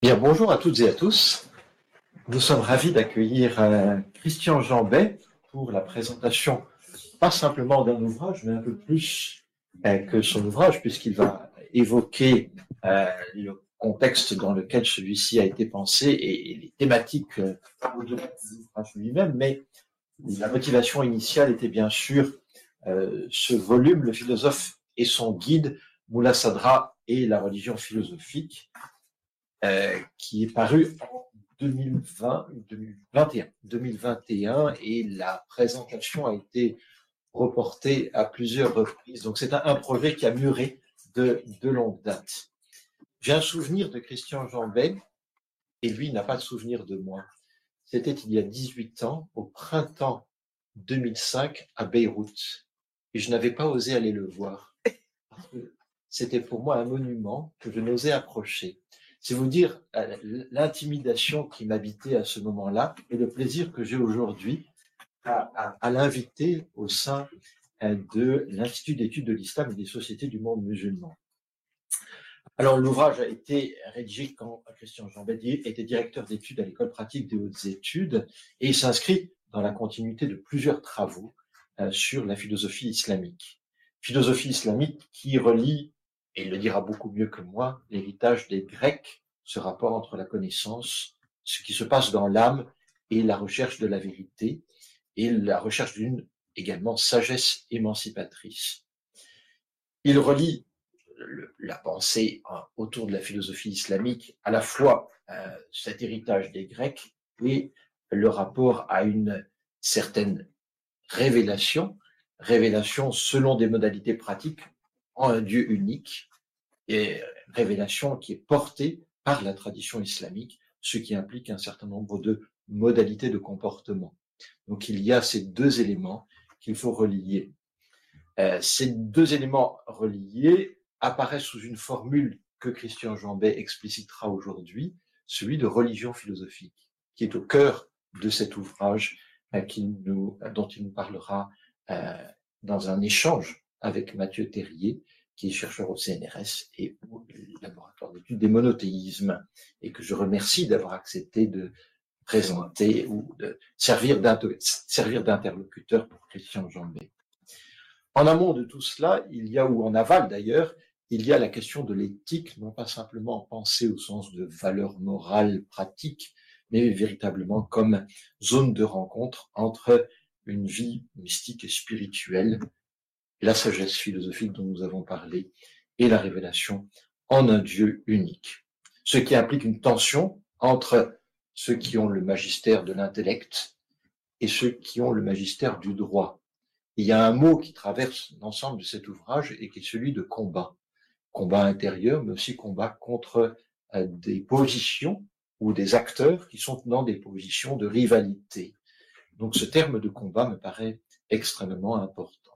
Bien, bonjour à toutes et à tous. Nous sommes ravis d'accueillir euh, Christian Jambet pour la présentation, pas simplement d'un ouvrage, mais un peu plus euh, que son ouvrage, puisqu'il va évoquer euh, le contexte dans lequel celui-ci a été pensé et, les thématiques au-delà de l'ouvrage lui-même. Mais la motivation initiale était bien sûr ce volume, Le philosophe et son guide, Moula Sadra et la religion philosophique, euh, qui est paru en 2020, 2021, 2021, et la présentation a été reportée à plusieurs reprises. Donc c'est un, projet qui a muré de, de longue date. J'ai un souvenir de Christian Jambet, et lui n'a pas de souvenir de moi. C'était il y a 18 ans, au printemps 2005, à Beyrouth. Et je n'avais pas osé aller le voir. C'était pour moi un monument que je n'osais approcher. C'est vous dire euh, l'intimidation qui m'habitait à ce moment-là et le plaisir que j'ai aujourd'hui à, l'inviter au sein euh, de l'Institut d'études de l'islam et des sociétés du monde musulman. Alors, l'ouvrage a été rédigé quand Christian Jean Bédier était directeur d'études à l'école pratique des hautes études et il s'inscrit dans la continuité de plusieurs travaux euh, sur la philosophie islamique. Philosophie islamique qui relie et il le dira beaucoup mieux que moi, l'héritage des Grecs, ce rapport entre la connaissance, ce qui se passe dans l'âme et la recherche de la vérité, et la recherche d'une également sagesse émancipatrice. Il relie la pensée hein, autour de la philosophie islamique, à la fois euh, cet héritage des Grecs et le rapport à une certaine révélation, révélation selon des modalités pratiques en un Dieu unique, et révélation qui est portée par la tradition islamique, ce qui implique un certain nombre de modalités de comportement. Donc il y a ces deux éléments qu'il faut relier. Euh, ces deux éléments reliés apparaissent sous une formule que Christian Jambet explicitera aujourd'hui, celui de religion philosophique, qui est au cœur de cet ouvrage euh, dont il nous parlera euh, dans un échange avec Mathieu Terrier, qui est chercheur au CNRS et au laboratoire d'études des monothéismes, et que je remercie d'avoir accepté de présenter ou de servir d'interlocuteur pour Christian Jambet. En amont de tout cela, il y a, ou en aval d'ailleurs, il y a la question de l'éthique, non pas simplement pensée au sens de valeur morale pratique, mais véritablement comme zone de rencontre entre une vie mystique et spirituelle la sagesse philosophique dont nous avons parlé et la révélation en un Dieu unique. Ce qui implique une tension entre ceux qui ont le magistère de l'intellect et ceux qui ont le magistère du droit. Il y a un mot qui traverse l'ensemble de cet ouvrage et qui est celui de combat. Combat intérieur, mais aussi combat contre euh, des positions ou des acteurs qui sont dans des positions de rivalité. Donc ce terme de combat me paraît extrêmement important.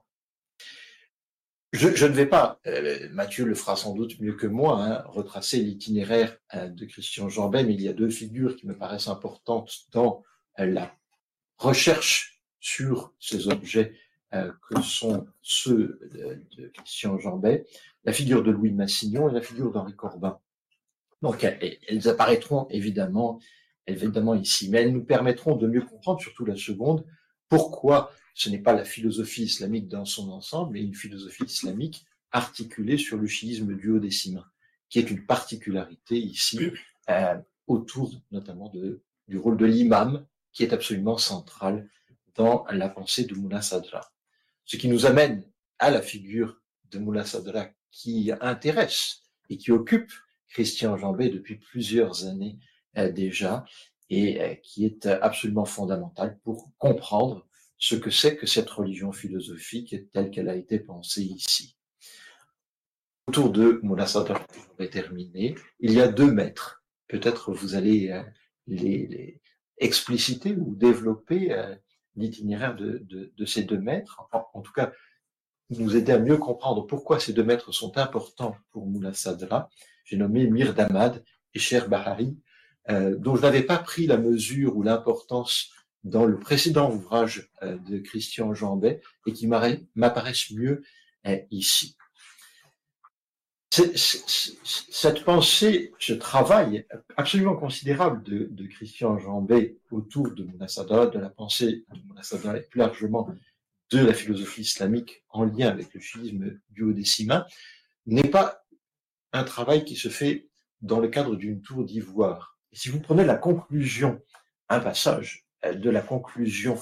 Je, ne vais pas, euh, Mathieu le fera sans doute mieux que moi, hein, retracer l'itinéraire euh, de Christian Jambet, mais il y a deux figures qui me paraissent importantes dans euh, la recherche sur ces objets que sont ceux de, Christian Jambet, la figure de Louis Massignon et la figure d'Henri Corbin. Donc elles apparaîtront évidemment, évidemment ici, mais elles nous permettront de mieux comprendre, surtout la seconde, pourquoi ce n'est pas la philosophie islamique dans son ensemble, mais une philosophie islamique articulée sur le chiisme duodécimain, qui est une particularité ici euh, autour notamment de, du rôle de l'imam, qui est absolument central dans la pensée de Moulin Sadra. Ce qui nous amène à la figure de Moulin Sadra qui intéresse et qui occupe Christian Jambet depuis plusieurs années euh, déjà et euh, qui est absolument fondamentale pour comprendre ce que c'est que cette religion philosophique telle qu'elle a été pensée ici. Autour de je vais terminer, il y a deux maîtres. Peut-être vous allez euh, les, expliciter ou développer euh, l'itinéraire de, ces deux maîtres. En, tout cas, nous aider à mieux comprendre pourquoi ces deux maîtres sont importants pour Moula Sadra. J'ai nommé Mir Damad et Cher Bahari, euh, dont je n'avais pas pris la mesure ou l'importance dans le précédent ouvrage euh, de Christian Jambet et qui m'apparaissent mieux euh, ici. cette pensée, ce travail absolument considérable de, de Christian Jambet autour de Monasada, de la pensée de Monasada et plus largement de la philosophie islamique en lien avec le chiisme duodécimain, n'est pas un travail qui se fait dans le cadre d'une tour d'ivoire. Si vous prenez la conclusion, un passage euh, de la conclusion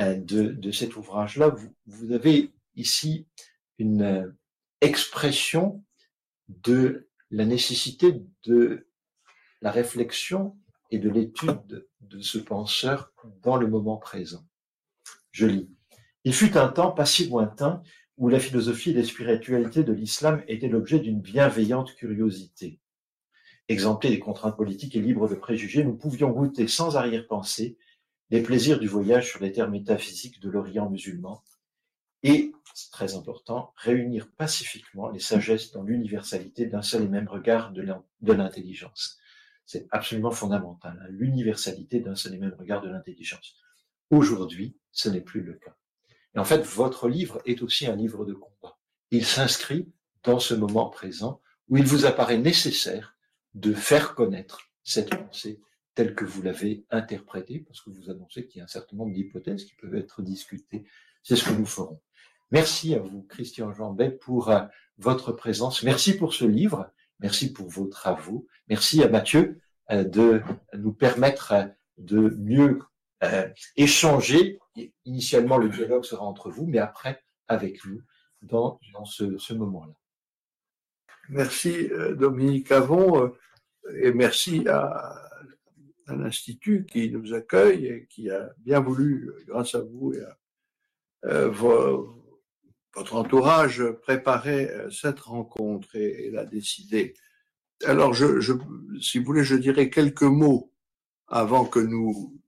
euh, de, cet ouvrage-là, vous, vous avez ici une euh, expression de la nécessité de la réflexion et de l'étude de ce penseur dans le moment présent. Je lis. Il fut un temps pas si lointain où la philosophie et la spiritualité de l'islam étaient l'objet d'une bienveillante curiosité. Exemptés des contraintes politiques et libres de préjugés, nous pouvions goûter sans arrière-pensée les plaisirs du voyage sur les terres métaphysiques de l'Orient musulman et c'est très important, réunir pacifiquement les sagesses dans l'universalité d'un seul et même regard de l'intelligence. C'est absolument fondamental, hein, l'universalité d'un seul et même regard de l'intelligence. Aujourd'hui, ce n'est plus le cas. Et en fait, votre livre est aussi un livre de combat. Il s'inscrit dans ce moment présent où il vous apparaît nécessaire de faire connaître cette pensée telle que vous l'avez interprétée, parce que vous annoncez qu'il y a un certain nombre d'hypothèses qui peuvent être discutées. C'est ce que nous ferons. Merci à vous, Christian Jambet, pour euh, votre présence. Merci pour ce livre. Merci pour vos travaux. Merci à Mathieu euh, de nous permettre euh, de mieux échanger. Initialement, le dialogue sera entre vous, mais après, avec nous, dans, ce moment-là. Merci, Dominique Avon, et merci à, l'Institut qui nous accueille et qui a bien voulu, grâce à vous et à votre entourage préparait euh, cette rencontre et, l'a décidé. Alors, si vous voulez, je dirais quelques mots avant que nous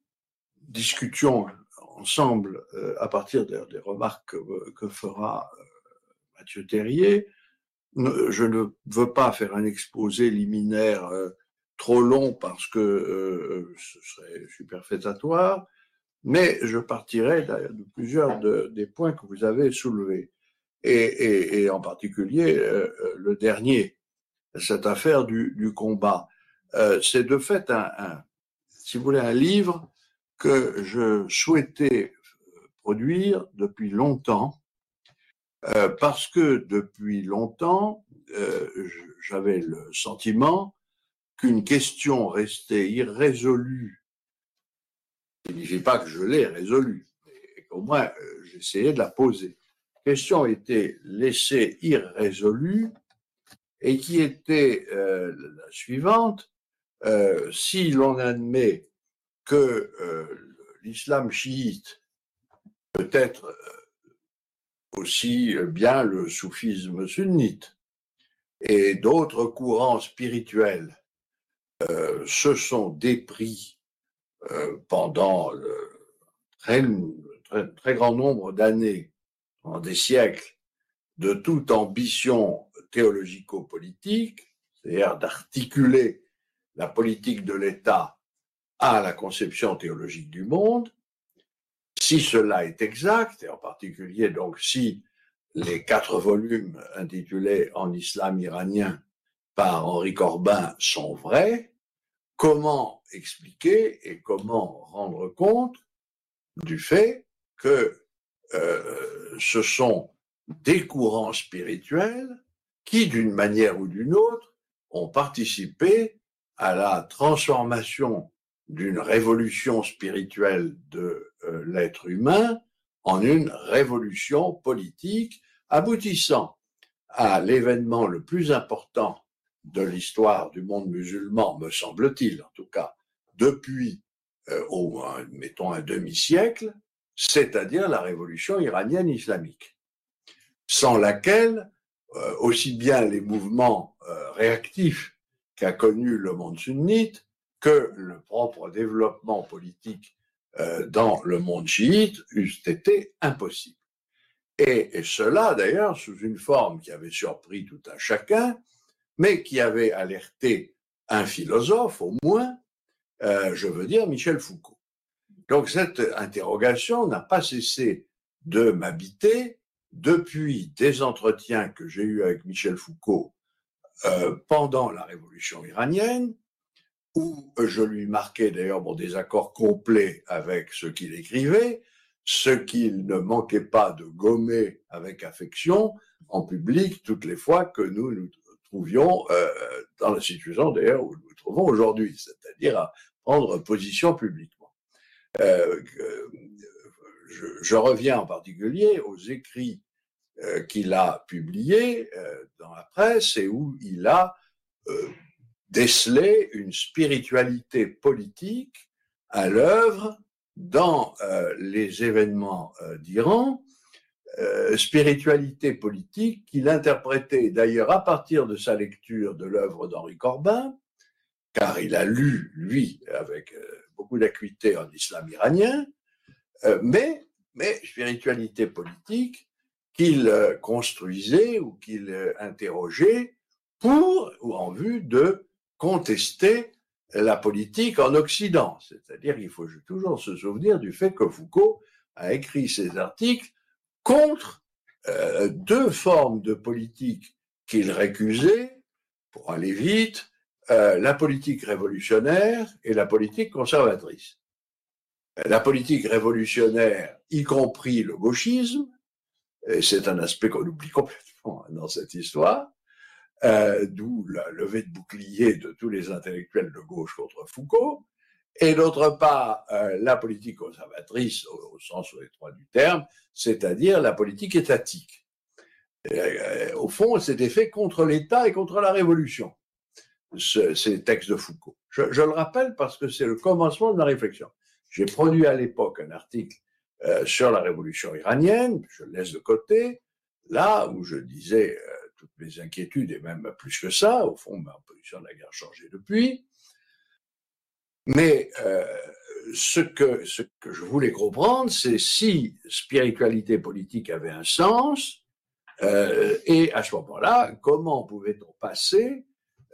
discutions ensemble euh, à partir des, remarques que, fera euh, Mathieu Terrier. Je ne veux pas faire un exposé liminaire trop long parce que ce serait superfétatoire, mais je partirai de plusieurs des points que vous avez soulevés et, en particulier euh, euh, le dernier, cette affaire du, combat. Euh, c'est de fait un, si vous voulez, un livre que je souhaitais produire depuis longtemps, parce que depuis longtemps, j'avais le sentiment qu'une question restait irrésolue. Ça ne signifie pas que je l'ai résolue, mais qu'au moins j'essayais de la poser question était laissée irrésolue et qui était euh, la suivante. Euh, si l'on admet que euh, l'islam chiite peut être aussi bien le soufisme sunnite et d'autres courants spirituels se sont dépris pendant le très, très, grand nombre d'années en des siècles de toute ambition théologico-politique, c'est-à-dire d'articuler la politique de l'État à la conception théologique du monde, si cela est exact, et en particulier donc si les quatre volumes intitulés En islam iranien par Henri Corbin sont vrais, comment expliquer et comment rendre compte du fait que euh, ce sont des courants spirituels qui, d'une manière ou d'une autre, ont participé à la transformation d'une révolution spirituelle de euh, l'être humain en une révolution politique aboutissant à l'événement le plus important de l'histoire du monde musulman, me semble-t-il en tout cas, depuis euh, au moins, mettons, un demi-siècle, c'est-à-dire la révolution iranienne islamique, sans laquelle euh, aussi bien les mouvements réactifs qu'a connu le monde sunnite que le propre développement politique euh, dans le monde chiite eussent été impossibles. Et, et cela, d'ailleurs, sous une forme qui avait surpris tout un chacun, mais qui avait alerté un philosophe au moins, je veux dire Michel Foucault. Donc cette interrogation n'a pas cessé de m'habiter depuis des entretiens que j'ai eus avec Michel Foucault euh, pendant la révolution iranienne, où je lui marquais d'ailleurs mon désaccord complet avec ce qu'il écrivait, ce qu'il ne manquait pas de gommer avec affection en public toutes les fois que nous nous trouvions euh, dans la situation d'ailleurs où nous nous trouvons aujourd'hui, c'est-à-dire à prendre position publiquement. Euh, je, je, reviens en particulier aux écrits euh, qu'il a publiés euh, dans la presse et où il a décelé une spiritualité politique à l'œuvre dans euh, les événements euh, d'Iran, euh, spiritualité politique qu'il interprétait d'ailleurs à partir de sa lecture de l'œuvre d'Henri Corbin, car il a lu, lui, avec beaucoup d'acuité en islam iranien, mais, mais spiritualité politique qu'il construisait ou qu'il interrogeait pour ou en vue de contester la politique en Occident. C'est-à-dire qu'il faut toujours se souvenir du fait que Foucault a écrit ses articles contre euh, deux formes de politique qu'il récusait, pour aller vite, euh, la politique révolutionnaire et la politique conservatrice. La politique révolutionnaire, y compris le gauchisme, et c'est un aspect qu'on oublie complètement dans cette histoire, euh, d'où la levée de bouclier de tous les intellectuels de gauche contre Foucault, et d'autre part euh, la politique conservatrice au, au sens étroit du terme, c'est-à-dire la politique étatique. Euh, au fond, c'était fait contre l'État et contre la Révolution, ce, ces textes de Foucault. Je, le rappelle parce que c'est le commencement de ma réflexion. J'ai produit à l'époque un article sur la Révolution iranienne, je le laisse de côté, là où je disais toutes mes inquiétudes, et même plus que ça, au fond, ma position de la guerre a changé depuis. Mais euh, ce, que, ce que je voulais comprendre, c'est si spiritualité politique avait un sens, euh, et à ce moment-là, comment pouvait-on passer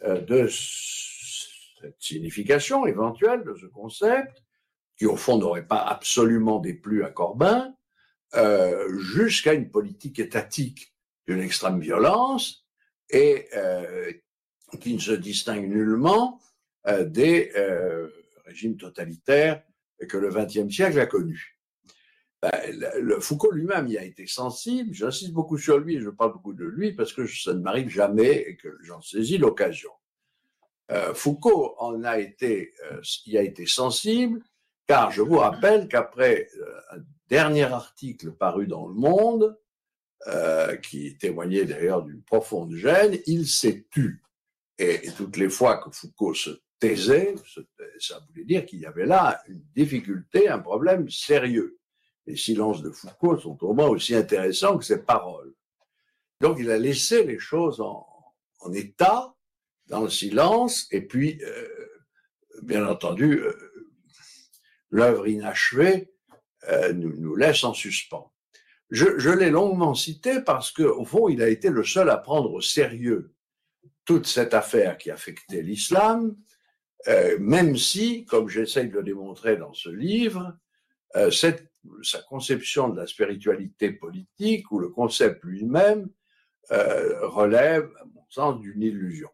euh, de cette signification éventuelle de ce concept, qui au fond n'aurait pas absolument déplu à Corbin, jusqu'à une politique étatique? D'une extrême violence et euh, qui ne se distingue nullement euh, des euh, régimes totalitaires que le XXe siècle a connus. Ben, Foucault lui-même y a été sensible. J'insiste beaucoup sur lui je parle beaucoup de lui parce que ça ne m'arrive jamais et que j'en saisis l'occasion. Foucault en a été, y a été sensible car je vous rappelle qu'après un dernier article paru dans Le Monde, euh, qui témoignait d'ailleurs d'une profonde gêne, il s'est tu. Et, toutes les fois que Foucault se taisait, ça voulait dire qu'il y avait là une difficulté, un problème sérieux. Les silences de Foucault sont au moins aussi intéressants que ses paroles. Donc il a laissé les choses en, état, dans le silence, et puis, euh, bien entendu, euh, l'œuvre inachevée euh, nous laisse en suspens. Je, je l'ai longuement cité parce que, au fond, il a été le seul à prendre au sérieux toute cette affaire qui affectait l'islam, euh, même si, comme j'essaye de le démontrer dans ce livre, euh, cette, sa conception de la spiritualité politique ou le concept lui-même euh, relève, à mon sens, d'une illusion,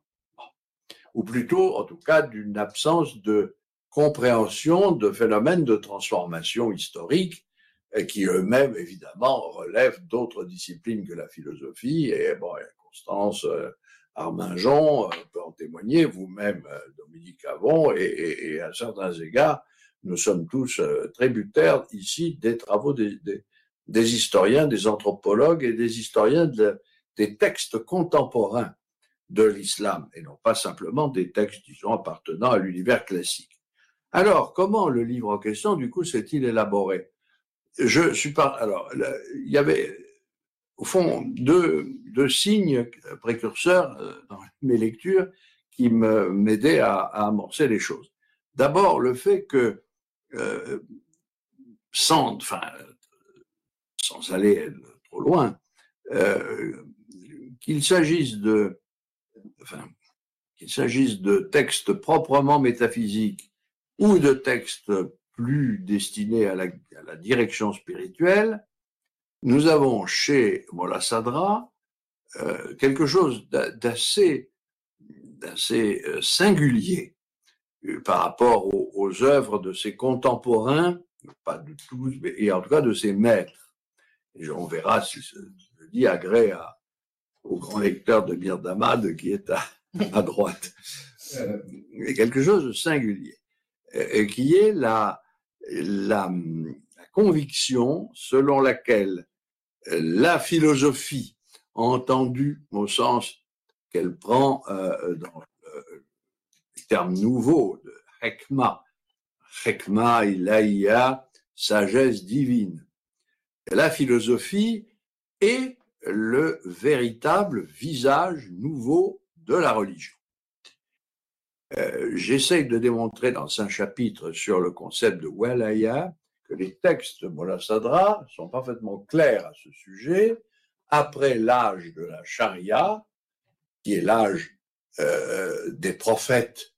ou plutôt, en tout cas, d'une absence de compréhension de phénomènes de transformation historique et qui eux-mêmes, évidemment, relèvent d'autres disciplines que la philosophie. Et bon, Constance euh, Arminjon euh, peut en témoigner, vous-même, euh, Dominique Avon, et, à certains égards, nous sommes tous tributaires ici des travaux des, historiens, des anthropologues et des historiens de, des textes contemporains de l'islam, et non pas simplement des textes, disons, appartenant à l'univers classique. Alors, comment le livre en question, du coup, s'est-il élaboré? Je suis pas. Alors, il y avait au fond deux, deux signes précurseurs euh, dans mes lectures qui m'aidaient à, à, amorcer les choses. D'abord, le fait que euh, sans, enfin, sans aller trop loin, euh, qu'il s'agisse de, enfin, qu'il s'agisse de textes proprement métaphysiques ou de textes plus destiné à la, à la direction spirituelle, nous avons chez Molla Sadra euh, quelque chose d'assez d'assez euh, singulier euh, par rapport aux, œuvres de ses contemporains, pas de tous, mais, et en tout cas de ses maîtres. Et on verra si ce dit agrée à, au grand lecteur de Damad qui est à, à droite. Euh, quelque chose de singulier, et qui est la, la, conviction selon laquelle la philosophie entendue au sens qu'elle prend euh, dans le terme nouveau de Hekma. Hekma, ilaïa, sagesse divine. La philosophie est le véritable visage nouveau de la religion. Euh, J'essaye de démontrer dans un chapitre sur le concept de Walaya que les textes de Mola Sadra sont parfaitement clairs à ce sujet. Après l'âge de la charia, qui est l'âge euh, des prophètes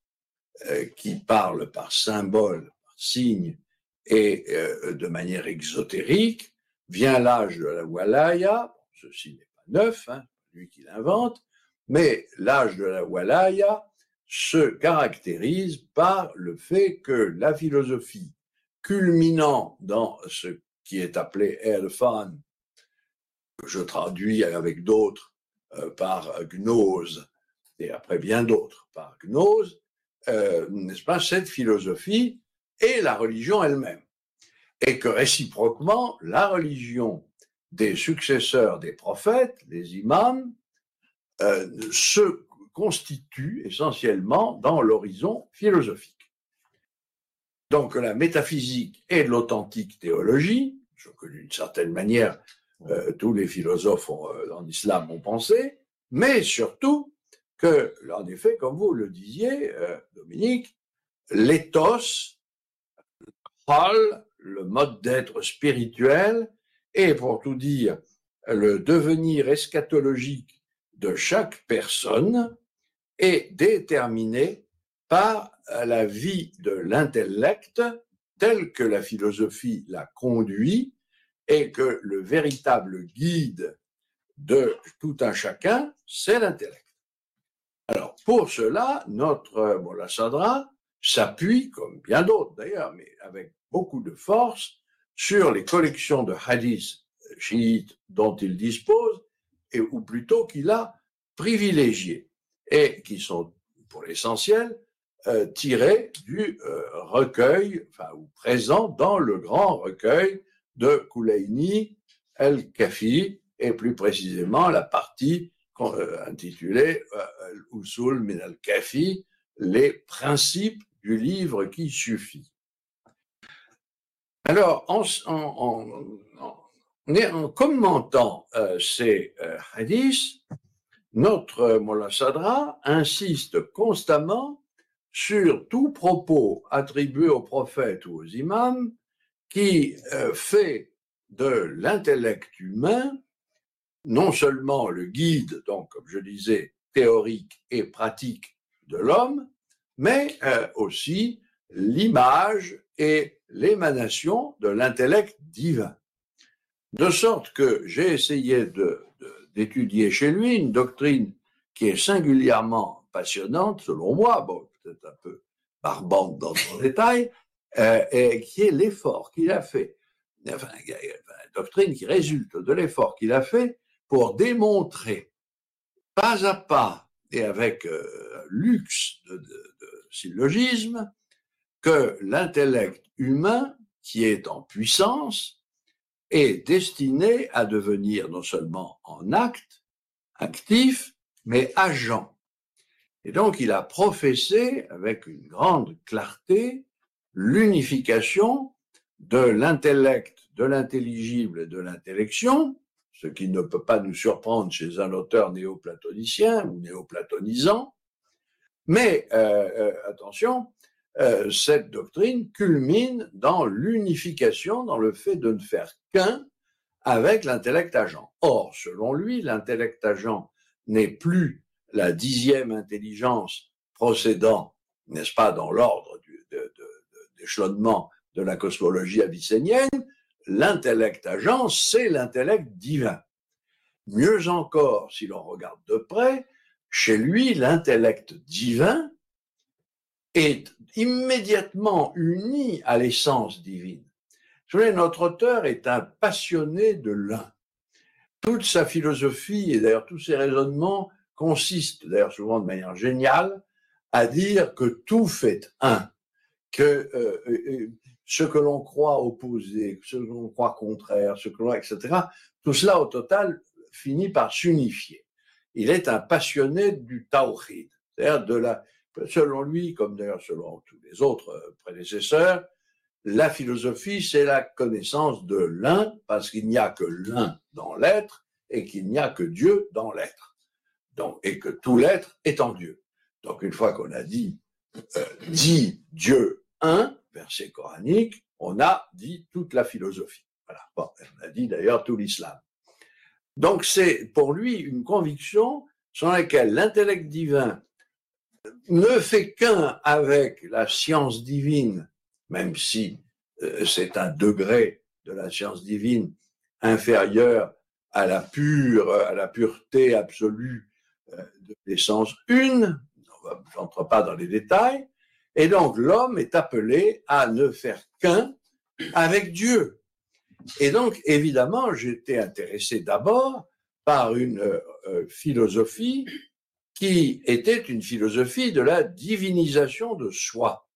euh, qui parlent par symbole, par signe et euh, de manière exotérique, vient l'âge de la Walaya, ceci n'est pas neuf, hein, lui qui l'invente, mais l'âge de la Walaya se caractérise par le fait que la philosophie culminant dans ce qui est appelé Elfan, que je traduis avec d'autres euh, par gnose, et après bien d'autres par gnose, euh, n'est-ce pas, cette philosophie et la religion elle-même. Et que réciproquement, la religion des successeurs des prophètes, les imams, euh, se constitue essentiellement dans l'horizon philosophique. Donc la métaphysique et l'authentique théologie, que d'une certaine manière euh, tous les philosophes euh, en islam ont pensé, mais surtout que, en effet, comme vous le disiez, euh, Dominique, l'éthos, le mode d'être spirituel, et pour tout dire, le devenir eschatologique de chaque personne est déterminé par la vie de l'intellect telle que la philosophie l'a conduit et que le véritable guide de tout un chacun, c'est l'intellect. Alors, pour cela, notre Sadra s'appuie, comme bien d'autres d'ailleurs, mais avec beaucoup de force, sur les collections de hadiths chiites dont il dispose, et, ou plutôt qu'il a privilégiées, et qui sont, pour l'essentiel, euh, tirés du euh, recueil, enfin, ou présents dans le grand recueil de Kouleini el-Kafi, et plus précisément la partie euh, intitulée euh, Usul min al-Kafi, les principes du livre qui suffit. Alors, en, en, commentant ces hadiths, notre Mollah Sadra insiste constamment sur tout propos attribué aux prophètes ou aux imams qui euh, fait de l'intellect humain non seulement le guide, donc comme je disais, théorique et pratique de l'homme, mais euh, aussi l'image et l'émanation de l'intellect divin. De sorte que j'ai essayé d'étudier chez lui une doctrine qui est singulièrement passionnante, selon moi, bon, peut-être un peu barbante dans son détail, euh, et qui est l'effort qu'il a fait, enfin, une doctrine qui résulte de l'effort qu'il a fait pour démontrer pas à pas et avec euh, luxe de, de syllogisme que l'intellect humain qui est en puissance est destiné à devenir non seulement en acte, actif, mais agent. Et donc il a professé avec une grande clarté l'unification de l'intellect, de l'intelligible et de l'intellection, ce qui ne peut pas nous surprendre chez un auteur néoplatonicien ou néoplatonisant. Mais euh, euh, attention, euh, cette doctrine culmine dans l'unification, dans le fait de ne faire qu'un avec l'intellect agent. Or, selon lui, l'intellect agent n'est plus la dixième intelligence procédant, n'est-ce pas, dans l'ordre de, d'échelonnement de la cosmologie avicénienne, l'intellect agent, c'est l'intellect divin. Mieux encore, si l'on regarde de près, chez lui, l'intellect divin est immédiatement uni à l'essence divine. notre auteur est un passionné de l'un. Toute sa philosophie et d'ailleurs tous ses raisonnements consistent, d'ailleurs souvent de manière géniale, à dire que tout fait un, que euh, euh, euh, ce que l'on croit opposé, ce que l'on croit contraire, ce que l'on etc. Tout cela au total finit par s'unifier. Il est un passionné du tawhid, c'est-à-dire de la, selon lui, comme d'ailleurs selon tous les autres prédécesseurs, la philosophie, c'est la connaissance de l'un, parce qu'il n'y a que l'un dans l'être et qu'il n'y a que Dieu dans l'être. Donc, et que tout l'être est en Dieu. Donc, une fois qu'on a dit, euh, dit Dieu un, verset coranique, on a dit toute la philosophie. Voilà. Bon, on a dit d'ailleurs tout l'islam. Donc, c'est pour lui une conviction sur laquelle l'intellect divin ne fait qu'un avec la science divine, même si euh, c'est un degré de la science divine inférieur à la pure, à la pureté absolue euh, de l'essence une, j'entre pas dans les détails, et donc l'homme est appelé à ne faire qu'un avec Dieu. Et donc, évidemment, j'étais intéressé d'abord par une euh, philosophie qui était une philosophie de la divinisation de soi.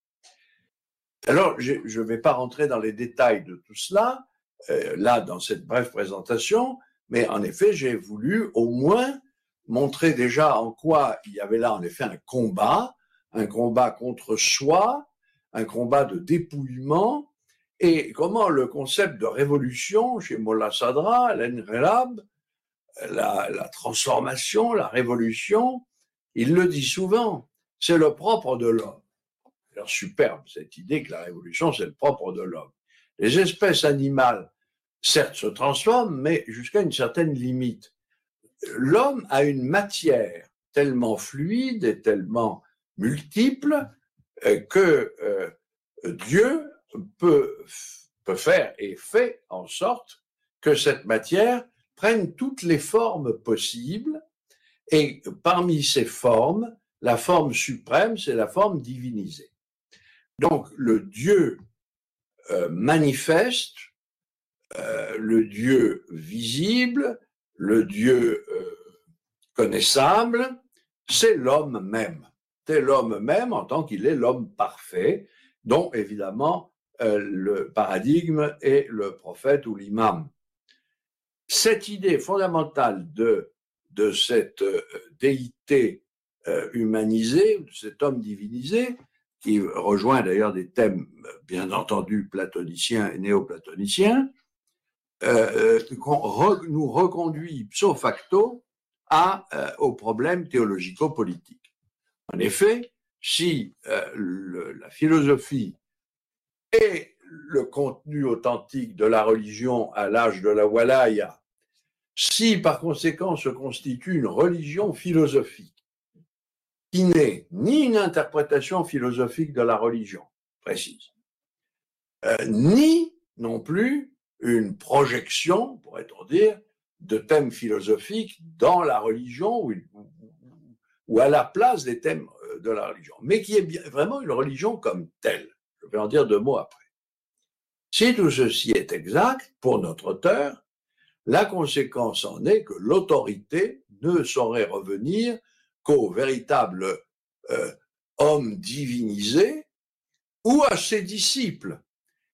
Alors, je ne vais pas rentrer dans les détails de tout cela, euh, là, dans cette brève présentation, mais en effet, j'ai voulu au moins montrer déjà en quoi il y avait là en effet un combat, un combat contre soi, un combat de dépouillement, et comment le concept de révolution chez Mollah Sadra, l'Enrelab, la, la transformation, la révolution, il le dit souvent, c'est le propre de l'homme. Alors superbe cette idée que la révolution, c'est le propre de l'homme. Les espèces animales, certes, se transforment, mais jusqu'à une certaine limite l'homme a une matière tellement fluide et tellement multiple euh, que euh, Dieu peut, peut faire et fait en sorte que cette matière prenne toutes les formes possibles et parmi ces formes, la forme suprême, c'est la forme divinisée. Donc le Dieu euh, manifeste, le Dieu visible, le Dieu euh, connaissable, c'est l'homme même. C'est l'homme même en tant qu'il est l'homme parfait, dont évidemment euh, le paradigme est le prophète ou l'imam. Cette idée fondamentale de, de cette euh, déité humanisée, de cet homme divinisé, qui rejoint d'ailleurs des thèmes bien entendu platoniciens et néoplatoniciens, euh, euh nous reconduit ipso facto à, euh, au problème théologico-politique. En effet, si euh, la philosophie est le contenu authentique de la religion à l'âge de la Walaya, si par conséquent se constitue une religion philosophique qui n'est ni une interprétation philosophique de la religion précise, euh, ni non plus une projection, pourrait-on dire, de thèmes philosophiques dans la religion ou, ou, à la place des thèmes euh, de la religion, mais qui est bien, vraiment une religion comme telle. Je vais en dire deux mots après. Si tout ceci est exact pour notre auteur, la conséquence en est que l'autorité ne saurait revenir qu'au véritable euh, homme divinisé ou à ses disciples,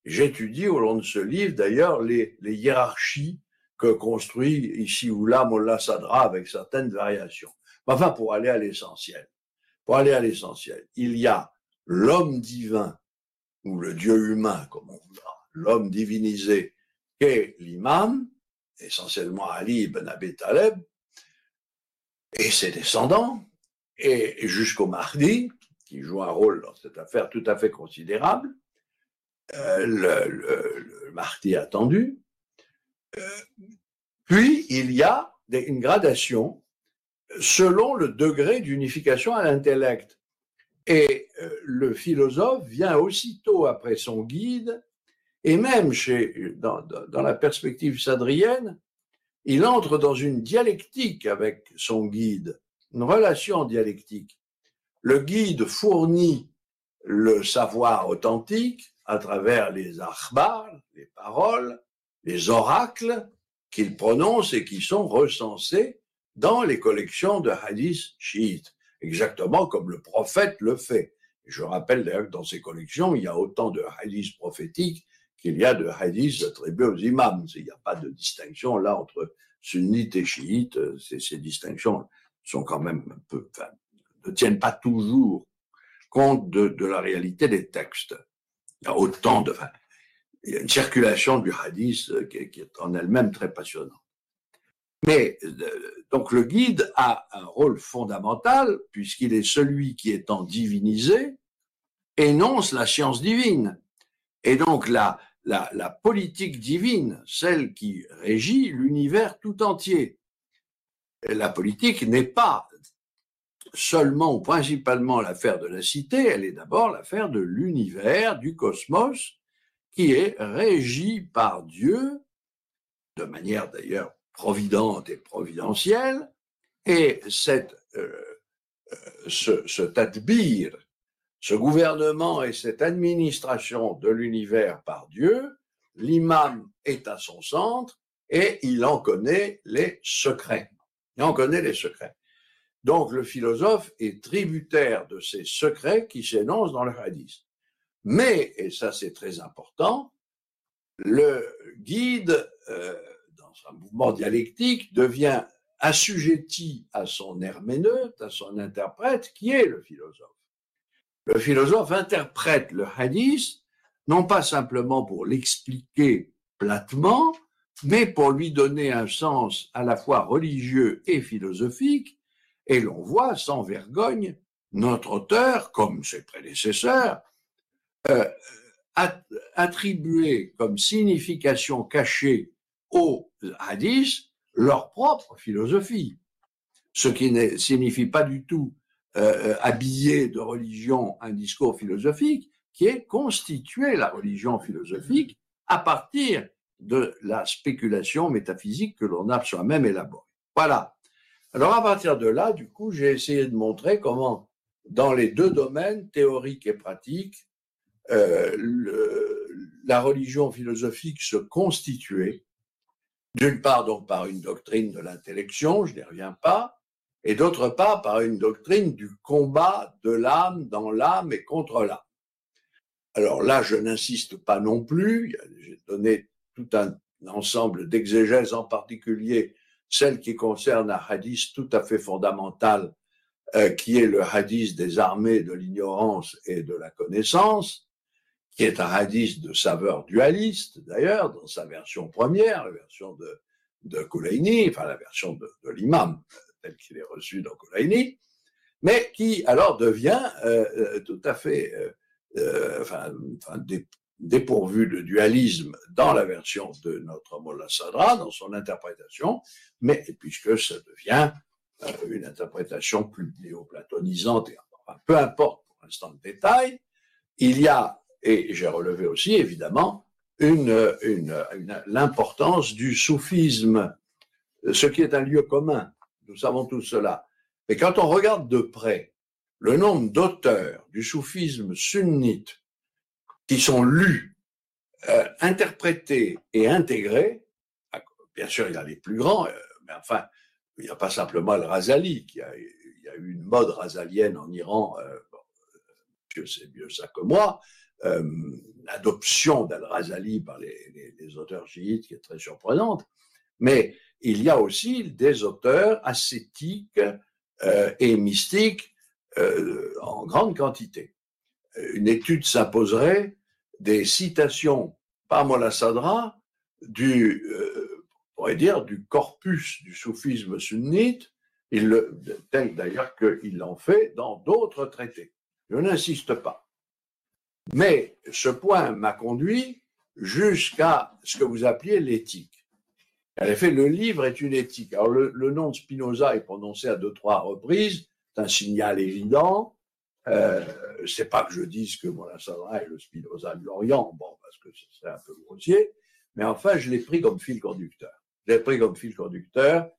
J'étudie au long de ce livre, d'ailleurs, les, hiérarchies que construit ici ou là Mollah Sadra avec certaines variations. Enfin, pour aller à l'essentiel. Pour aller à l'essentiel, il y a l'homme divin, ou le Dieu humain, comme on voudra, l'homme divinisé, qu'est l'imam, essentiellement Ali ibn Abi Taleb, et ses descendants, et jusqu'au Mahdi, qui joue un rôle dans cette affaire tout à fait considérable, euh, le, le, le attendu. Euh, puis, il y a une gradation selon le degré d'unification à l'intellect. Et euh, le philosophe vient aussitôt après son guide, et même chez, dans, la perspective sadrienne, il entre dans une dialectique avec son guide, une relation dialectique. Le guide fournit le savoir authentique à travers les akhbar, les paroles, les oracles qu'il prononce et qui sont recensés dans les collections de hadiths chiites, exactement comme le prophète le fait. je rappelle d'ailleurs que dans ces collections, il y a autant de hadiths prophétiques qu'il y a de hadiths attribués aux imams. Il n'y a pas de distinction là entre sunnites et chiites. Ces, distinctions sont quand même un peu, enfin, ne tiennent pas toujours compte de, la réalité des textes. Il y a autant de, il y a une circulation du hadith euh, qui, qui est en elle-même très passionnante. Mais euh, donc le guide a un rôle fondamental puisqu'il est celui qui étant divinisé énonce la science divine. Et donc la, politique divine, celle qui régit l'univers tout entier. la politique n'est pas seulement ou principalement l'affaire de la cité, elle est d'abord l'affaire de l'univers, du cosmos, qui est régi par Dieu, de manière d'ailleurs providente et providentielle, et cette, euh, euh, ce, ce tadbir, ce gouvernement et cette administration de l'univers par Dieu, l'imam est à son centre et il en connaît les secrets. Il en connaît les secrets. Donc le philosophe est tributaire de ces secrets qui s'énoncent dans le hadith. Mais, et ça c'est très important, le guide, euh, dans un mouvement dialectique, devient assujetti à son herméneute, à son interprète, qui est le philosophe. Le philosophe interprète le hadith, non pas simplement pour l'expliquer platement, mais pour lui donner un sens à la fois religieux et philosophique, et l'on voit sans vergogne notre auteur, comme ses prédécesseurs, euh, attribuer comme signification cachée aux hadiths leur propre philosophie, ce qui ne signifie pas du tout euh, habiller de religion un discours philosophique, qui est constituer la religion philosophique à partir de la spéculation métaphysique que l'on a soi-même élaborée. Voilà. Alors à partir de là, du coup, j'ai essayé de montrer comment, dans les deux domaines, théorique et pratique, euh, la religion philosophique se constituait, d'une part donc par une doctrine de l'intellection, je n'y reviens pas, et d'autre part par une doctrine du combat de l'âme dans l'âme et contre l'âme. Alors là, je n'insiste pas non plus, j'ai donné tout un ensemble d'exégèses, en particulier celle qui concerne un hadith tout à fait fondamental, euh, qui est le hadith des armées de l'ignorance et de la connaissance, qui est un hadith de saveur dualiste, d'ailleurs, dans sa version première, la version de, de enfin la version de l'imam, tel qu'il est reçu dans Kulaini, mais qui alors devient euh, euh tout à fait euh, enfin, dépourvu de dualisme dans la version de notre Mollah Sadra, dans son interprétation, mais puisque ça devient une interprétation plus néoplatonisante, peu importe pour l'instant le détail, il y a et j'ai relevé aussi, évidemment, une, l'importance du soufisme, ce qui est un lieu commun. Nous savons tout cela. Mais quand on regarde de près le nombre d'auteurs du soufisme sunnite qui sont lus, euh, interprétés et intégrés, bien sûr, il y a les plus grands, euh, mais enfin, il n'y a pas simplement le Razali, qui a, il y a eu une mode razalienne en Iran, euh, Dieu sait mieux ça que moi, l'adoption d'Al-Razali par les, les, auteurs chiites qui est très surprenante, mais il y a aussi des auteurs ascétiques euh, et mystiques euh, en grande quantité. Une étude s'imposerait des citations par Molla Sadra du, euh, on pourrait dire, du corpus du soufisme sunnite, il le, tel d'ailleurs qu'il en fait dans d'autres traités. Je n'insiste pas. Mais ce point m'a conduit jusqu'à ce que vous appeliez l'éthique. En effet, le livre est une éthique. Alors, le, nom de Spinoza est prononcé à deux, trois reprises. C'est un signal évident. Euh, c'est pas que je dise que voilà, ça est le Spinoza de l'Orient, bon, parce que ce serait un peu grossier. Mais enfin, je l'ai pris comme fil conducteur. Je l'ai pris comme fil conducteur.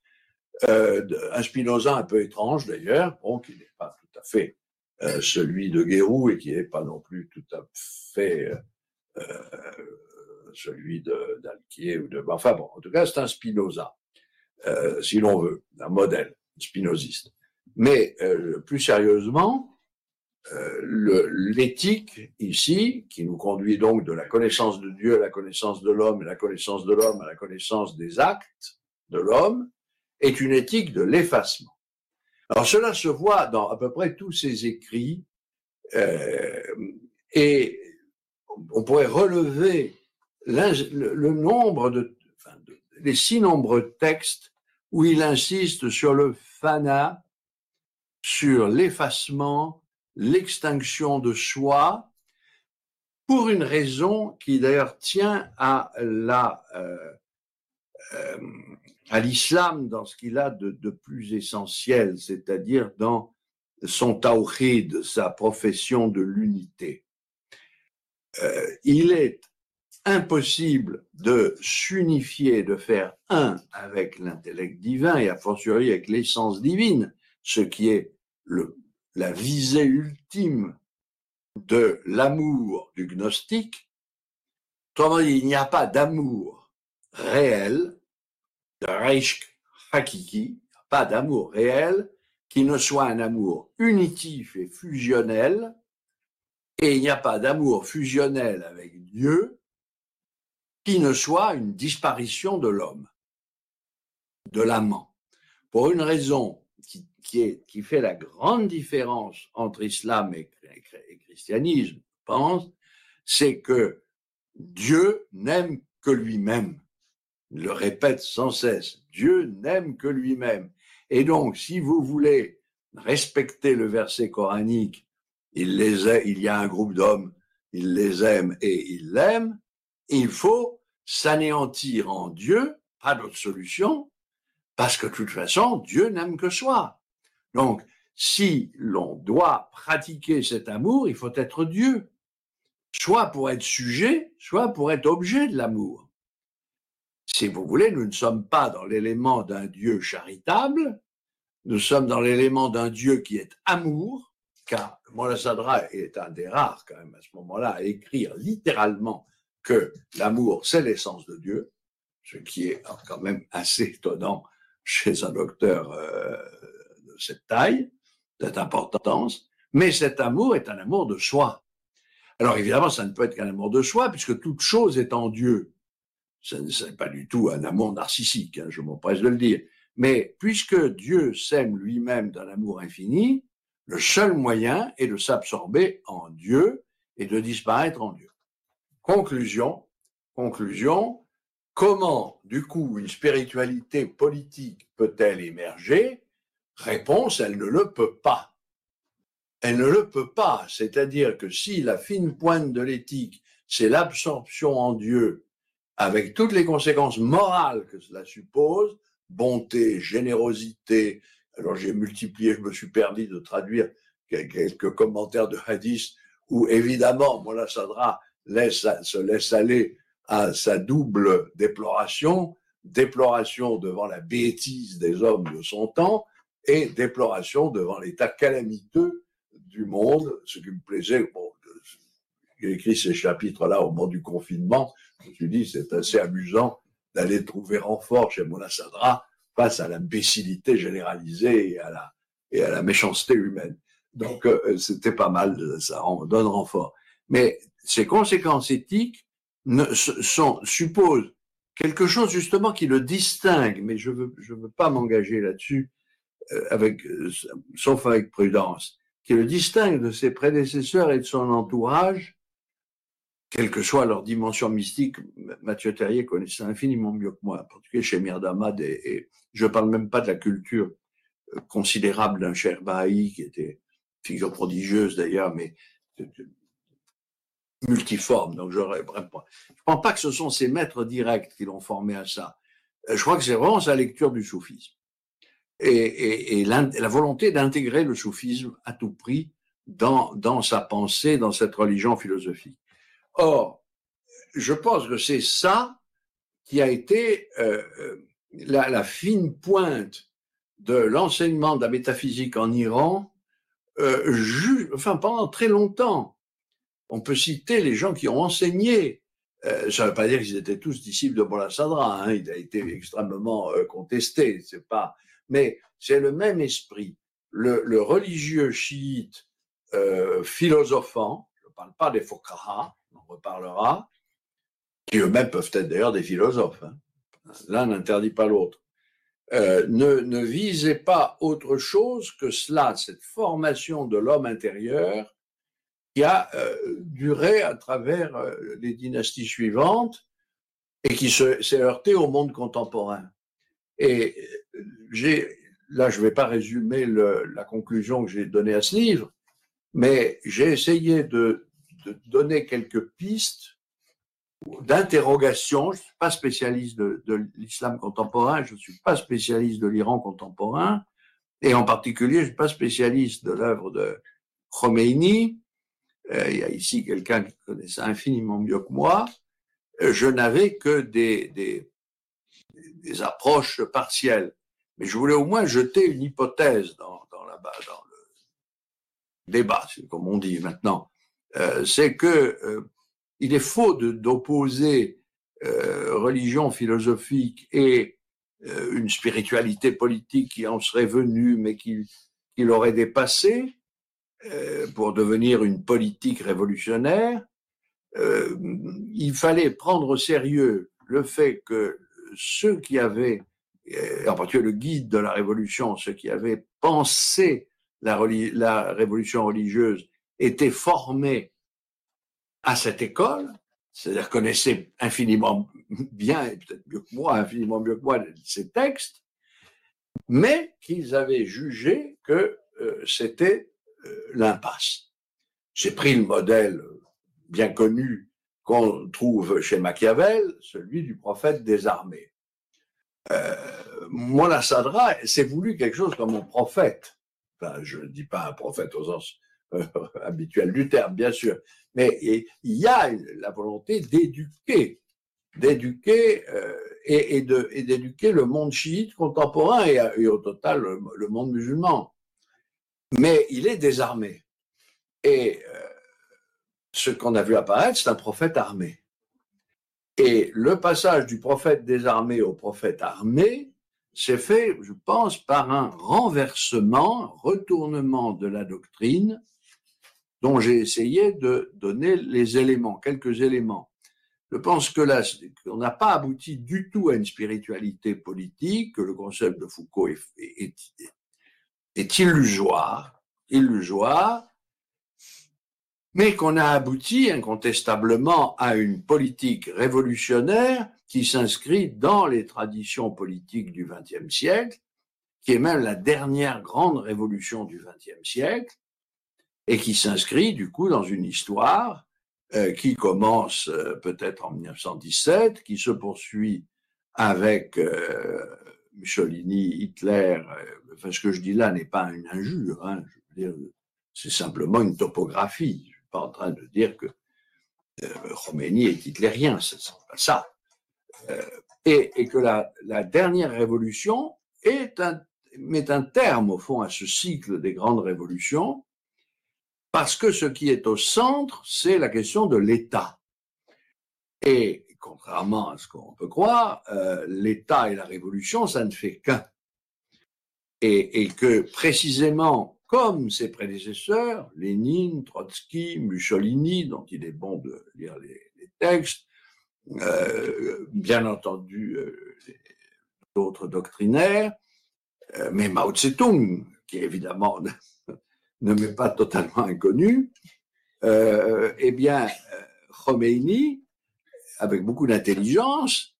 un Spinoza un peu étrange d'ailleurs, bon, qui n'est pas tout à fait celui de Guérou et qui n'est pas non plus tout à fait celui d'Alquier ou de. Enfin bon, en tout cas, c'est un Spinoza, si l'on veut, un modèle spinoziste. Mais plus sérieusement, euh, l'éthique ici, qui nous conduit donc de la connaissance de Dieu à la connaissance de l'homme et la connaissance de l'homme à la connaissance des actes de l'homme, est une éthique de l'effacement. Alors cela se voit dans à peu près tous ses écrits euh, et on pourrait relever le, nombre de, enfin, les si nombreux textes où il insiste sur le fana, sur l'effacement, l'extinction de soi pour une raison qui d'ailleurs tient à la euh, euh, à l'islam dans ce qu'il a de, de plus essentiel, c'est-à-dire dans son tawhid, sa profession de l'unité. Euh, il est impossible de s'unifier, de faire un avec l'intellect divin et a fortiori avec l'essence divine, ce qui est la visée ultime de l'amour du gnostique. Autrement dit, il n'y a pas d'amour réel, de Reich Hakiki, pas d'amour réel qui ne soit un amour unitif et fusionnel, et il n'y a pas d'amour fusionnel avec Dieu qui ne soit une disparition de l'homme, de l'amant. Pour une raison qui, fait la grande différence entre islam et, christianisme, je pense, c'est que Dieu n'aime que lui-même. Il le répète sans cesse. Dieu n'aime que lui-même. Et donc, si vous voulez respecter le verset coranique, il, y a un groupe d'hommes, il les aime et il l'aime, il faut s'anéantir en Dieu, pas d'autre solution, parce que de toute façon, Dieu n'aime que soi. Donc, si l'on doit pratiquer cet amour, il faut être Dieu, soit pour être sujet, soit pour être objet de l'amour. Si vous voulez, nous ne sommes pas dans l'élément d'un Dieu charitable, nous sommes dans l'élément d'un Dieu qui est amour, car Sadra est un des rares quand même à ce moment-là à écrire littéralement que l'amour, c'est l'essence de Dieu, ce qui est quand même assez étonnant chez un docteur euh, cette taille, cette importance, mais cet amour est un amour de soi. Alors évidemment, ça ne peut être qu'un amour de soi, puisque toute chose est en Dieu. Ce n'est pas du tout un amour narcissique, hein, je m'empresse de le dire. Mais puisque Dieu s'aime lui-même d'un amour infini, le seul moyen est de s'absorber en Dieu et de disparaître en Dieu. Conclusion, conclusion, comment du coup une spiritualité politique peut-elle émerger? Réponse, elle ne le peut pas. Elle ne le peut pas. C'est-à-dire que si la fine pointe de l'éthique, c'est l'absorption en Dieu, avec toutes les conséquences morales que cela suppose, bonté, générosité, alors j'ai multiplié, je me suis permis de traduire quelques commentaires de hadith où évidemment Mola Sadra laisse, se laisse aller à sa double déploration, déploration devant la bêtise des hommes de son temps, et déploration devant l'état calamiteux du monde, ce qui me plaisait. Bon, j'ai écrit ces chapitres-là au moment du confinement. Je me suis dit, c'est assez amusant d'aller trouver renfort chez Mona Sadra face à l'imbécilité généralisée et à la, méchanceté humaine. Donc, euh, c'était pas mal, ça donne renfort. Mais ces conséquences éthiques ne, sont, supposent quelque chose justement qui le distingue, mais je veux, je veux pas m'engager là-dessus, euh, avec, euh, sauf avec prudence, qui le distingue de ses prédécesseurs et de son entourage, quelle que soit leur dimension mystique. Mathieu Terrier connaît ça infiniment mieux que moi, en particulier chez Mirdamad, et, et je ne parle même pas de la culture euh, considérable d'un cher Baha'i, qui était figure prodigieuse d'ailleurs, mais multiforme. Donc, je ne pense pas que ce sont ses maîtres directs qui l'ont formé à ça. Je crois que c'est vraiment sa lecture du soufisme et, la volonté d'intégrer le soufisme à tout prix dans, dans sa pensée, dans cette religion philosophique. Or, je pense que c'est ça qui a été euh, euh la, fine pointe de l'enseignement de la métaphysique en Iran, euh, enfin pendant très longtemps. On peut citer les gens qui ont enseigné. Euh, ça ne veut pas dire qu'ils étaient tous disciples de Bola Sadra. Hein, il a été extrêmement euh, contesté. C'est pas. Mais c'est le même esprit. Le, le religieux chiite euh, philosophant, je ne parle pas des Fokaha, on reparlera, qui eux-mêmes peuvent être d'ailleurs des philosophes. Hein. L'un n'interdit pas l'autre. Euh, ne, ne visait pas autre chose que cela, cette formation de l'homme intérieur qui a euh, duré à travers euh, les dynasties suivantes et qui s'est heurté au monde contemporain. Et j'ai, là, je ne vais pas résumer la conclusion que j'ai donnée à ce livre, mais j'ai essayé de, de donner quelques pistes d'interrogation. Je ne suis pas spécialiste de, de l'islam contemporain, je ne suis pas spécialiste de l'Iran contemporain, et en particulier, je ne suis pas spécialiste de l'œuvre de Khomeini. Euh, il y a ici quelqu'un qui connaît ça infiniment mieux que moi. Euh, je n'avais que des, des, des, approches partielles. Mais je voulais au moins jeter une hypothèse dans, dans, la, dans le débat, comme on dit maintenant. Euh, c'est que il est faux d'opposer euh, religion philosophique et une spiritualité politique qui en serait venue, mais qui, qui l'aurait dépassée euh, pour devenir une politique révolutionnaire. Euh, il fallait prendre au sérieux le fait que ceux qui avaient, euh, en particulier le guide de la révolution, ceux qui avaient pensé la, révolution religieuse, étaient formés à cette école, c'est-à-dire connaissait infiniment bien, et peut-être mieux que moi, infiniment mieux que moi, ces textes, mais qu'ils avaient jugé que c'était l'impasse. J'ai pris le modèle bien connu qu'on trouve chez Machiavel, celui du prophète des armées. Euh, Mola Sadra s'est voulu quelque chose comme un prophète. Enfin, je ne dis pas un prophète au sens euh, habituel du terme, bien sûr, mais il y a la volonté d'éduquer, d'éduquer euh, et, d'éduquer le monde chiite contemporain et, au total le, monde musulman. Mais il est désarmé. Et euh, ce qu'on a vu apparaître, c'est un prophète armé. Et le passage du prophète désarmé au prophète armé s'est fait, je pense, par un renversement, retournement de la doctrine dont j'ai essayé de donner les éléments, quelques éléments. Je pense que là, on n'a pas abouti du tout à une spiritualité politique, que le concept de Foucault est, illusoire, illusoire, mais qu'on a abouti incontestablement à une politique révolutionnaire qui s'inscrit dans les traditions politiques du XXe siècle, qui est même la dernière grande révolution du XXe siècle, et qui s'inscrit du coup dans une histoire euh, qui commence euh, peut-être en 1917, qui se poursuit avec euh, Mussolini, Hitler. Euh, ce que je dis là n'est pas une injure, hein, je veux dire, c'est simplement une topographie. Je suis pas en train de dire que euh, est hitlérien, c'est pas ça. Et, et, que la, dernière révolution met un terme au fond à ce cycle des grandes révolutions parce que ce qui est au centre, c'est la question de l'État. Et contrairement à ce qu'on peut croire, euh, l'État et la révolution, ça ne fait qu'un. Et, que précisément, comme ses prédécesseurs, Lénine, Trotsky, Mussolini, dont il est bon de lire les, textes, euh, bien entendu d'autres doctrinaires, euh, mais Mao Tse-tung, qui évidemment ne m'est pas totalement inconnu, eh bien, Khomeini, avec beaucoup d'intelligence,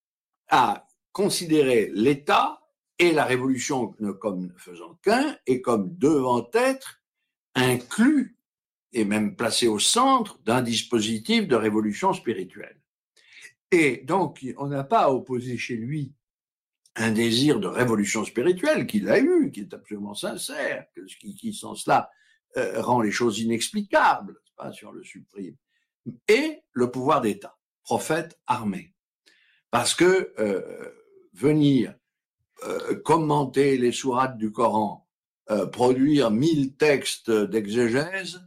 a considéré l'État et la révolution comme ne faisant qu'un et comme devant être inclus et même placé au centre d'un dispositif de révolution spirituelle. Et donc, on n'a pas à opposer chez lui un désir de révolution spirituelle qu'il a eu, qui est absolument sincère, qui, qui sans cela euh, rend les choses inexplicables, pas sur le supprime, et le pouvoir d'État, prophète armé. Parce que euh, venir commenter les sourates du Coran, produire mille textes d'exégèse,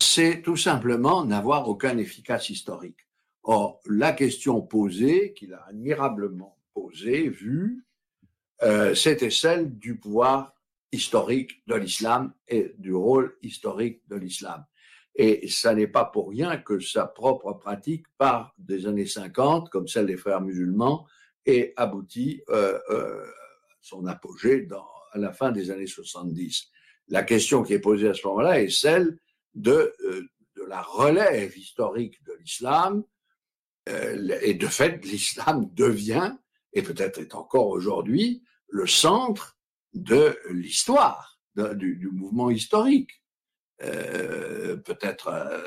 c'est tout simplement n'avoir aucun efficace historique. Or, la question posée, qu'il a admirablement posée, vue, euh, c'était celle du pouvoir historique de l'islam et du rôle historique de l'islam. Et ça n'est pas pour rien que sa propre pratique part des années 50, comme celle des frères musulmans, et aboutit euh, euh, son apogée dans, à la fin des années 70. La question qui est posée à ce moment-là est celle de, euh, de la relève historique de l'islam, euh, et de fait, l'islam devient, et peut-être est encore aujourd'hui, le centre de l'histoire, du, du, mouvement historique. Euh, peut-être euh,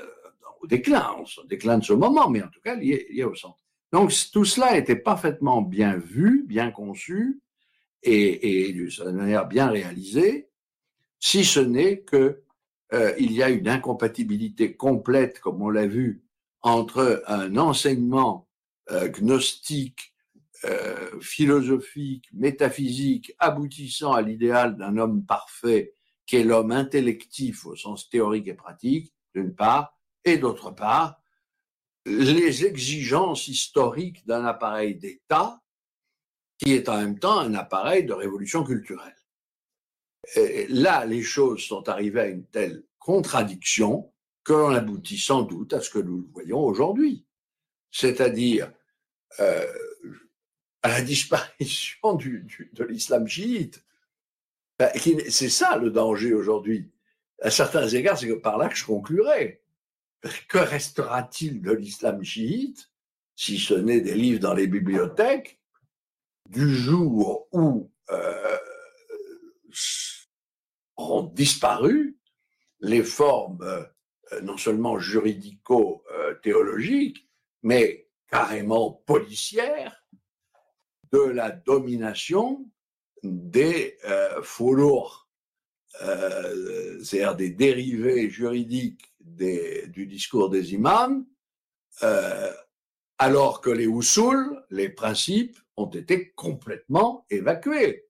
au déclin, au déclin de ce moment, mais en tout cas lié, lié au centre. Donc tout cela était parfaitement bien vu, bien conçu et, et d'une manière bien réalisée, si ce n'est que euh, il y a une incompatibilité complète, comme on l'a vu, entre un enseignement euh, gnostique, euh, philosophique, métaphysique, aboutissant à l'idéal d'un homme parfait, qui est l'homme intellectif au sens théorique et pratique, d'une part, et d'autre part, les exigences historiques d'un appareil d'État qui est en même temps un appareil de révolution culturelle. Et là, les choses sont arrivées à une telle contradiction que l'on aboutit sans doute à ce que nous voyons aujourd'hui, c'est-à-dire euh, à la disparition de l'islam chiite. Ben, c'est ça le danger aujourd'hui. À certains égards, c'est par là que je conclurai. Que restera-t-il de l'islam chiite si ce n'est des livres dans les bibliothèques du jour où euh, ont disparu les formes euh, non seulement juridico-théologiques, mais carrément policières de la domination des euh, faux euh, c'est-à-dire des dérivés juridiques du discours des imams, euh, alors que les usul, les principes, ont été complètement évacués.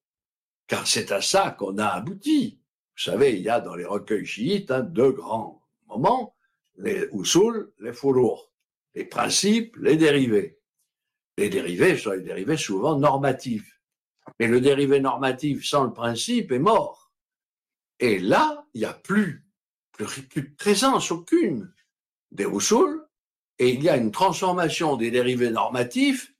Car c'est à ça qu'on a abouti. Vous savez, il y a dans les recueils chiites hein, deux grands moments, les usul, les foulours, les principes, les dérivés. Les dérivés sont les dérivés souvent normatifs. Mais le dérivé normatif sans le principe est mort. Et là, il n'y a plus, plus, de présence aucune des usul, et il y a une transformation des dérivés normatifs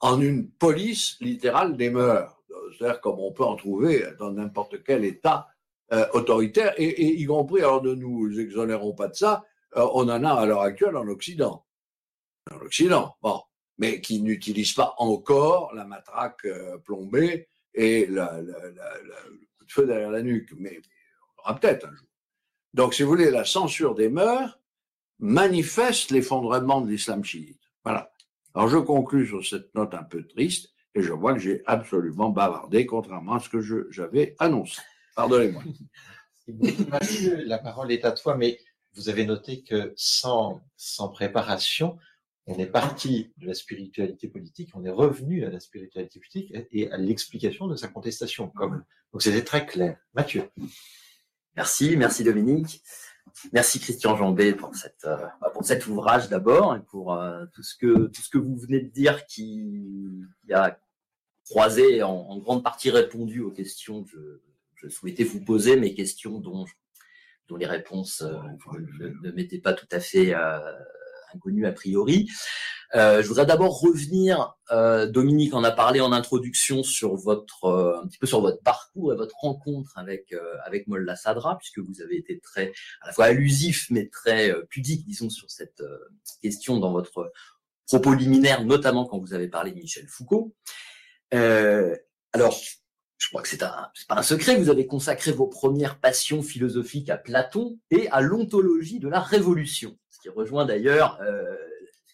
en une police littérale des mœurs. C'est-à-dire comme on peut en trouver dans n'importe quel État euh, autoritaire, et, y compris, alors ne nous exonérons pas de ça, euh, on en a à l'heure actuelle en Occident. En Occident, bon, mais qui n'utilise pas encore la matraque euh, plombée et le coup de feu derrière la nuque, mais on aura peut-être un jour. Donc, si vous voulez, la censure des mœurs manifeste l'effondrement de l'islam chiite. Voilà. Alors, je conclus sur cette note un peu triste, et je vois que j'ai absolument bavardé, contrairement à ce que j'avais annoncé. Pardonnez-moi. La parole est à toi, mais vous avez noté que sans préparation, on est parti de la spiritualité politique, on est revenu à la spiritualité politique et à l'explication de sa contestation. Donc c'était très clair. Mathieu. Merci, merci Dominique. Merci Christian Jambé pour euh, pour cet ouvrage d'abord et pour euh, tout ce que vous venez de dire qui, a croisé en, en, grande partie répondu aux questions que je, souhaitais vous poser mes questions dont, les réponses euh, ne, m'étaient pas tout à fait inconnues a priori. Euh, je voudrais d'abord revenir, euh, Dominique en a parlé en introduction sur votre euh, un petit peu sur votre parcours et votre rencontre avec avec Molla Sadra, puisque vous avez été très à la fois allusif mais très pudique, disons, sur cette question dans votre propos liminaire, notamment quand vous avez parlé de Michel Foucault. alors, je crois que c'est un, pas un secret, vous avez consacré vos premières passions philosophiques à Platon et à l'ontologie de la révolution, ce qui rejoint d'ailleurs euh,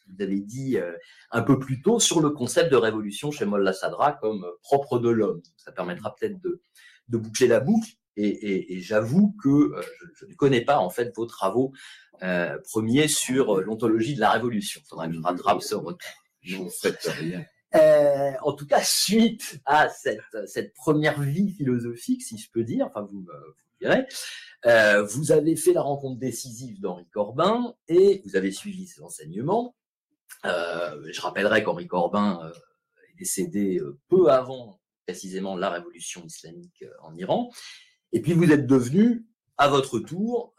vous avez dit euh, un peu plus tôt sur le concept de révolution chez Molla Sadra comme euh, propre de l'homme. Ça permettra peut-être de, de, boucler la boucle. Et, et, et j'avoue que euh, je, je, ne connais pas en fait vos travaux premiers sur l'ontologie de la révolution. Il faudra que je rattrape ce retard. Non, faites rien. En tout cas, suite à cette, cette, première vie philosophique, si je peux dire, enfin vous, euh, vous avez fait la rencontre décisive d'Henri Corbin et vous avez suivi ses enseignements. Euh, je rappellerai qu'Henri Corbin euh, est décédé euh, peu avant précisément la révolution islamique en Iran. Et puis vous êtes devenu, à votre tour,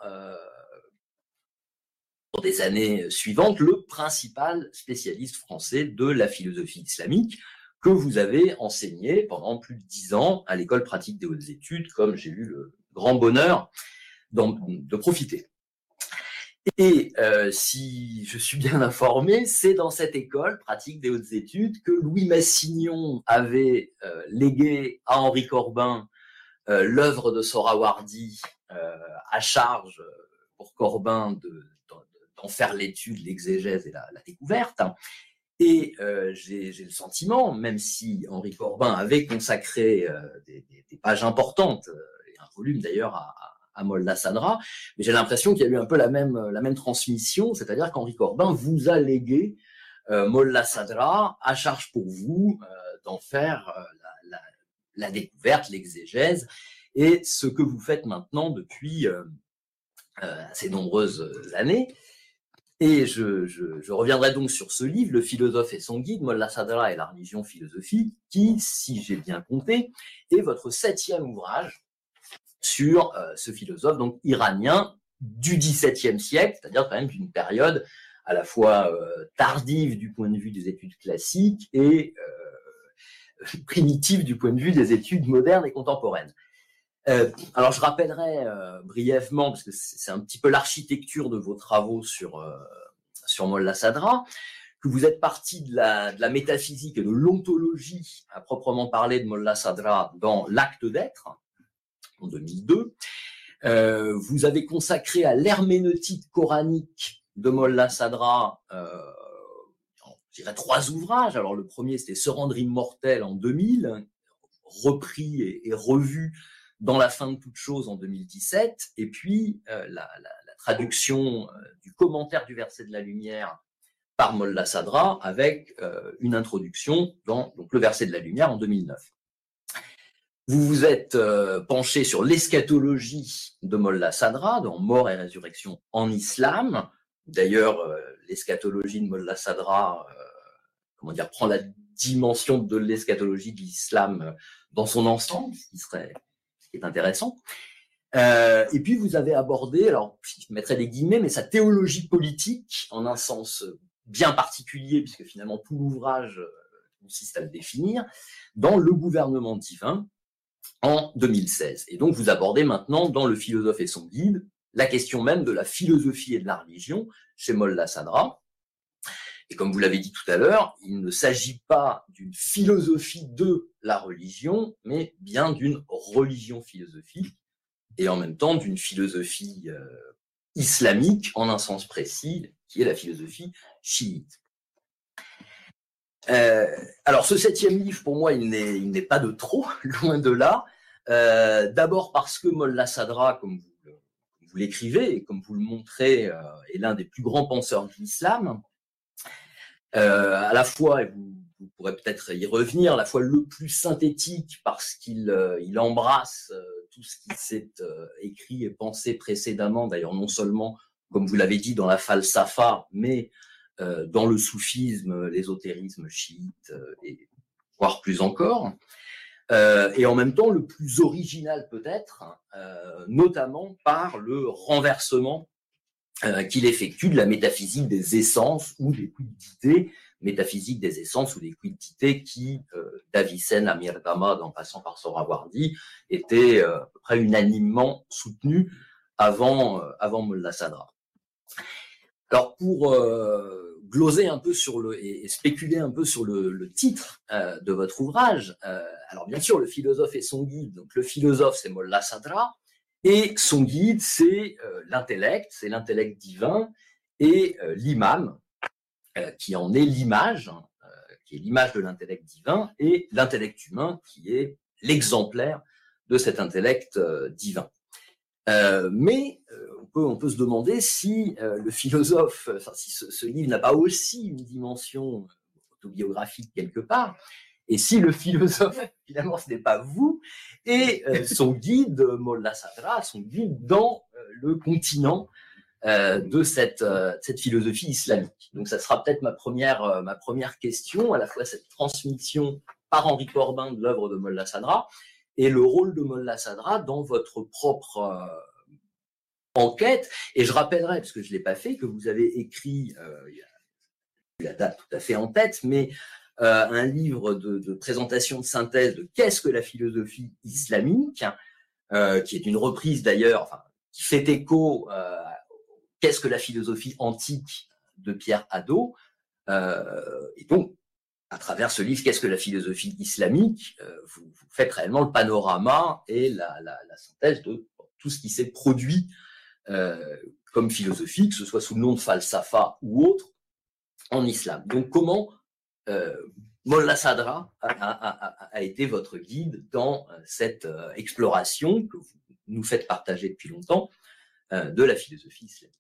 pour des années suivantes, le principal spécialiste français de la philosophie islamique que vous avez enseigné pendant plus de dix ans à l'école pratique des hautes études, comme j'ai eu le grand bonheur de profiter. Et euh, si je suis bien informé, c'est dans cette école pratique des hautes études que Louis Massignon avait euh, légué à Henri Corbin euh, l'œuvre de Sorawardi à charge pour Corbin de, d'en faire l'étude, l'exégèse et la, découverte. Et j'ai, le sentiment, même si Henri Corbin avait consacré des, pages importantes, un volume d'ailleurs à, à Sadra, mais j'ai l'impression qu'il y a eu un peu la même, la même transmission, c'est-à-dire qu'Henri Corbin vous a légué euh, Molla Sadra à charge pour vous euh, d'en faire euh, la, découverte, l'exégèse, et ce que vous faites maintenant depuis euh, euh, ces nombreuses années. Et je, je, je, reviendrai donc sur ce livre, Le philosophe et son guide, Molla Sadra et la religion philosophique, qui, si j'ai bien compté, est votre septième ouvrage sur euh, ce philosophe donc iranien du XVIIe siècle, c'est-à-dire quand même d'une période à la fois euh, tardive du point de vue des études classiques et euh, primitive du point de vue des études modernes et contemporaines. Alors je rappellerai brièvement, parce que c'est un petit peu l'architecture de vos travaux sur, euh, sur Molla Sadra, que vous êtes parti de la, de la métaphysique et de l'ontologie à proprement parler de Molla Sadra dans l'acte d'être, en 2002. Euh, vous avez consacré à l'herméneutique coranique de Molla Sadra, euh, trois ouvrages. Alors le premier, c'était Se rendre immortel en 2000, repris et, et, revu dans la fin de toute chose en 2017. Et puis euh, la, traduction euh, du commentaire du verset de la lumière par Molla Sadra avec une introduction dans donc, le verset de la lumière en 2009 vous vous êtes euh, penché sur l'eschatologie de Molla Sadra, dans Mort et résurrection en islam. D'ailleurs, euh, l'eschatologie de Molla Sadra, euh, comment dire, prend la dimension de l'eschatologie de l'islam euh, dans son ensemble, ce qui serait, ce qui est intéressant. Euh, et puis vous avez abordé, alors je mettrai des guillemets, mais sa théologie politique en un sens bien particulier, puisque finalement tout l'ouvrage consiste à le définir, dans le gouvernement divin, en 2016. Et donc, vous abordez maintenant, dans Le philosophe et son guide, la question même de la philosophie et de la religion chez Molla Sadra. Et comme vous l'avez dit tout à l'heure, il ne s'agit pas d'une philosophie de la religion, mais bien d'une religion philosophique, et en même temps d'une philosophie euh, islamique en un sens précis, qui est la philosophie chiite. Euh, alors, ce septième livre, pour moi, il n'est pas de trop, loin de là. Euh, D'abord parce que Molla Sadra, comme vous, l'écrivez et comme vous le montrez, euh, est l'un des plus grands penseurs de l'islam. Euh, à la fois, et vous, vous pourrez peut-être y revenir, à la fois le plus synthétique parce qu'il euh, il embrasse tout ce qui s'est écrit et pensé précédemment, d'ailleurs non seulement, comme vous l'avez dit, dans la falsafa, mais dans le soufisme, l'ésotérisme chiite, euh, et voire plus encore. Euh, et en même temps le plus original peut-être, notamment par le renversement qu'il effectue de la métaphysique des essences ou des quiddités, métaphysique des essences ou des quiddités qui, euh, d'Avicenne à Mirdamad en passant par Sorawardi, étaient euh, à peu près unanimement soutenues avant, euh, avant Mullah Sadra. Alors pour euh, gloser un peu sur le et, spéculer un peu sur le, le titre euh, de votre ouvrage, euh, alors bien sûr le philosophe et son guide. Donc le philosophe c'est Molla Sadra et son guide c'est euh, l'intellect, c'est l'intellect divin et l'imam qui en est l'image, qui est l'image de l'intellect divin et l'intellect humain qui est l'exemplaire de cet intellect divin. mais on peut se demander si euh, le philosophe, enfin, si ce, livre n'a pas aussi une dimension autobiographique quelque part. Et si le philosophe, finalement, ce n'est pas vous, et euh, son guide, Molla Sadra, son guide dans euh, le continent euh, de cette, cette philosophie islamique. Donc, ça sera peut-être ma première, ma première question, à la fois cette transmission par Henri Corbin de l'œuvre de Molla Sadra et le rôle de Molla Sadra dans votre propre enquête. Et je rappellerai, parce que je ne l'ai pas fait, que vous avez écrit, a la date tout à fait en tête, mais euh, un livre de, présentation de synthèse de qu'est-ce que la philosophie islamique, euh, qui est une reprise d'ailleurs, enfin, qui fait écho euh, qu'est-ce que la philosophie antique de Pierre Hadot. et donc, à travers ce livre, qu'est-ce que la philosophie islamique, vous, faites réellement le panorama et la, synthèse de tout ce qui s'est produit comme philosophie, que ce soit sous le nom de falsafa ou autre, en islam. Donc, comment euh, Molla Sadra a, été votre guide dans euh, cette euh, exploration que vous nous faites partager depuis longtemps de la philosophie islamique?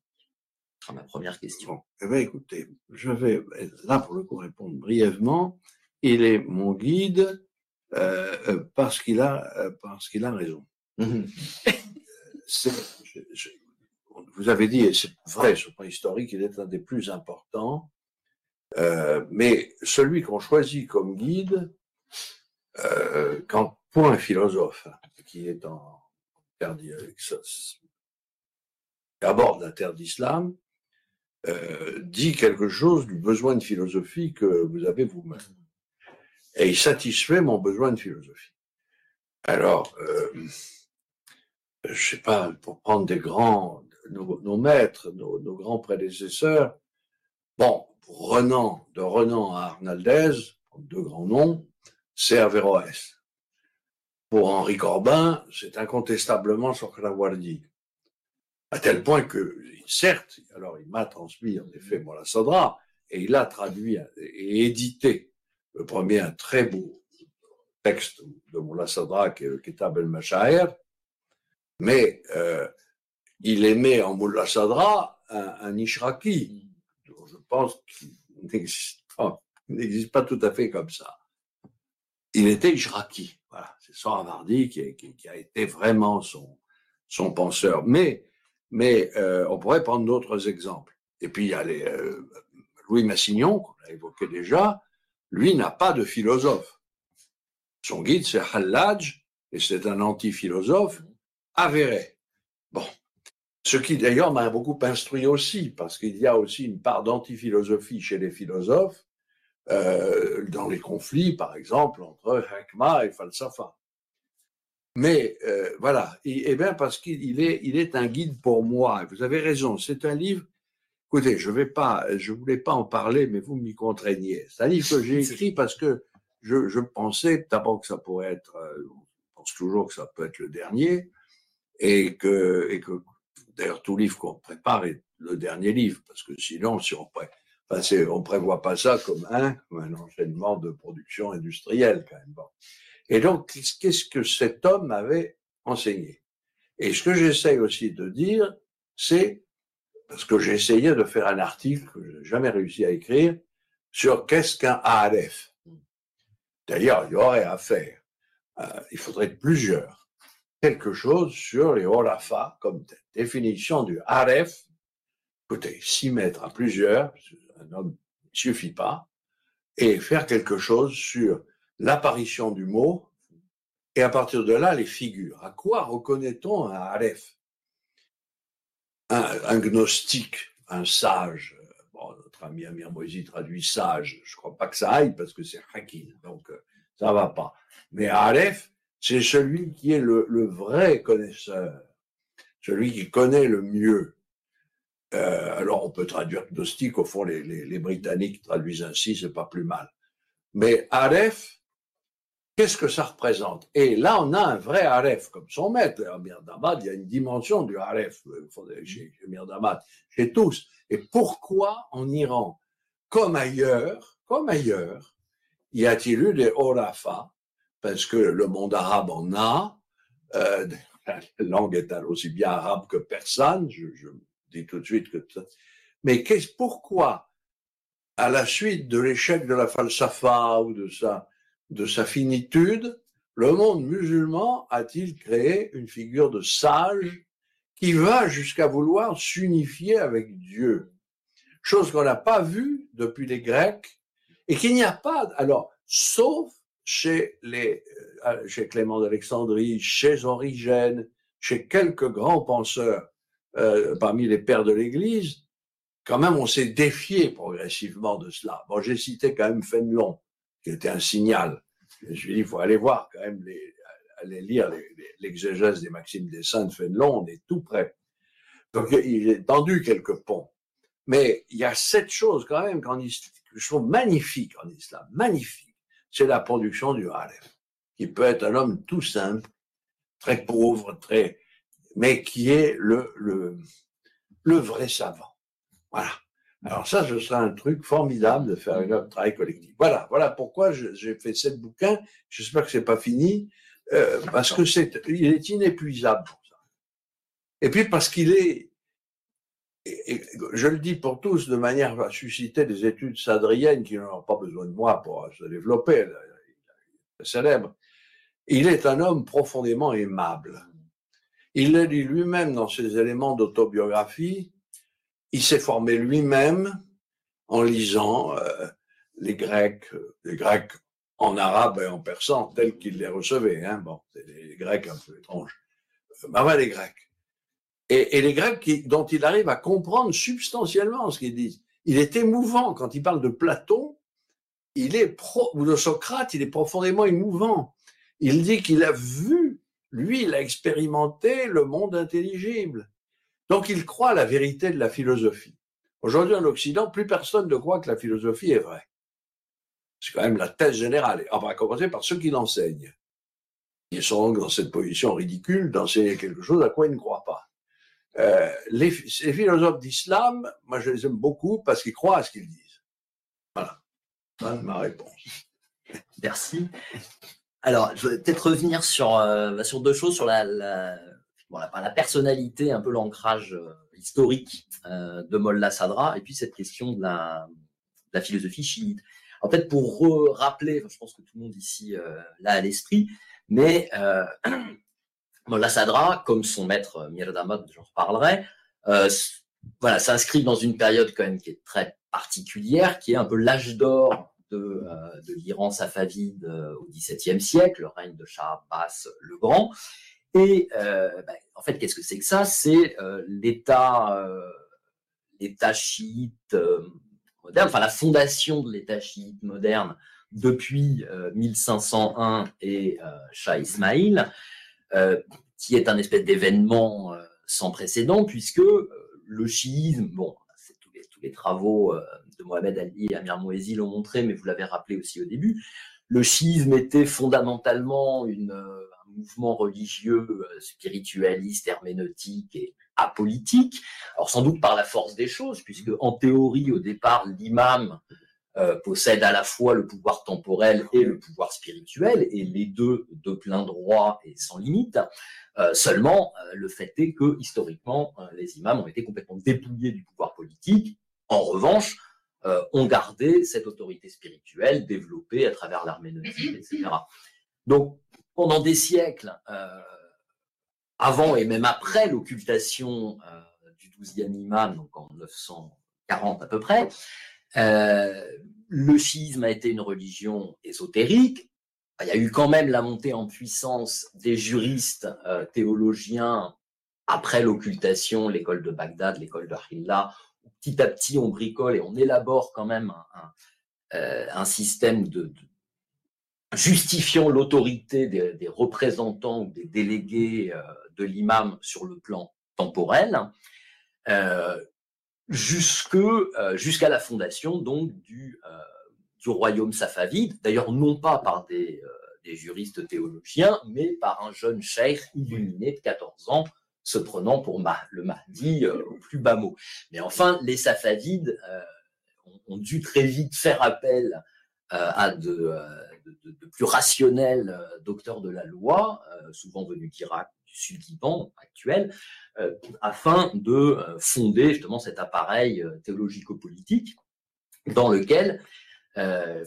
Ma première question. eh bien, écoutez, je vais là pour le coup répondre brièvement. Il est mon guide parce qu'il a parce qu'il a raison. Mmh vous avez dit, et c'est vrai sur le plan historique, il est un des plus importants euh, mais celui qu'on choisit comme guide, euh, quand pour un philosophe qui est en terre qui aborde la terre d'islam, euh, dit quelque chose du besoin de philosophie que vous avez vous-même. Et il satisfait mon besoin de philosophie. Alors, euh, je sais pas, pour prendre des grands, nos, maîtres, nos, grands prédécesseurs, bon, Renan, de Renan à Arnaldez, deux grands noms, c'est Averroès. Pour Henri Corbin, c'est incontestablement Sohrawardi. À tel point que, certes, alors il m'a transmis en effet Mola Sadra, et il a traduit et édité le premier, un très beau texte de Mola Sadra, qui est le el-Mashaher, mais euh, il aimait en Moula Sadra un, un Ishraki, pense qu'il n'existe pas, tout à fait comme ça. Il était Ishraki. Voilà, c'est Sohravardi qui, qui, qui, a été vraiment son, son penseur. Mais, mais euh, on pourrait prendre d'autres exemples. Et puis il y a les, euh, Louis Massignon, qu'on a évoqué déjà, lui n'a pas de philosophe. Son guide, c'est Hallaj, et c'est un anti-philosophe avéré. Ce qui d'ailleurs m'a beaucoup instruit aussi, parce qu'il y a aussi une part d'antiphilosophie chez les philosophes, euh, dans les conflits, par exemple, entre Hakma et Falsafa. Mais euh, voilà, et, bien parce qu'il est, il est un guide pour moi. Vous avez raison, c'est un livre. Écoutez, je vais pas, je voulais pas en parler, mais vous m'y contraignez. C'est un livre que j'ai écrit parce que je, je pensais d'abord que ça pourrait être, euh, je pense toujours que ça peut être le dernier, et que, et que D'ailleurs, tout livre qu'on prépare est le dernier livre, parce que sinon, si on pré... prévoit pas ça comme un, un enchaînement de production industrielle quand même. Et donc, qu'est-ce que cet homme avait enseigné? Et ce que j'essaye aussi de dire, c'est parce que essayé de faire un article que je n'ai jamais réussi à écrire sur qu'est-ce qu'un ARF. D'ailleurs, il y aurait à faire. Euh, il faudrait plusieurs quelque chose sur les Olafa comme définition du Aref. Écoutez, s'y mettre à plusieurs, un homme ne suffit pas, et faire quelque chose sur l'apparition du mot, et à partir de là, les figures. À quoi reconnaît-on un Aref un, gnostique, un sage. Bon, notre ami Amir Moïse traduit sage. Je ne crois pas que ça aille parce que c'est Hakim, donc euh, ça va pas. Mais Aref, c'est celui qui est le, vrai connaisseur, celui qui connaît le mieux. Euh, alors on peut traduire gnostique, au fond les, Britanniques traduisent ainsi, c'est pas plus mal. Mais Aref, qu'est-ce que ça représente? Et là on a un vrai Aref, comme son maître, Amir Damad, il y a une dimension du Aref chez Amir Damad, chez tous. Et pourquoi en Iran, comme ailleurs, comme ailleurs, y a-t-il eu des Orafa parce que le monde arabe en a. Euh, la langue est aussi bien arabe que persane, je, dis tout de suite que. Mais qu'est-ce, pourquoi à la suite de l'échec de la falsafa ou de sa, de sa finitude, le monde musulman a-t-il créé une figure de sage qui va jusqu'à vouloir s'unifier avec Dieu? Chose qu'on n'a pas vue depuis les Grecs et qu'il n'y a pas, alors, sauf chez, les, euh, chez Clément d'Alexandrie, chez Origène, chez quelques grands penseurs euh, parmi les pères de l'Église, quand même, on s'est défié progressivement de cela. Bon, j'ai cité quand même Fénelon, qui était un signal. Je me suis dit, il faut aller voir quand même, les, aller lire l'exégèse des Maximes des Saints de Fénelon, on est tout près. Donc, il est tendu quelques ponts. Mais il y a cette chose quand même qu'en que je trouve magnifique en islam, magnifique, c'est la production du Aleph, qui peut être un homme tout simple, très pauvre, très, mais qui est le, le, vrai savant. Voilà. Alors ça, ce sera un truc formidable de faire une travail collectif. Voilà, voilà pourquoi j'ai fait sept bouquins. J'espère que c'est pas fini, euh, parce que c'est, il est inépuisable. Et puis parce qu'il est, je le dis pour tous de manière à susciter des études sadriennes qui n'ont pas besoin de moi pour se développer, célèbre. Il est un homme profondément aimable. Il le dit lui-même dans ses éléments d'autobiographie. Il s'est formé lui-même en lisant euh, les Grecs, les Grecs en arabe et en persan tels qu'il les recevait. Hein. Bon, c'est les Grecs un peu étranges. Bah les Grecs. Et, et les Grecs qui, dont il arrive à comprendre substantiellement ce qu'ils disent. Il est émouvant quand il parle de Platon. Il est pro, ou de Socrate, il est profondément émouvant. Il dit qu'il a vu, lui, il a expérimenté le monde intelligible. Donc il croit à la vérité de la philosophie. Aujourd'hui en Occident, plus personne ne croit que la philosophie est vraie. C'est quand même la thèse générale. On va commencer par ceux qui l'enseignent. Ils sont dans cette position ridicule d'enseigner quelque chose à quoi ils ne croient pas. Euh, les, philosophes d'islam, moi je les aime beaucoup parce qu'ils croient à ce qu'ils disent. Voilà. C'est ma réponse. Merci. Alors, je vais peut-être revenir sur, euh, sur deux choses, sur la, la, la, personnalité, un peu l'ancrage euh, historique de Molla Sadra, et puis cette question de la, philosophie chiite. En fait, pour rappeler, je pense que tout le monde ici l'a à l'esprit, mais Molla Sadra, comme son maître Mirdamad, j'en reparlerai, euh, voilà, s'inscrit dans une période quand même qui est très particulière, qui est un peu l'âge d'or de, euh, l'Iran safavide euh, au XVIIe siècle, le règne de Shah Abbas le Grand. Et euh, bah, en fait, qu'est-ce que c'est que ça? C'est l'État, l'État chiite moderne, enfin la fondation de l'État chiite moderne depuis 1501 et Shah Ismail, qui est un espèce d'événement sans précédent, puisque le chiisme, bon, tous les, travaux de Mohamed Ali et Amir Mouezi l'ont montré, mais vous l'avez rappelé aussi au début, le chiisme était fondamentalement euh, un mouvement religieux, euh, spiritualiste, herméneutique et apolitique. Alors sans doute par la force des choses, puisque en théorie, au départ, l'imam euh, possède à la fois le pouvoir temporel et le pouvoir spirituel, et les deux de plein droit et sans limite. Euh, seulement, euh, le fait est que historiquement, les imams ont été complètement dépouillés du pouvoir politique. En revanche, ont gardé cette autorité spirituelle développée à travers l'herméneutique, etc. Donc, pendant des siècles, avant et même après l'occultation du 12e imam, donc en 940 à peu près, le schisme a été une religion ésotérique. Il y a eu quand même la montée en puissance des juristes théologiens après l'occultation, l'école de Bagdad, l'école de Hilla, petit à petit, on bricole et on élabore quand même un, euh, système de, justifiant l'autorité des, représentants ou des délégués euh, de l'imam sur le plan temporel, euh, jusqu'à la fondation donc du, du royaume safavide, d'ailleurs non pas par des, des juristes théologiens, mais par un jeune cheikh illuminé de 14 ans, se prenant pour le Mahdi euh, au plus bas mot. Mais enfin, les Safavides euh, ont, dû très vite faire appel euh, à de, plus rationnels docteurs de la loi, souvent venus d'Irak, du sud Liban actuel, afin de fonder justement cet appareil théologico-politique dans lequel, euh,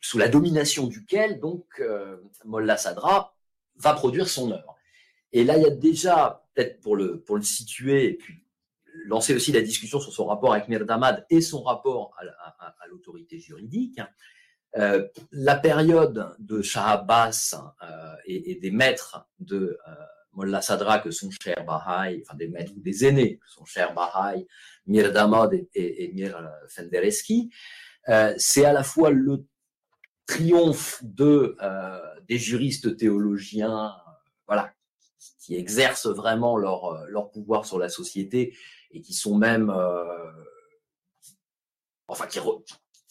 sous la domination duquel, donc, euh, Sadra va produire son œuvre. Et là, il y a déjà, peut-être pour le, pour le situer, et puis lancer aussi la discussion sur son rapport avec Mirdamad et son rapport à, l'autorité juridique. Euh, la période de Shah Abbas euh, et, des maîtres de euh, Mollah Sadra que sont Cher Bahai, enfin des maîtres ou des aînés que sont Cher Bahai, Mirdamad et, et, Mir Fendereski, c'est à la fois le triomphe de des juristes théologiens, voilà, qui exercent vraiment leur, leur pouvoir sur la société et qui sont même, euh, enfin, qui,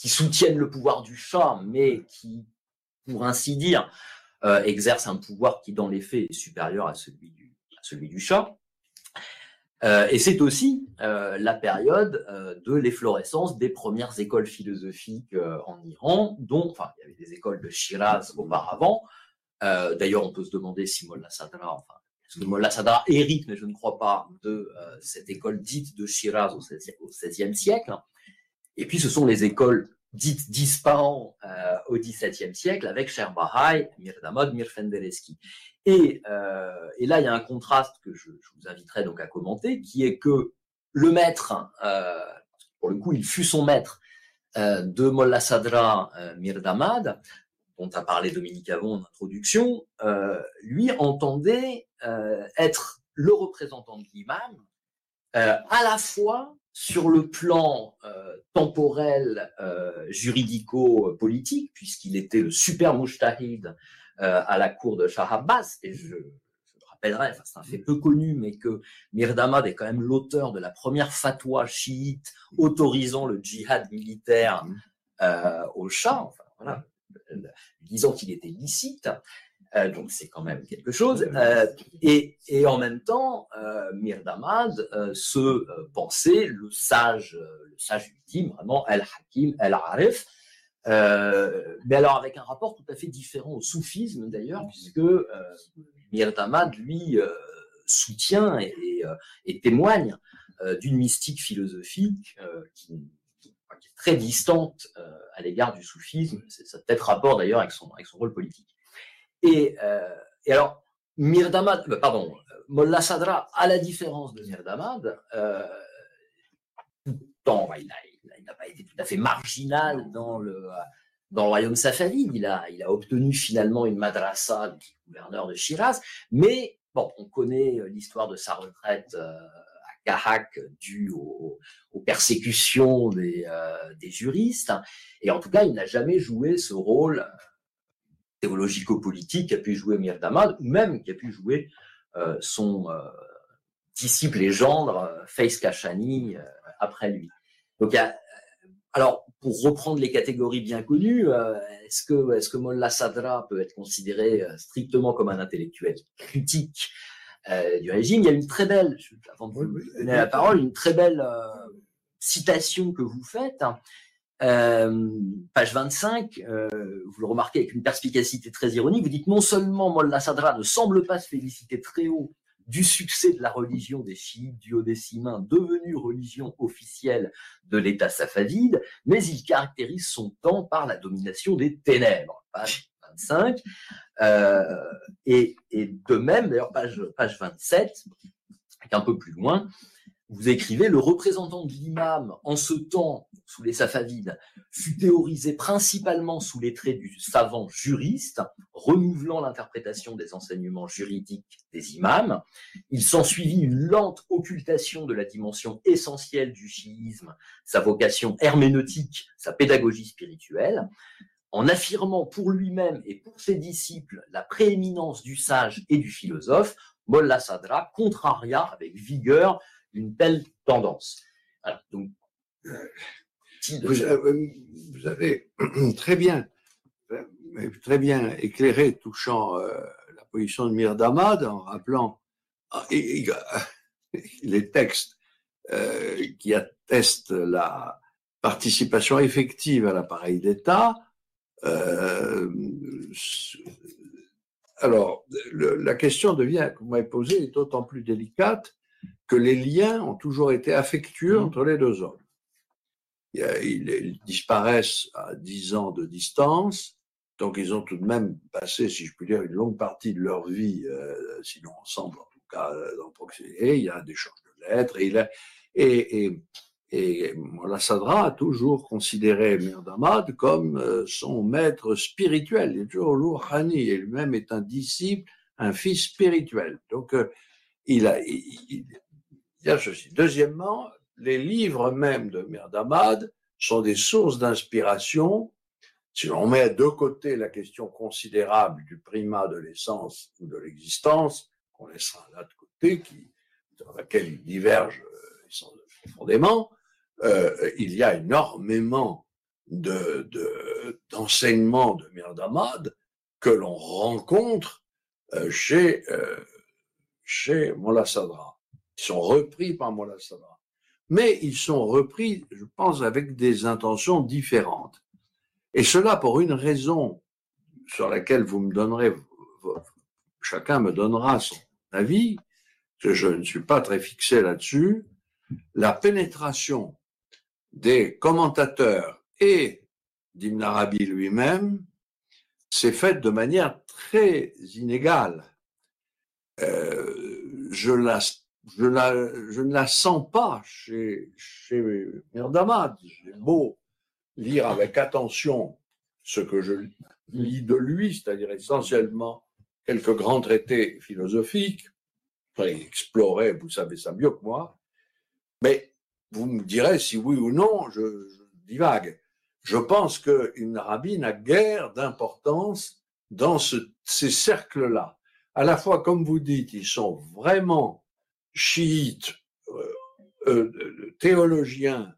qui, soutiennent le pouvoir du chat, mais qui, pour ainsi dire, euh, exercent un pouvoir qui, dans les faits, est supérieur à celui du, chat. Euh, et c'est aussi euh, la période de l'efflorescence des premières écoles philosophiques en Iran, dont, enfin, il y avait des écoles de Shiraz auparavant. D'ailleurs, on peut se demander si Mollah Sadra, enfin, parce que Mollah Sadra hérite, mais je ne crois pas, de cette école dite de Shiraz au XVIe siècle. Et puis ce sont les écoles dites disparant euh, au XVIIe siècle avec Sher Bahai, Mir euh, et, là, il y a un contraste que je, vous inviterai donc à commenter, qui est que le maître, euh, pour le coup, il fut son maître euh, de Mollah Sadra, Mir Damad, dont a parlé Dominique Avon en introduction, lui entendait être le représentant de l'imam, à la fois sur le plan temporel, juridico-politique, puisqu'il était le super mujtahid à la cour de Shah Abbas, et je, je rappellerai, enfin, c'est un fait peu connu, mais que Mirdamad est quand même l'auteur de la première fatwa chiite autorisant le djihad militaire euh, au Shah. Enfin, voilà, disant qu'il était licite. Euh, donc c'est quand même quelque chose. Euh, et, et, en même temps, euh, Mirdamad euh, se pensait le sage, le sage ultime, vraiment El-Hakim, El-Arif. mais alors avec un rapport tout à fait différent au soufisme d'ailleurs, puisque Mirdamad, lui, soutient et, et, et témoigne d'une mystique philosophique qui qui est très distante euh, à l'égard du soufisme. C'est peut-être rapport d'ailleurs avec son, avec son rôle politique. Et, euh, et alors, Mirdamad, euh, pardon, Mollah Sadra, à la différence de Mirdamad, euh, temps, il n'a pas été tout à fait marginal dans le, dans le royaume safavid. Il a, il a obtenu finalement une madrasa du gouverneur de Shiraz, mais bon, on connaît l'histoire de sa retraite euh, Kahak dû aux, persécutions des, euh, des, juristes. Et en tout cas, il n'a jamais joué ce rôle théologico-politique qu'a pu jouer Mirdamad, ou même qu'a pu jouer euh, son euh, disciple et gendre, Faiz Kashani, après lui. Donc, alors, pour reprendre les catégories bien connues, est-ce que, est-ce que Mollah Sadra peut être considéré strictement comme un intellectuel critique euh, du régime? Il y a une très belle, avant de vous donner la parole, une très belle euh, citation que vous faites. Hein. Euh, page 25, euh, vous le remarquez avec une perspicacité très ironique, vous dites non seulement Mollah Sadra ne semble pas se féliciter très haut du succès de la religion des chiites duodécimains devenue religion officielle de l'État safavide, mais il caractérise son temps par la domination des ténèbres. Page 25. Euh, et, et, de même, d'ailleurs, page, page 27, un peu plus loin, vous écrivez le représentant de l'imam en ce temps, sous les Safavides, fut théorisé principalement sous les traits du savant juriste, renouvelant l'interprétation des enseignements juridiques des imams. Il s'ensuivit une lente occultation de la dimension essentielle du chiisme, sa vocation herméneutique, sa pédagogie spirituelle en affirmant pour lui-même et pour ses disciples la prééminence du sage et du philosophe, Molla Sadra contraria avec vigueur une telle tendance. donc, vous, avez très bien, très bien éclairé touchant euh, la position de Mirdamad en rappelant ah, les textes euh, qui attestent la participation effective à l'appareil d'État, euh, alors, le, la question devient, que vous m'avez posée, est d'autant plus délicate que les liens ont toujours été affectueux mmh. entre les deux hommes. ils, disparaissent à 10 ans de distance, donc ils ont tout de même passé, si je puis dire, une longue partie de leur vie, euh, sinon ensemble en tout cas, euh, dans proximité. Il y a des échanges de lettres, et, il a, et, et, et Sadra a toujours considéré Mirdamad comme euh, son maître spirituel. Il est toujours l'Urhani, et lui-même est un disciple, un fils spirituel. Donc, il, a, il, y a ceci. Deuxièmement, les livres même de Mirdamad sont des sources d'inspiration. Si l'on met de côté la question considérable du primat de l'essence ou de l'existence, qu'on laissera là de côté, qui, dans laquelle ils divergent euh, profondément, euh, il y a énormément de, d'enseignements de, Mirdamad que l'on rencontre euh, chez, chez Sadra. Ils sont repris par Sadra mais ils sont repris, je pense, avec des intentions différentes. Et cela pour une raison sur laquelle vous me donnerez, chacun me donnera son avis, que je ne suis pas très fixé là-dessus, la pénétration des commentateurs et d'Ibn Arabi lui-même s'est faite de manière très inégale. Euh, je ne la sens pas chez, chez Mirdamad. J'ai beau lire avec attention ce que je lis de lui, c'est-à-dire essentiellement quelques grands traités philosophiques, explorer, vous savez ça mieux que moi, mais vous me direz si oui ou non, je, divague. Je pense qu'une Arabi n'a guère d'importance dans ce, ces cercles-là. À la fois, comme vous dites, ils sont vraiment chiites, euh, euh, théologiens,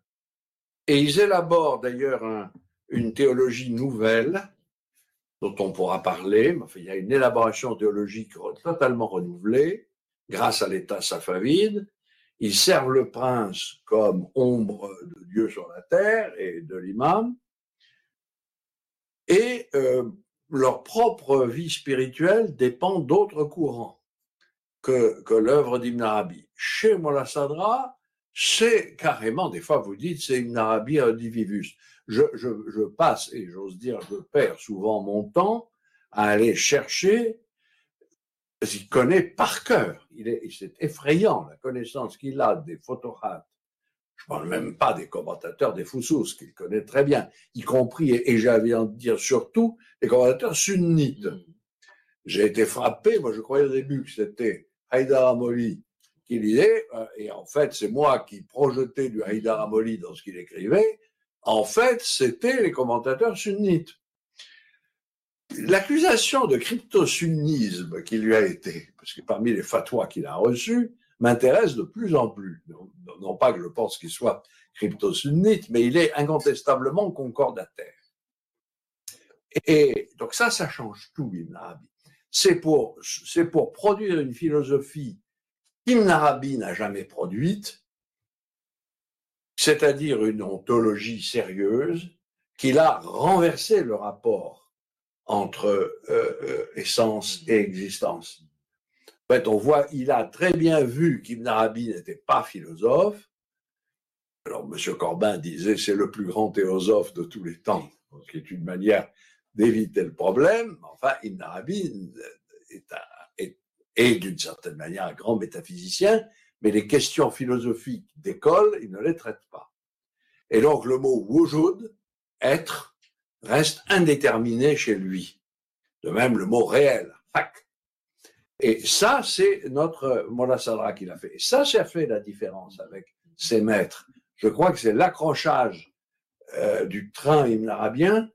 et ils élaborent d'ailleurs une théologie nouvelle dont on pourra parler. Il y a une élaboration théologique totalement renouvelée grâce à l'État safavide. Ils servent le prince comme ombre de Dieu sur la terre et de l'imam. Et euh, leur propre vie spirituelle dépend d'autres courants que, que l'œuvre d'Ibn Arabi. Chez Molla Sadra, c'est carrément, des fois vous dites, c'est Ibn Arabi redivivus. Je, je, passe, et j'ose dire, je perds souvent mon temps à aller chercher, qu'il connaît par cœur. Il est, c'est effrayant la connaissance qu'il a des photographes. Je parle même pas des commentateurs des Foussous, qu'il connaît très bien, y compris, et, j'avais envie de dire surtout, les commentateurs sunnites. Mm. J'ai été frappé, moi je croyais au début que c'était Haïdar Amoli qui lisait, euh, et en fait, c'est moi qui projetais du Haïdar Amoli dans ce qu'il écrivait. En fait, c'était les commentateurs sunnites. L'accusation de crypto-sunnisme qui lui a été, parce que parmi les fatwas qu'il a reçus, m'intéresse de plus en plus. Non, pas que je pense qu'il soit crypto-sunnite, mais il est incontestablement concordataire. Et donc ça, ça change tout, Ibn Arabi c'est pour, c'est pour produire une philosophie qu'Ibn Arabi n'a jamais produite, c'est-à-dire une ontologie sérieuse, qu'il a renversé le rapport entre euh, euh, essence et existence. En fait, on voit, il a très bien vu qu'Ibn Arabi n'était pas philosophe. Alors, M. Corbin disait c'est le plus grand théosophe de tous les temps, ce qui est une manière d'éviter le problème. Enfin, Ibn Arabi est, est, d'une certaine manière un grand métaphysicien, mais les questions philosophiques d'école, il ne les traite pas. Et donc le mot wujud, être, reste indéterminé chez lui. De même le mot réel, hak. Et ça, c'est notre Mola Sadra qui l'a fait. Et ça, ça fait la différence avec ses maîtres. Je crois que c'est l'accrochage euh, du train hymne arabien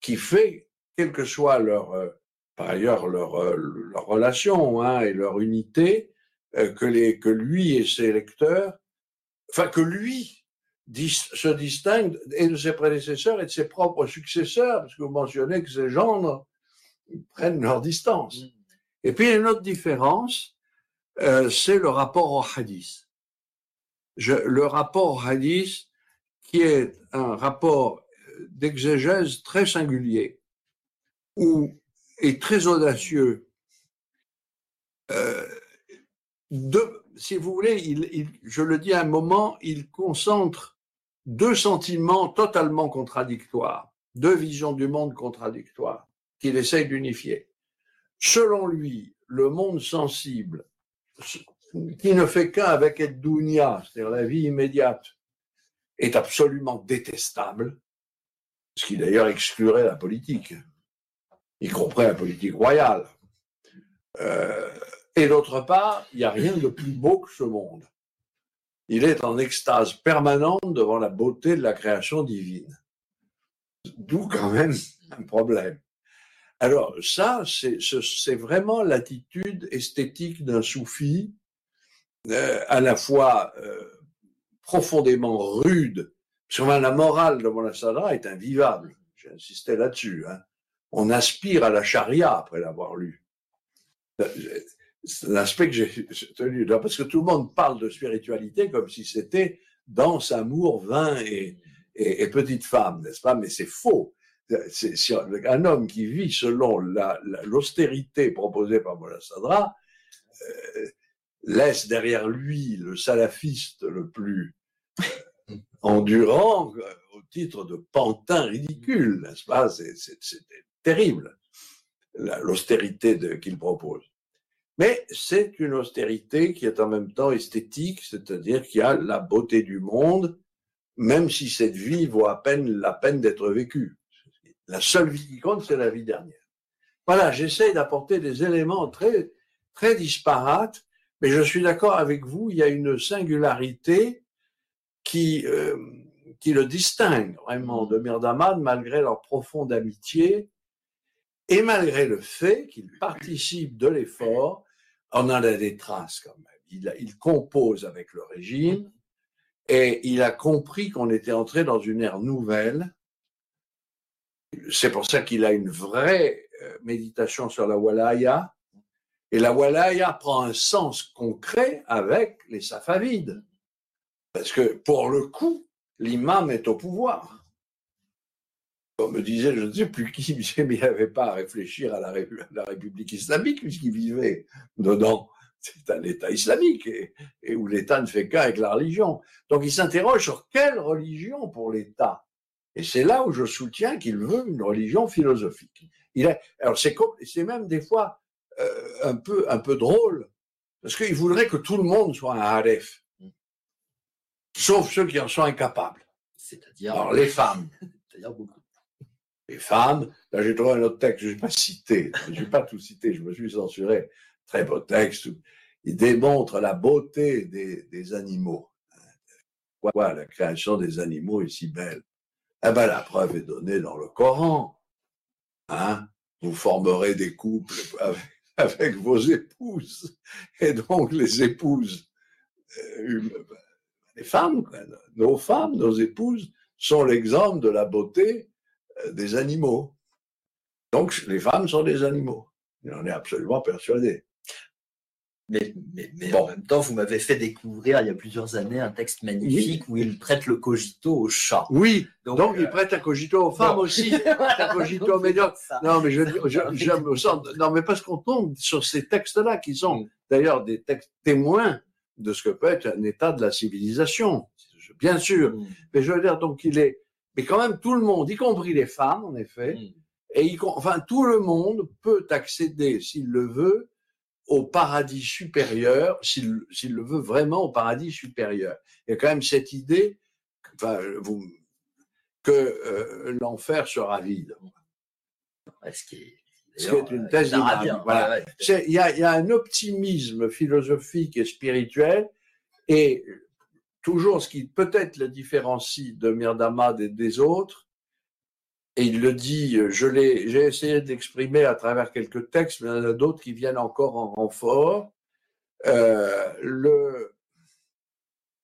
qui fait quelle que soit leur, euh, par ailleurs, leur, euh, leur relation hein, et leur unité, que, lui et ses lecteurs, enfin que lui se distingue et de ses prédécesseurs et de ses propres successeurs, parce que vous mentionnez que ces gens prennent leur distance. Et puis, une autre différence, c'est le rapport au hadith. Le rapport au hadith, qui est un rapport d'exégèse très singulier où, est très audacieux. Euh, si vous voulez, il, je le dis à un moment, il concentre deux sentiments totalement contradictoires, deux visions du monde contradictoires qu'il essaye d'unifier. Selon lui, le monde sensible, qui ne fait qu'un avec Eddunia, c'est-à-dire la vie immédiate, est absolument détestable, ce qui d'ailleurs exclurait la politique, y compris la politique royale. Euh, et d'autre part, il n'y a rien de plus beau que ce monde. Il est en extase permanente devant la beauté de la création divine. D'où quand même un problème. Alors ça, c'est vraiment l'attitude esthétique d'un soufi, euh, à la fois euh, profondément rude. Sur la morale de Monassadra est invivable. J'ai insisté là-dessus. Hein. On aspire à la charia après l'avoir lu. C'est l'aspect que j'ai tenu là, parce que tout le monde parle de spiritualité comme si c'était danse, amour, vin et, et, et petite femme, n'est-ce pas? Mais c'est faux. C'est, un homme qui vit selon l'austérité proposée par Monassadra euh, laisse derrière lui le salafiste le plus endurant euh, au titre de pantin ridicule, n'est-ce pas? C'est terrible, l'austérité qu'il propose. Mais c'est une austérité qui est en même temps esthétique, c'est-à-dire qu'il y a la beauté du monde, même si cette vie vaut à peine la peine d'être vécue. La seule vie qui compte, c'est la vie dernière. Voilà, j'essaie d'apporter des éléments très, très disparates, mais je suis d'accord avec vous, il y a une singularité qui, euh, qui le distingue vraiment de Mirdamad malgré leur profonde amitié et malgré le fait qu'il participe de l'effort, on en a des traces quand même. Il, il compose avec le régime et il a compris qu'on était entré dans une ère nouvelle. C'est pour ça qu'il a une vraie euh, méditation sur la walaya. Et la walaya prend un sens concret avec les safavides. Parce que pour le coup, l'imam est au pouvoir. Comme me disait, je ne sais plus qui, mais il n'avait pas à réfléchir à la, République islamique puisqu'il vivait dedans. C'est un État islamique et, où l'État ne fait qu'avec la religion. Donc il s'interroge sur quelle religion pour l'État. Et c'est là où je soutiens qu'il veut une religion philosophique. Il alors c'est, c'est même des fois euh, un, peu, un peu drôle, parce qu'il voudrait que tout le monde soit un Aleph sauf ceux qui en sont incapables. C'est-à-dire Alors, les femmes. C'est-à-dire beaucoup. Les femmes, là j'ai trouvé un autre texte, je ne vais pas citer, je ne vais pas tout citer, je me suis censuré. Très beau texte. Il démontre la beauté des, des animaux. Pourquoi la création des animaux est si belle Eh ben, la preuve est donnée dans le Coran. Hein Vous formerez des couples avec, vos épouses. Et donc, les épouses euh, les femmes, nos femmes, nos épouses sont l'exemple de la beauté euh, des animaux. Donc les femmes sont des animaux. On en est absolument persuadé. Mais, en même temps, vous m'avez fait découvrir il y a plusieurs années un texte magnifique où il prête le cogito aux chats. Oui, donc, il euh, prête un cogito aux femmes aussi, un cogito aux médiocres. Non, mais je, je, sens, non, mais parce qu'on tombe sur ces textes-là qui sont mm. d'ailleurs des textes témoins de ce que peut être un état de la civilisation, bien sûr. Mm. Mais je veux dire, donc il est, mais quand même tout le monde, y compris les femmes, en effet, mm. et y, enfin tout le monde peut accéder, s'il le veut, au paradis supérieur, s'il le veut vraiment au paradis supérieur. Il y a quand même cette idée, enfin, vous, que euh, l'enfer sera vide. Ce qui c'est une thèse Voilà. Il y, a, un optimisme philosophique et spirituel, et toujours ce qui peut-être le différencie de Mirdamad et des autres, et il le dit, je l'ai, j'ai essayé d'exprimer à travers quelques textes, mais il y en a d'autres qui viennent encore en renfort. Euh,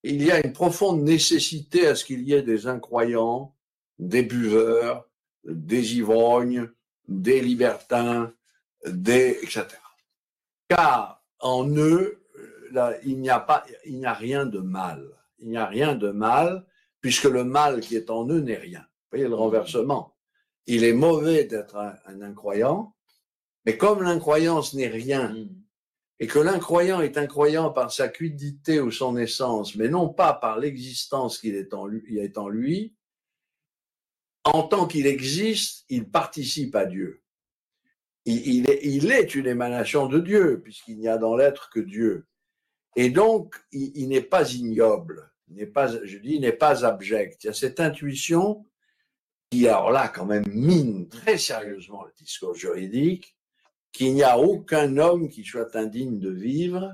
il y a une profonde nécessité à ce qu'il y ait des incroyants, des buveurs, des ivrognes, des libertins, des etc. Car en eux, il n'y a pas, il n'y a rien de mal. Il n'y a rien de mal puisque le mal qui est en eux n'est rien. Vous voyez le renversement. Il est mauvais d'être un, incroyant, mais comme l'incroyance n'est rien, et que l'incroyant est incroyant par sa quiddité ou son essence, mais non pas par l'existence qu'il est en lui, est en lui, en tant qu'il existe, il participe à Dieu. Il, est, il, est, une émanation de Dieu, puisqu'il n'y a dans l'être que Dieu. Et donc, il, il n'est pas ignoble, n'est pas, je dis, il n'est pas abject. Il y a cette intuition qui, alors là, quand même, mine très sérieusement le discours juridique, qu'il n'y a aucun homme qui soit indigne de vivre,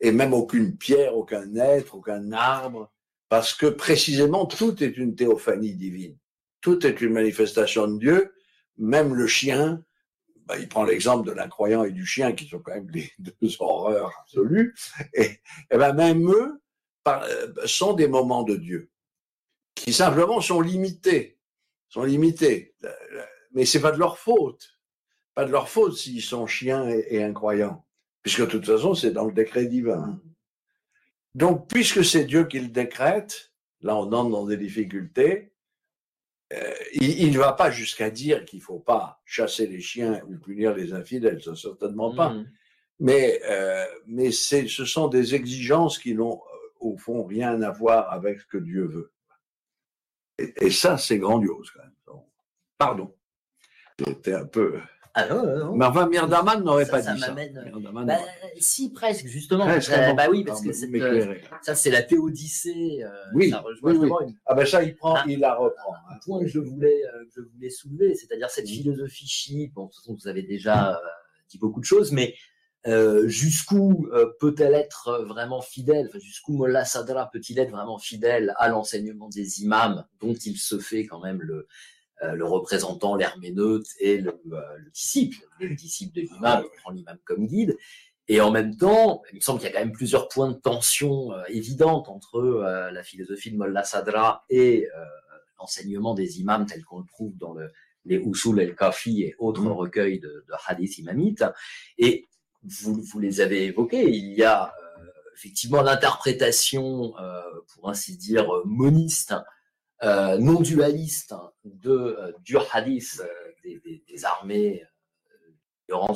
et même aucune pierre, aucun être, aucun arbre, parce que précisément tout est une théophanie divine. Tout est une manifestation de Dieu, même le chien, bah, il prend l'exemple de l'incroyant et du chien, qui sont quand même les deux horreurs absolues, et, et ben même eux euh, sont des moments de Dieu, qui simplement sont limités, sont limités. Mais c'est pas de leur faute pas de leur faute s'ils sont chiens et, incroyants, puisque de toute façon, c'est dans le décret divin. Donc, puisque c'est Dieu qui le décrète, là, on entre dans des difficultés, euh, il ne va pas jusqu'à dire qu'il ne faut pas chasser les chiens ou punir les infidèles, ça certainement pas. Mmh. Mais, euh, mais ce sont des exigences qui n'ont euh, au fond rien à voir avec ce que Dieu veut. Et, et ça, c'est grandiose quand même. Pardon. C'était un peu. Ah non, enfin, Mirdaman n'aurait pas dit ça. Euh, bah, si, presque, justement. Euh, bah oui, parce que euh, ça, c'est la théodicée. oui, ça oui, oui. Ah ben ça, il prend, il la reprend. Un, point que je voulais, que je voulais soulever, c'est-à-dire cette philosophie chiite. Bon, de toute façon, vous avez déjà dit beaucoup de choses, mais jusqu'où peut-elle être vraiment fidèle? Enfin, Jusqu'où Mollah Sadra peut-il être vraiment fidèle à l'enseignement des imams, dont il se fait quand même le euh, le représentant, l'herméneute et le, euh, le, disciple, le disciple de l'imam, qui prend l'imam comme guide. Et en même temps, il me semble qu'il y a quand même plusieurs points de tension euh, évidentes entre la philosophie de Mollah Sadra et l'enseignement des imams tel qu'on le trouve dans le, les Usul el-Kafi et autres mm. recueils de, de hadith imamites. Et vous, vous les avez évoqués, il y a effectivement l'interprétation, pour ainsi dire, moniste euh, non dualiste de, euh, du hadith euh, des, des, des, armées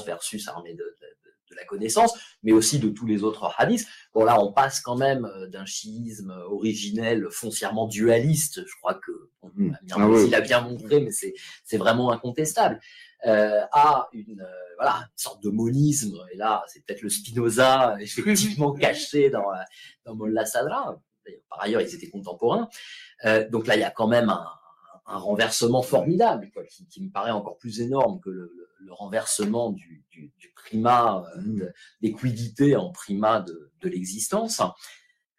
versus armée de, de, de, la connaissance, mais aussi de tous les autres hadiths. Bon là, on passe quand même d'un chiisme originel foncièrement dualiste. Je crois que ah il a bien montré, mais c'est c'est vraiment incontestable. Euh, à une voilà une sorte de monisme et là c'est peut-être le Spinoza effectivement caché dans dans Molla Sadra par ailleurs ils étaient contemporains euh, donc là, il y a quand même un, un renversement formidable, quoi, qui, qui, me paraît encore plus énorme que le, le, le renversement du, du, du primat euh, mmh. d'équidité en primat de, de l'existence.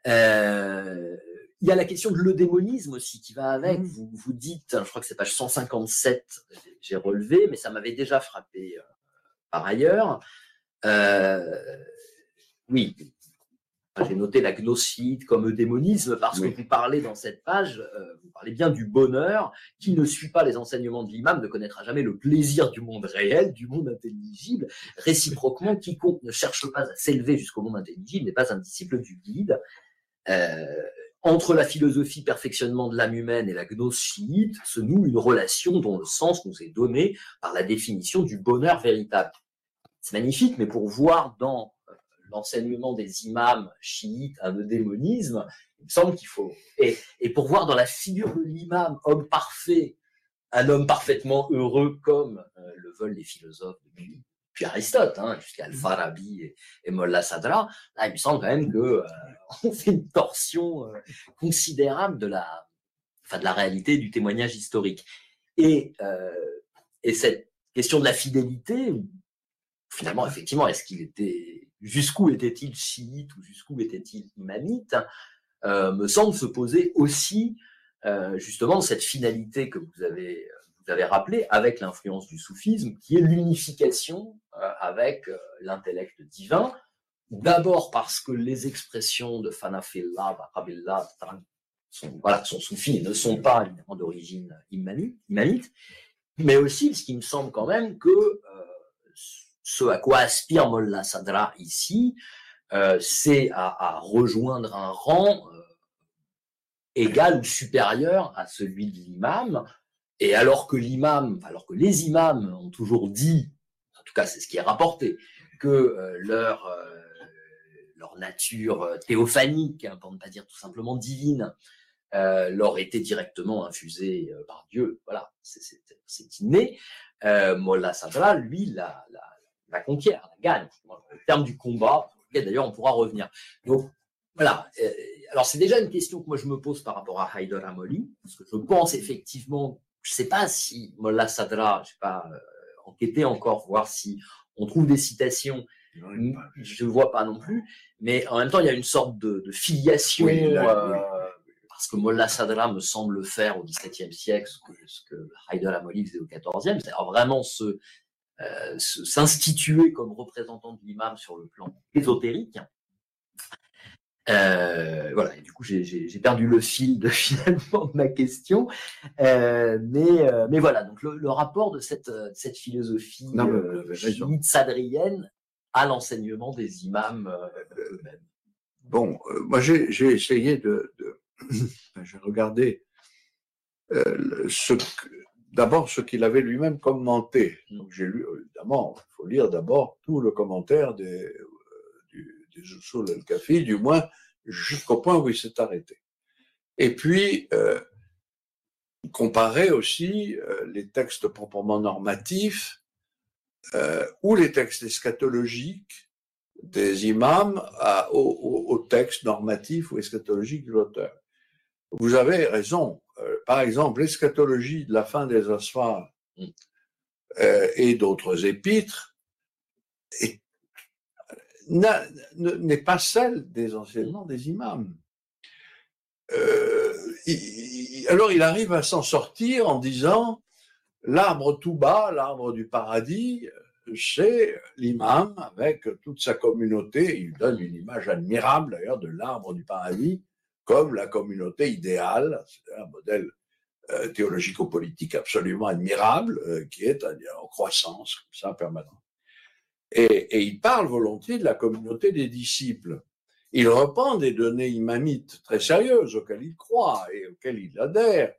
Euh, il y a la question de l'eudémonisme aussi qui va avec. Mmh. Vous, vous dites, je crois que c'est page 157, j'ai relevé, mais ça m'avait déjà frappé euh, par ailleurs. Euh, oui, j'ai noté la gnocide comme démonisme parce que vous parlez dans cette page, euh, vous parlez bien du bonheur qui ne suit pas les enseignements de l'imam, ne connaîtra jamais le plaisir du monde réel, du monde intelligible. Réciproquement, quiconque ne cherche pas à s'élever jusqu'au monde intelligible n'est pas un disciple du guide. Euh, entre la philosophie perfectionnement de l'âme humaine et la gnose chiite se noue une relation dont le sens nous est donné par la définition du bonheur véritable. C'est magnifique, mais pour voir dans l'enseignement des imams chiites le démonisme, il me semble qu'il faut. Et, pour voir dans la figure de l'imam, homme parfait, un homme parfaitement heureux comme euh, le veulent les philosophes depuis, Aristote, hein, jusqu'à Al-Farabi et, et Mollah Sadra, là, il me semble quand même que euh, on fait une torsion euh, considérable de la, enfin, de la réalité du témoignage historique. Et, euh, et cette question de la fidélité, finalement, effectivement, est-ce qu'il était jusqu'où était-il chiite ou jusqu'où était-il imamite, euh, me semble se poser aussi justement cette finalité que vous avez, vous avez rappelée avec l'influence du soufisme, qui est l'unification avec l'intellect divin, d'abord parce que les expressions de Fanafillah, Wahhabillah, sont, voilà, sont soufis ne sont pas d'origine imamite, mais aussi ce qui me semble quand même que euh, ce à quoi aspire Mollah Sadra ici, euh, c'est à, à, rejoindre un rang euh, égal ou supérieur à celui de l'imam. Et alors que l'imam, alors que les imams ont toujours dit, en tout cas c'est ce qui est rapporté, que leur, leur nature théophanique, hein, pour ne pas dire tout simplement divine, leur était directement infusée par Dieu. Voilà, c'est inné. Molla Sadra, lui, la, conquiert, la gagne, au terme du combat, d'ailleurs on pourra revenir. Donc voilà. Alors c'est déjà une question que moi je me pose par rapport à Haider Amoli, parce que je pense effectivement, je ne sais pas si Molla Sadra, je sais pas euh, enquêter encore, voir si on trouve des citations. Je ne vois pas non plus, mais en même temps il y a une sorte de, filiation. Euh, parce que Molla Sadra me semble faire au XVIIe siècle ce que, ce que Haider Amoli faisait au XIVe, c'est-à-dire vraiment se, euh, s'instituer comme représentant de l'imam sur le plan ésotérique. Euh, voilà, et du coup, j'ai perdu le fil de finalement de ma question, euh, mais mais voilà. Donc le, le rapport de cette cette philosophie sadrienne à l'enseignement des imams eux-mêmes. Bon, moi j'ai essayé de, de j'ai regardé ce d'abord ce qu'il avait lui-même commenté. Mm. Donc j'ai lu évidemment, il faut lire d'abord tout le commentaire des des Usul el-Kafi, du moins jusqu'au point où il s'est arrêté. Et puis, euh, comparer aussi euh, les textes proprement normatifs euh, ou les textes eschatologiques des imams à, aux, aux, textes normatifs ou eschatologiques de l'auteur. Vous avez raison. Euh, par exemple, l'eschatologie de la fin des Asphars mm. euh, et d'autres épîtres est n'est pas celle des enseignements des imams. Euh, alors il arrive à s'en sortir en disant l'arbre tout bas, l'arbre du paradis, c'est l'imam avec toute sa communauté. Il donne une image admirable d'ailleurs de l'arbre du paradis comme la communauté idéale. C'est un modèle euh, théologico-politique absolument admirable euh, qui est en croissance comme ça permanente. Et, il parle volontiers de la communauté des disciples. Il reprend des données imamites très sérieuses auxquelles il croit et auxquelles il adhère.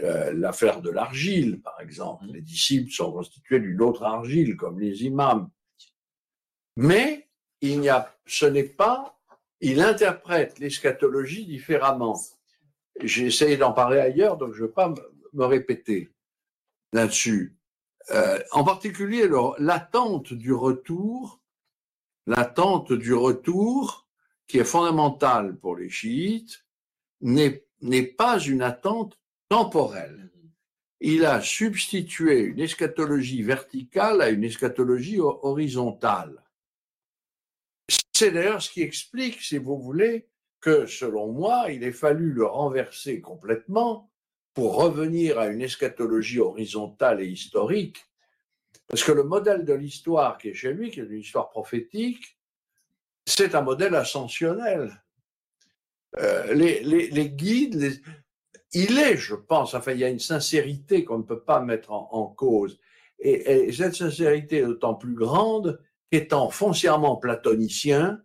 Euh, l'affaire de l'argile, par exemple. Les disciples sont constitués d'une autre argile, comme les imams. Mais il n'y a, ce n'est pas, il interprète l'eschatologie différemment. J'ai essayé d'en parler ailleurs, donc je ne veux pas me répéter là-dessus. Euh, en particulier l'attente du retour, l'attente du retour qui est fondamentale pour les chiites, n'est pas une attente temporelle. Il a substitué une eschatologie verticale à une eschatologie horizontale. C'est d'ailleurs ce qui explique, si vous voulez, que selon moi, il ait fallu le renverser complètement pour revenir à une eschatologie horizontale et historique, parce que le modèle de l'histoire qui est chez lui, qui est une histoire prophétique, c'est un modèle ascensionnel. Euh, les, les, les, guides, il est, je pense, enfin, il y a une sincérité qu'on ne peut pas mettre en, cause. Et, et, cette sincérité est d'autant plus grande qu'étant foncièrement platonicien,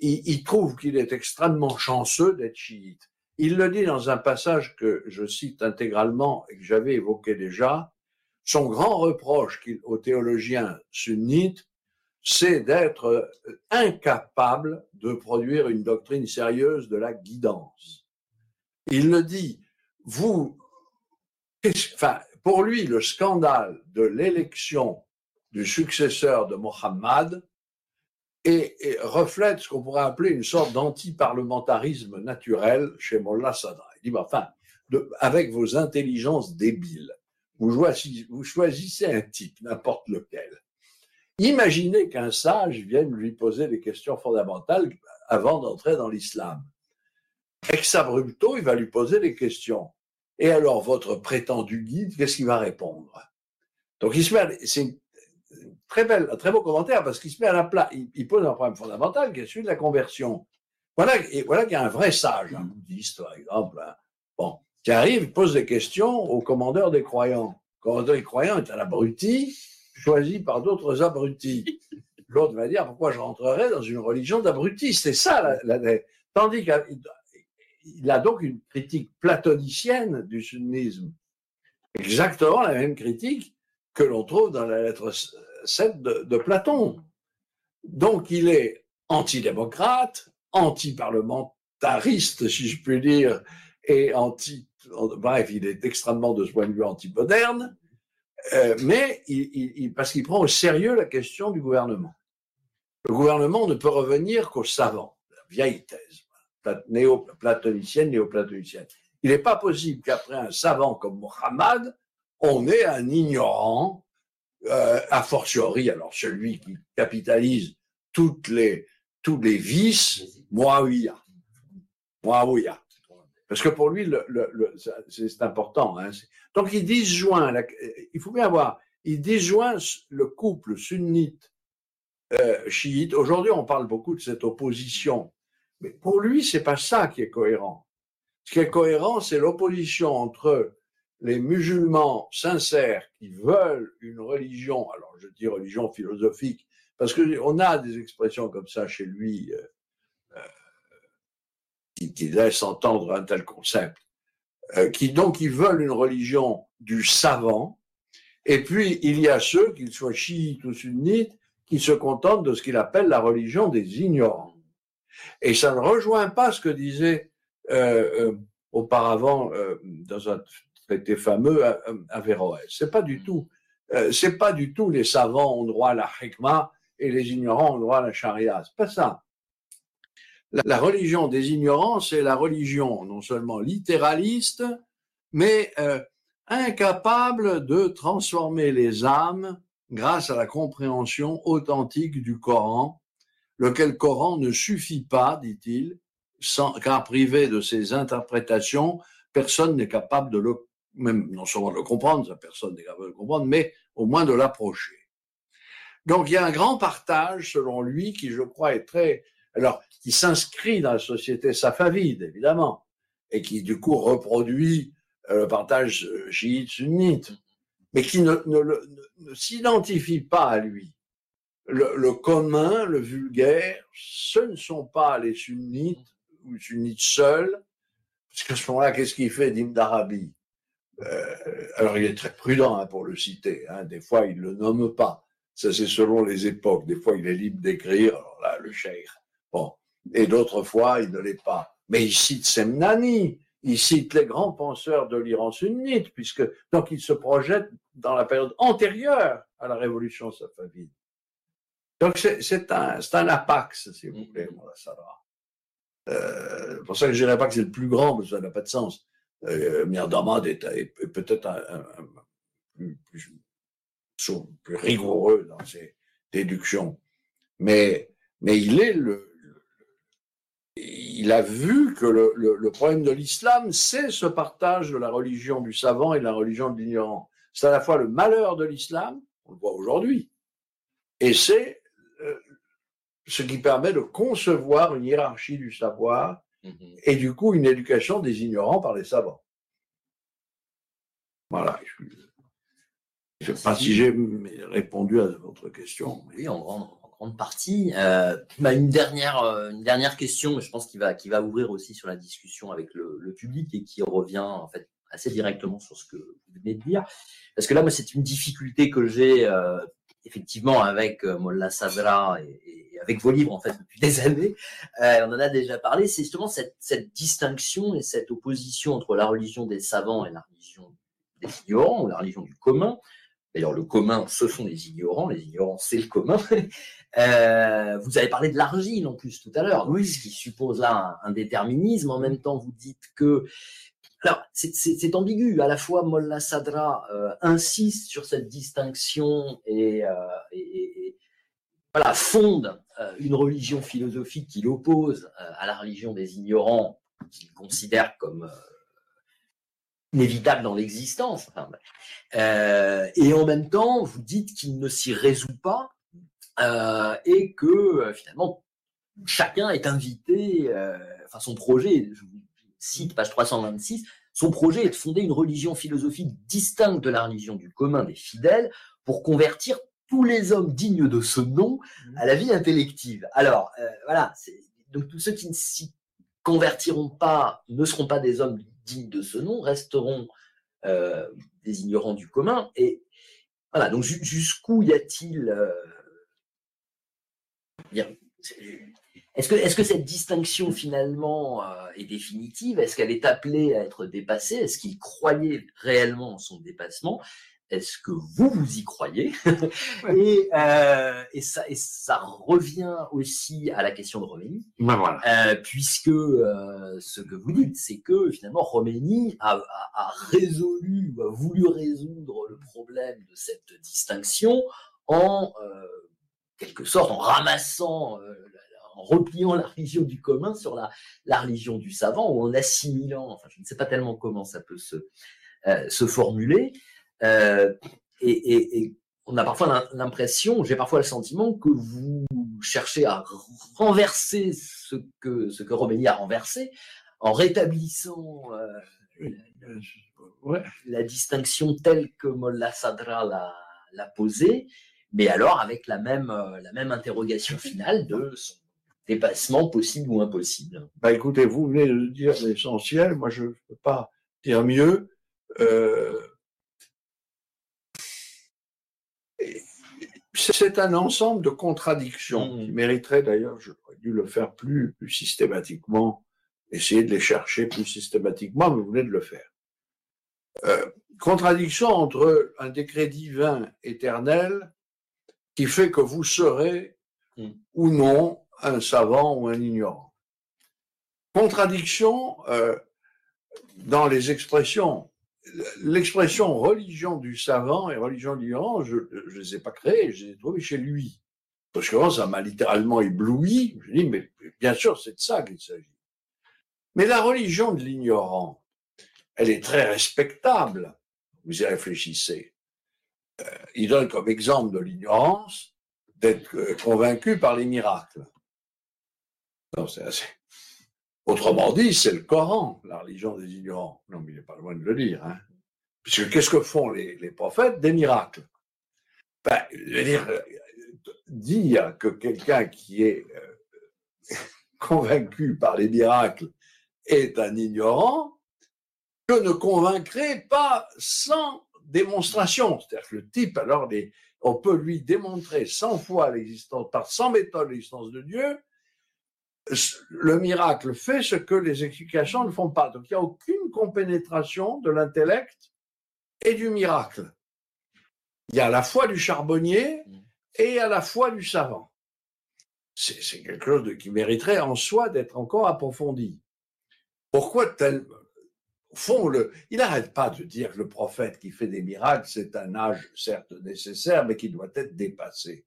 il, il trouve qu'il est extrêmement chanceux d'être chiite. Il le dit dans un passage que je cite intégralement et que j'avais évoqué déjà. Son grand reproche aux théologiens sunnites, c'est d'être incapable de produire une doctrine sérieuse de la guidance. Il le dit, vous, enfin, pour lui, le scandale de l'élection du successeur de Mohammed et, reflète ce qu'on pourrait appeler une sorte d'anti-parlementarisme naturel chez Mollah Sadra. Il dit, enfin, de, avec vos intelligences débiles, vous choisissez, vous choisissez un type, n'importe lequel. Imaginez qu'un sage vienne lui poser des questions fondamentales avant d'entrer dans l'islam. Ex abrupto, il va lui poser des questions. Et alors, votre prétendu guide, qu'est-ce qu'il va répondre? Donc, il se met, c'est très belle, un très beau commentaire parce qu'il se met à la plat. Il, pose un problème fondamental qui est celui de la conversion. Voilà, et voilà qu'il y a un vrai sage, un bouddhiste par exemple, hein. bon, qui arrive, il pose des questions au commandeur des croyants. Le commandeur des croyants est un abruti, choisi par d'autres abrutis. L'autre va dire pourquoi je rentrerai dans une religion d'abrutis? C'est ça la, tandis qu'il a donc une critique platonicienne du sunnisme. Exactement la même critique que l'on trouve dans la lettre 7 de, Platon. Donc il est antidémocrate, anti-parlementariste, si je puis dire, et anti. Bref, il est extrêmement de ce point de vue anti-moderne, euh, mais il, parce qu'il prend au sérieux la question du gouvernement. Le gouvernement ne peut revenir qu'aux savants, la vieille thèse, néo-platonicienne, néo-platonicienne. Il n'est pas possible qu'après un savant comme Mohammed, on ait un ignorant, euh, a fortiori, alors celui qui capitalise toutes les, tous les vices, Muawiyah. Muawiyah. Parce que pour lui, c'est important. Hein. Donc il disjoint, il faut bien voir, il disjoint le couple sunnite euh, chiite. Aujourd'hui, on parle beaucoup de cette opposition, mais pour lui, c'est pas ça qui est cohérent. Ce qui est cohérent, c'est l'opposition entre les musulmans sincères qui veulent une religion, alors je dis religion philosophique, parce qu'on a des expressions comme ça chez lui euh, euh, qui, qui, laissent entendre un tel concept, euh, qui donc ils veulent une religion du savant, et puis il y a ceux, qu'ils soient chiites ou sunnites, qui se contentent de ce qu'il appelle la religion des ignorants. Et ça ne rejoint pas ce que disait auparavant dans un traité fameux Averroès. C'est pas du tout, c'est pas du tout les savants ont droit à la hikmah et les ignorants ont droit à la charia. C'est pas ça. La, religion des ignorants, c'est la religion non seulement littéraliste, mais euh, incapable de transformer les âmes grâce à la compréhension authentique du Coran, lequel Coran ne suffit pas, dit-il, car privé de ses interprétations, personne n'est capable de le, même non seulement de le comprendre, personne n'est capable de le comprendre, mais au moins de l'approcher. Donc il y a un grand partage, selon lui, qui je crois est très, alors qui s'inscrit dans la société safavide, évidemment, et qui du coup reproduit euh, le partage euh, chiite-sunnite, mais qui ne, ne, s'identifie pas à lui. Le, commun, le vulgaire, ce ne sont pas les sunnites ou sunnites seuls, parce qu'à ce moment-là, qu'est-ce qu'il fait d'Ibn d'Arabie? Euh, Alors il est très prudent hein, pour le citer, hein, des fois il ne le nomme pas, ça, c'est selon les époques. Des fois, il est libre d'écrire, alors là, le cheikh. Bon. Et d'autres fois, il ne l'est pas. Mais il cite Semnani, il cite les grands penseurs de l'Iran sunnite, puisque, donc, il se projette dans la période antérieure à la révolution safavide. Donc, c'est un, un apax, si vous voulez, mon euh, pour ça que pas que c'est le plus grand, parce que ça n'a pas de sens. Euh, Mirdamad est, est peut-être un, un, un, plus, rigoureux dans ses déductions. Mais, mais il est le, il a vu que le, le, problème de l'islam, c'est ce partage de la religion du savant et de la religion de l'ignorant. C'est à la fois le malheur de l'islam, on le voit aujourd'hui, et c'est ce qui permet de concevoir une hiérarchie du savoir mm-hmm. et du coup une éducation des ignorants par les savants. Voilà. Je ne sais pas si j'ai répondu à votre question. Oui, en grande, grande partie. Euh, bah, une, dernière, euh, une dernière question, je pense qu'il va, qui va ouvrir aussi sur la discussion avec le, le, public et qui revient en fait assez directement sur ce que vous venez de dire. Parce que là, moi, c'est une difficulté que j'ai euh, effectivement avec euh, Molla Sadra et, et, avec vos livres en fait depuis des années. Euh, on en a déjà parlé. C'est justement cette, cette distinction et cette opposition entre la religion des savants et la religion des ignorants ou la religion du commun. D'ailleurs, le commun, ce sont les ignorants. Les ignorants, c'est le commun. euh, vous avez parlé de l'argile en plus tout à l'heure, oui. ce qui suppose là un, un, déterminisme. En même temps, vous dites que alors, c'est ambigu. À la fois, Molla Sadra euh, insiste sur cette distinction et, euh, fonde euh, une religion philosophique qui l'oppose euh, à la religion des ignorants, qu'il considère comme inévitable dans l'existence. Et en même temps, vous dites qu'il ne s'y résout pas et que finalement chacun est invité. Enfin, son projet, cite page 326, son projet est de fonder une religion philosophique distincte de la religion du commun des fidèles pour convertir tous les hommes dignes de ce nom à la vie intellective. Alors, euh, voilà, donc tous ceux qui ne s'y convertiront pas ne seront pas des hommes dignes de ce nom resteront euh, des ignorants du commun. Et voilà, donc jusqu'où y a-t-il euh, Est-ce que, est que, cette distinction finalement euh, est définitive? Est-ce qu'elle est appelée à être dépassée? Est-ce qu'il croyait réellement en son dépassement? Est-ce que vous, vous y croyez? Et, euh, et, ça, et ça revient aussi à la question de Roménie, ben voilà. euh, puisque euh, ce que vous dites, c'est que finalement Roménie a, a, a, résolu ou a voulu résoudre le problème de cette distinction en euh, quelque sorte en ramassant, euh, en repliant la religion du commun sur la, la religion du savant ou en assimilant. Enfin, je ne sais pas tellement comment ça peut se, euh, se formuler. Euh, et, et, et, on a parfois l'impression, j'ai parfois le sentiment que vous cherchez à renverser ce que, ce que Roménie a renversé en rétablissant euh, ouais. la distinction telle que Molla Sadra l'a posée, mais alors avec la même, la même interrogation finale de son dépassement possible ou impossible. Bah écoutez, vous venez de dire l'essentiel, moi je ne peux pas dire mieux. Euh, c'est un ensemble de contradictions qui mériterait d'ailleurs, j'aurais dû le faire plus, plus, systématiquement, essayer de les chercher plus systématiquement, mais vous venez de le faire. Euh, contradiction entre un décret divin éternel qui fait que vous serez mm. ou non un savant ou un ignorant. Contradiction euh, dans les expressions l'expression religion du savant et religion de l'ignorant, je ne les ai pas créées, je les ai trouvées chez lui. Parce que ça m'a littéralement ébloui. Je dis, mais bien sûr, c'est de ça qu'il s'agit. Mais la religion de l'ignorant, elle est très respectable. Vous y réfléchissez. Euh, il donne comme exemple de l'ignorance d'être euh, convaincu par les miracles. Autrement dit, c'est le Coran, la religion des ignorants. Non, mais il n'est pas loin de le dire. Hein. Puisque qu'est-ce que font les, prophètes? Des miracles. Ben, je veux dire, dire que quelqu'un qui est euh, convaincu par les miracles est un ignorant, je ne convaincrai pas sans démonstration. C'est-à-dire que le type, alors, on peut lui démontrer 100 fois l'existence, par 100 méthodes l'existence de Dieu, le miracle fait ce que les explications ne font pas. Donc il n'y a aucune compénétration de l'intellect et du miracle. Il y a la fois du charbonnier et à la fois du savant. C'est quelque chose qui mériterait en soi d'être encore approfondi. Pourquoi tel Au fond, le, il n'arrête pas de dire que le prophète qui fait des miracles, c'est un âge certes nécessaire, mais qui doit être dépassé.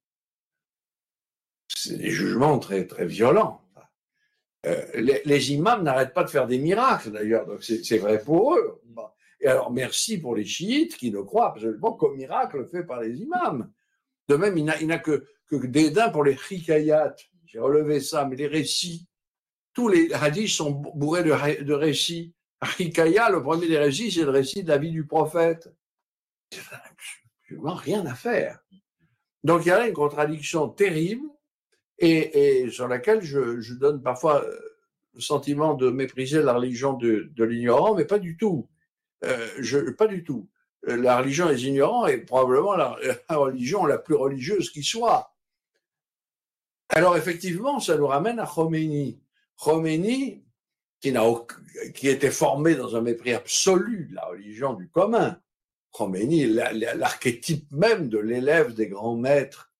C'est des jugements très, très violents. Euh, les, imams n'arrêtent pas de faire des miracles d'ailleurs, donc c'est vrai pour eux. Et alors merci pour les chiites qui ne croient absolument qu'au miracle fait par les imams. De même, il n'a que, dédain pour les hikayat. J'ai relevé ça, mais les récits, tous les hadiths sont bourrés de, récits. Hikaya, le premier des récits, c'est le récit de la vie du prophète. Absolument rien à faire. Donc il y a là une contradiction terrible et, sur laquelle je, donne parfois euh, le sentiment de mépriser la religion de, l'ignorant, mais pas du tout. Euh, pas du tout. Euh, la religion des ignorants est probablement la, religion la plus religieuse qui soit. Alors effectivement, ça nous ramène à Khomeini. Khomeini, qui, était formé dans un mépris absolu de la religion du commun. Khomeini, l'archétype même de l'élève des grands maîtres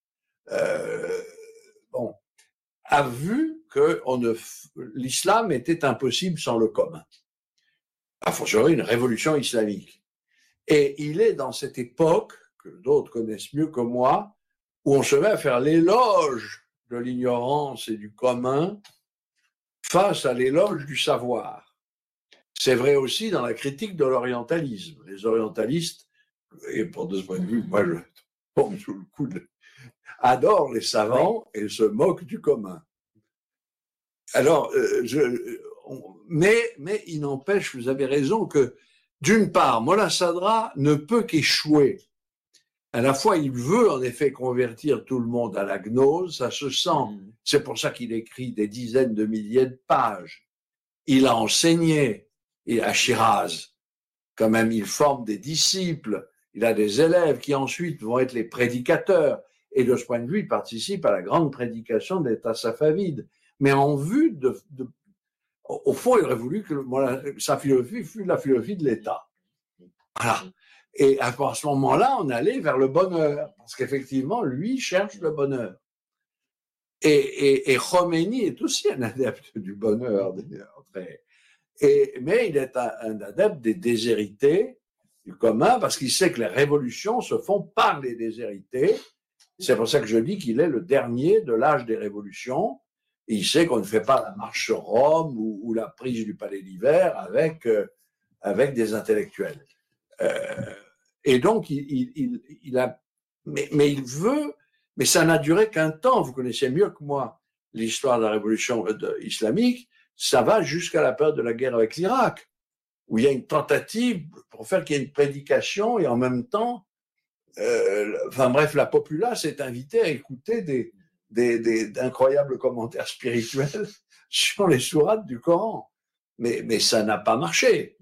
a vu que l'islam était impossible sans le commun. A fortiori, une révolution islamique. Et il est dans cette époque, que d'autres connaissent mieux que moi, où on se met à faire l'éloge de l'ignorance et du commun face à l'éloge du savoir. C'est vrai aussi dans la critique de l'orientalisme. Les orientalistes, et pour de ce point de vue, moi je tombe sous le coup de, adore les savants et se moque du commun. Alors, euh, je, mais, mais il n'empêche, vous avez raison, que d'une part, Mola Sadra ne peut qu'échouer. À la fois, il veut en effet convertir tout le monde à la gnose, ça se sent. Mm. C'est pour ça qu'il écrit des dizaines de milliers de pages. Il a enseigné et à Shiraz. Quand même, il forme des disciples. Il a des élèves qui ensuite vont être les prédicateurs Et de ce point de vue, il participe à la grande prédication d'État safavides. Mais en vue de, au fond, il aurait voulu que sa philosophie fût la philosophie de l'État. Voilà. Et à ce moment-là, on allait vers le bonheur, parce qu'effectivement, lui cherche le bonheur. Et, et, et Khomeini est aussi un adepte du bonheur, et, mais il est un, adepte des déshérités du commun, parce qu'il sait que les révolutions se font par les déshérités. C'est pour ça que je dis qu'il est le dernier de l'âge des révolutions. il sait qu'on ne fait pas la marche sur Rome ou, la prise du palais d'hiver avec, euh, avec des intellectuels. Euh, et donc, il, il, il a, mais, mais, il veut, mais ça n'a duré qu'un temps. Vous connaissez mieux que moi l'histoire de la révolution islamique. Ça va jusqu'à la période de la guerre avec l'Irak, où il y a une tentative pour faire qu'il y ait une prédication et en même temps, euh, enfin bref, la populace est invitée à écouter d'incroyables commentaires spirituels sur les sourates du Coran. Mais, mais ça n'a pas marché.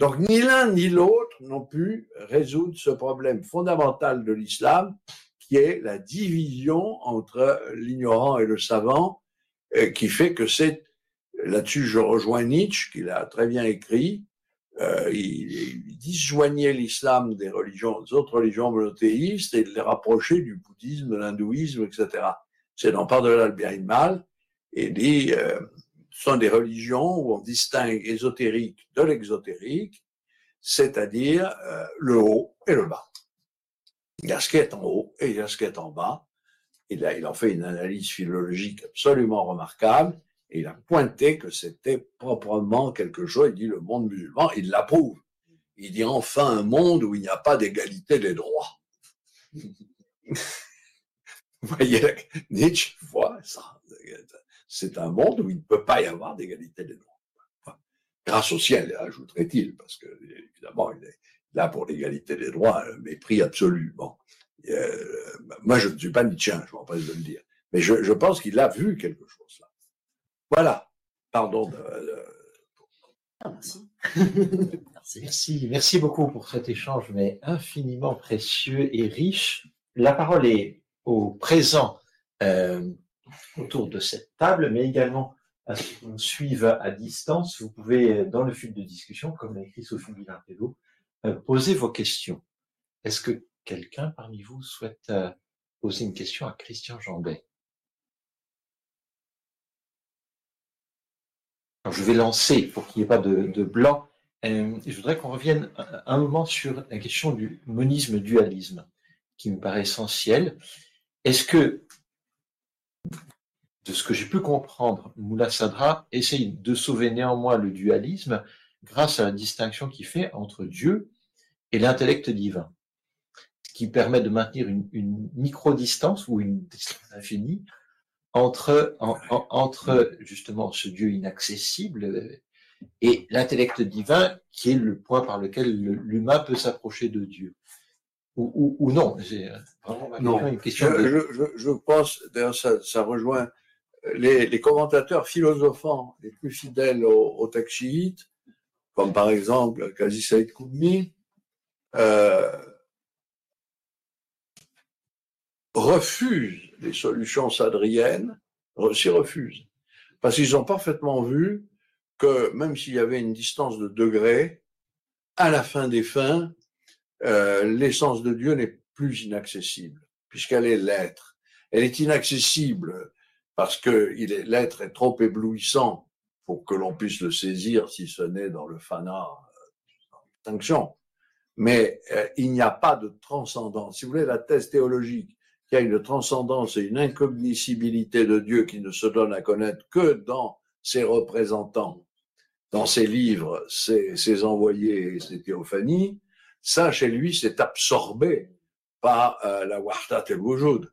Donc ni l'un ni l'autre n'ont pu résoudre ce problème fondamental de l'islam qui est la division entre l'ignorant et le savant, euh, qui fait que c'est, là-dessus je rejoins Nietzsche, qui l'a très bien écrit, euh, il, il disjoignait l'islam des religions, des autres religions monothéistes et de les rapprocher du bouddhisme, de l'hindouisme, etc. C'est dans bien et le mal, et dit, euh, ce sont des religions où on distingue ésotérique de l'exotérique, c'est-à-dire euh, le haut et le bas. Il y a ce qui est en haut et il y a ce qui est en bas. Il en fait une analyse philologique absolument remarquable. Il a pointé que c'était proprement quelque chose. Il dit le monde musulman, il l'approuve. Il dit enfin un monde où il n'y a pas d'égalité des droits. Vous voyez, Nietzsche voit ça c'est un monde où il ne peut pas y avoir d'égalité des droits. grâce au ciel, ajouterait-il, parce que évidemment, il est là pour l'égalité des droits, mépris absolu. Euh, moi, je ne suis pas Nietzschean, je m'empresse de le dire. Mais je, pense qu'il a vu quelque chose là. Voilà. Pardon de, ah, merci. merci. merci. beaucoup pour cet échange, mais infiniment précieux et riche. La parole est au présent euh, autour de cette table, mais également à ce qu'on suive à distance. Vous pouvez, dans le fil de discussion, comme l'a écrit Sophie Guillardello, euh, poser vos questions. Est-ce que quelqu'un parmi vous souhaite euh, poser une question à Christian Jambet? Je vais lancer pour qu'il n'y ait pas de, blanc. Euh, je voudrais qu'on revienne un moment sur la question du monisme-dualisme, qui me paraît essentiel. Est-ce que de ce que j'ai pu comprendre, Moula Sadra essaye de sauver néanmoins le dualisme grâce à la distinction qu'il fait entre Dieu et l'intellect divin, ce qui permet de maintenir une, micro-distance ou une distance infinie entre, entre justement ce Dieu inaccessible et l'intellect divin qui est le point par lequel l'humain peut s'approcher de Dieu. Ou, ou, non, c'est vraiment une question. Je, je, pense, d'ailleurs, ça, ça rejoint les, commentateurs philosophants les plus fidèles au, au texte comme par exemple Kazi Saïd Koumi, euh, refusent les solutions sadriennes, s'y refusent, parce qu'ils ont parfaitement vu que même s'il y avait une distance de degrés, à la fin des fins, euh, l'essence de Dieu n'est plus inaccessible, puisqu'elle est l'être. Elle est inaccessible parce que l'être est trop éblouissant pour que l'on puisse le saisir si ce n'est dans le fana distinction. Mais euh, il n'y a pas de transcendance. Si vous voulez, la thèse théologique qu'il y a une transcendance et une incognoscibilité de Dieu qui ne se donne à connaître que dans ses représentants, dans ses livres, ses, envoyés et ses théophanies, ça, chez lui, c'est absorbé par euh, la Wahdat el Wujud.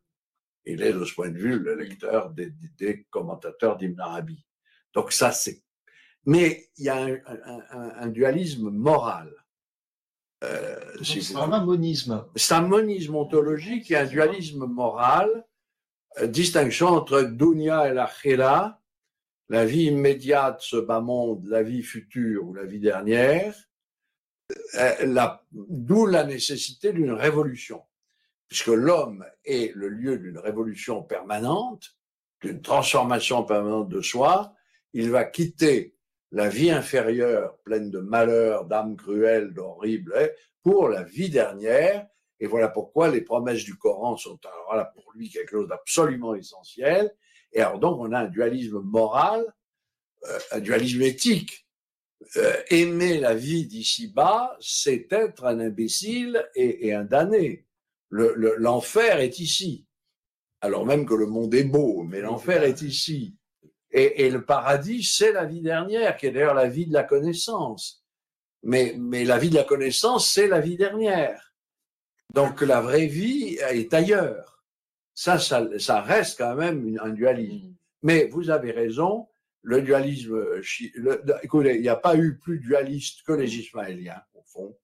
Il est, de ce point de vue, le lecteur des, commentateurs d'Ibn Arabi. Donc ça, c'est... Mais il y a un dualisme moral. Euh, c'est un monisme. C'est un monisme ontologique et un dualisme moral, euh, distinction entre dunya et l'akhira, la vie immédiate, ce bas monde, la vie future ou la vie dernière, euh, d'où la nécessité d'une révolution puisque l'homme est le lieu d'une révolution permanente, d'une transformation permanente de soi, il va quitter la vie inférieure pleine de malheurs, d'âmes cruelles, d'horribles, pour la vie dernière. Et voilà pourquoi les promesses du Coran sont alors là pour lui quelque chose d'absolument essentiel. Et alors donc on a un dualisme moral, euh, un dualisme éthique. Euh, aimer la vie d'ici-bas, c'est être un imbécile et, un damné. L'enfer est ici. Alors même que le monde est beau, mais l'enfer est ici. Et, le paradis, c'est la vie dernière, qui est d'ailleurs la vie de la connaissance. Mais, mais la vie de la connaissance, c'est la vie dernière. Donc la vraie vie est ailleurs. Ça, ça, ça reste quand même un dualisme. Mm. Mais vous avez raison, le dualisme, le, écoutez, il n'y a pas eu plus dualiste que les Ismaéliens, au fond.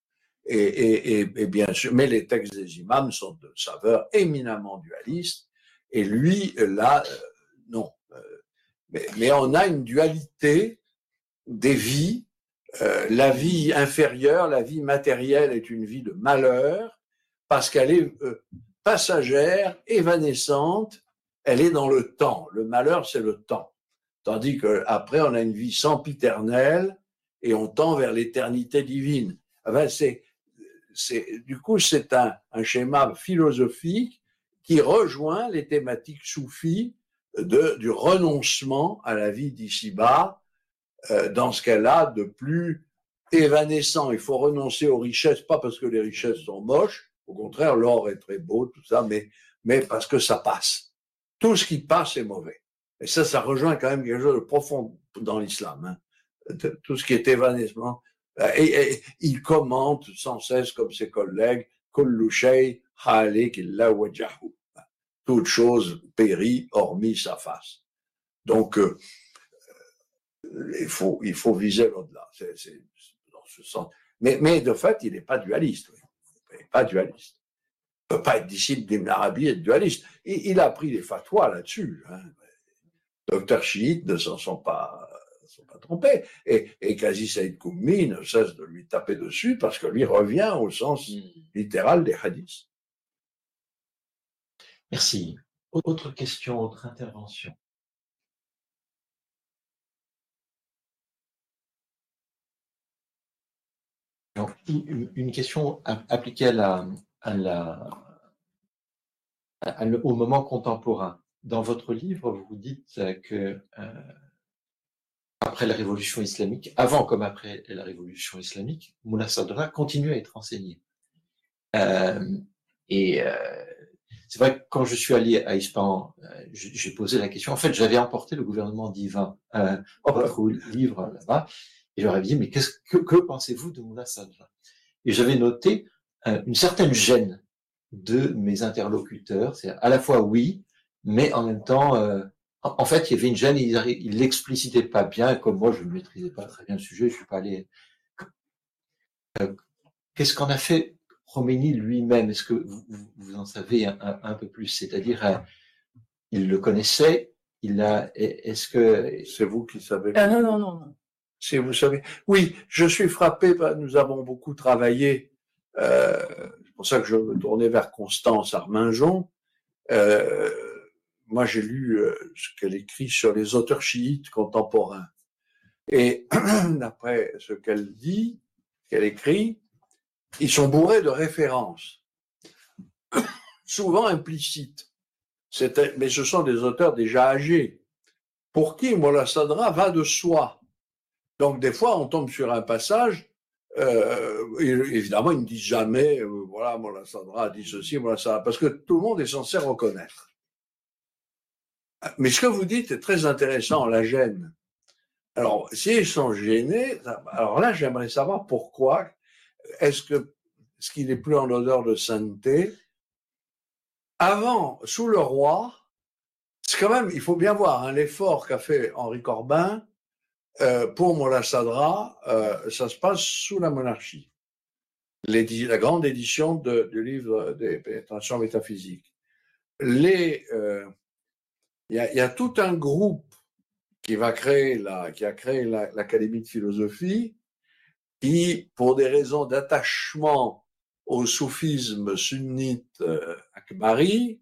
Et, et, et, bien sûr, mais les textes des imams sont de saveur éminemment dualiste. Et lui, là, euh, non. Mais, on a une dualité des vies. Euh, la vie inférieure, la vie matérielle est une vie de malheur parce qu'elle est euh, passagère, évanescente, elle est dans le temps. Le malheur, c'est le temps. Tandis qu'après, on a une vie sempiternelle et on tend vers l'éternité divine. c'est, c'est, du coup, c'est un, un schéma philosophique qui rejoint les thématiques soufis de, du renoncement à la vie d'ici-bas, euh, dans ce qu'elle a de plus évanescent. Il faut renoncer aux richesses, pas parce que les richesses sont moches, au contraire, l'or est très beau, tout ça, mais, mais parce que ça passe. Tout ce qui passe est mauvais. Et ça, ça rejoint quand même quelque chose de profond dans l'islam. Hein. Tout ce qui est évanouissement. Et, il commente sans cesse, comme ses collègues, halik toute chose périt hormis sa face. Donc, euh, il, faut, il faut viser l'au-delà. C'est, dans ce sens. Mais, mais de fait, il n'est pas dualiste. Il n'est pas dualiste. Il ne peut pas être disciple d'Ibn Arabi et dualiste. Il, a pris des fatwas là-dessus. Hein. Docteur chiites ne s'en sont pas, sont pas trompés. Et, et Qazi Saïd Koumi ne cesse de lui taper dessus parce que lui revient au sens hmm. littéral des hadiths. Merci. Autre question, autre intervention. une question appliquée au moment contemporain. Dans votre livre, vous dites que euh, après la révolution islamique, avant comme après la révolution islamique, Moullah Sadra continue à être enseigné. Euh, et euh, c'est vrai que quand je suis allé à Ispahan, euh, j'ai posé la question. En fait, j'avais emporté le gouvernement divin, euh, votre livre là-bas, et j'aurais dit, mais qu'est-ce que, que pensez-vous de Moullah Sadra Et j'avais noté euh, une certaine gêne de mes interlocuteurs. C'est à la fois oui, mais en même temps, euh, en, fait, il y avait une gêne. Il l'explicitait pas bien, comme moi, je ne maîtrisais pas très bien le sujet. Je suis pas allé. Euh, qu'est-ce qu'on a fait? Roménie lui-même, est-ce que vous, vous, en savez un, peu plus? C'est-à-dire, euh, il le connaissait, il a, est-ce que... C'est vous qui savez ah, Non, non, non, non. Si vous savez. Oui, je suis frappé, nous avons beaucoup travaillé, euh, c'est pour ça que je me tournais vers Constance Arminjon. Euh, moi, j'ai lu euh, ce qu'elle écrit sur les auteurs chiites contemporains. Et d'après ce qu'elle dit, qu'elle écrit, ils sont bourrés de références, souvent implicites. Mais ce sont des auteurs déjà âgés, pour qui Mola va de soi. Donc des fois, on tombe sur un passage, euh, évidemment, ils ne disent jamais, euh, voilà, Mola dit ceci, Mola parce que tout le monde est censé reconnaître. Mais ce que vous dites est très intéressant, la gêne. Alors, s'ils sont gênés, alors là, j'aimerais savoir pourquoi est-ce que ce qu'il n'est plus en odeur de sainteté Avant, sous le roi, c'est quand même, il faut bien voir hein, l'effort qu'a fait Henri Corbin euh, pour Mola Sadra, euh, ça se passe sous la monarchie. La grande édition du livre des pénétrations métaphysiques. Euh, il y, a, y, a, tout un groupe qui va créer la, qui a créé l'Académie de philosophie, qui, pour des raisons d'attachement au soufisme sunnite euh, akbari,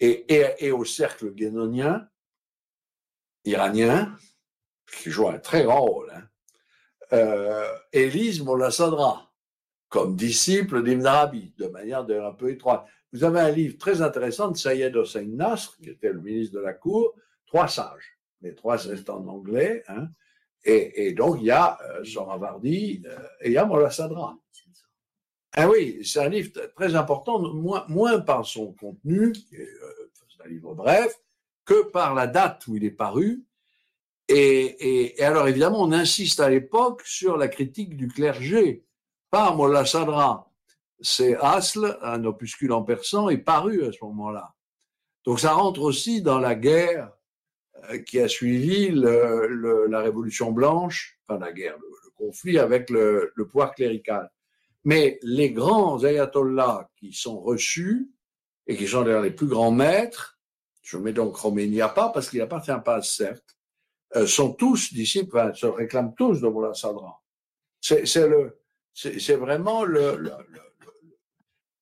et, et, et au cercle guénonien, iranien, qui joue un très grand rôle, hein, euh, Élise Sadra, comme disciple d'Ibn Arabi, de manière un peu étroite. Vous avez un livre très intéressant de Sayed Hossein Nasr, qui était le ministre de la Cour, Trois sages. Les trois, c'est en anglais. Hein, et, donc, il y a euh, Soravardi euh, et il y a Molla Sadra. Ah oui, c'est un livre très important, moins, par son contenu, euh, c'est un livre bref, que par la date où il est paru. Et, alors évidemment, on insiste à l'époque sur la critique du clergé par Mollah Sadra. C'est Asl, un opuscule en persan, est paru à ce moment-là. Donc ça rentre aussi dans la guerre euh, qui a suivi la Révolution blanche, enfin la guerre, le, conflit avec le, pouvoir clérical. Mais les grands ayatollahs qui sont reçus et qui sont d'ailleurs les plus grands maîtres, je mets donc Khomeini à part parce qu'il appartient pas à certes, euh, sont tous disciples, se réclament tous de Moulin Sadra. C'est vraiment le,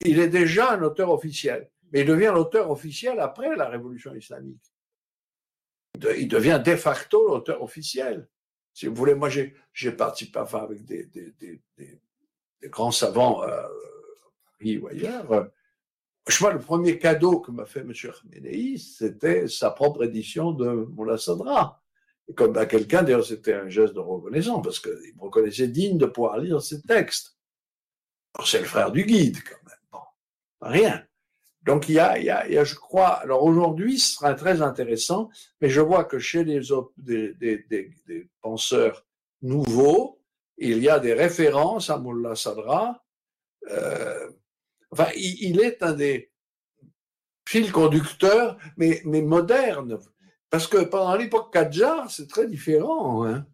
il est déjà un auteur officiel, mais il devient l'auteur officiel après la révolution islamique. Il devient de facto l'auteur officiel. Si vous voulez, moi j'ai participé avec des, des, grands savants euh, Paris ou ailleurs. Je vois, le premier cadeau que m'a fait M. Khamenei, c'était sa propre édition de Moula Sadra. Et comme à quelqu'un, d'ailleurs, c'était un geste de reconnaissance, parce qu'il me reconnaissait digne de pouvoir lire ses textes. C'est le frère du guide, quand même. Rien. Donc, il y a, il y a, il y a je crois, alors aujourd'hui, ce sera très intéressant, mais je vois que chez les, des, des, des, penseurs nouveaux, il y a des références à Mullah Sadra. Euh, enfin, il, est un des fils conducteurs, mais, mais modernes. Parce que pendant l'époque Kadjar, c'est très différent. Hein.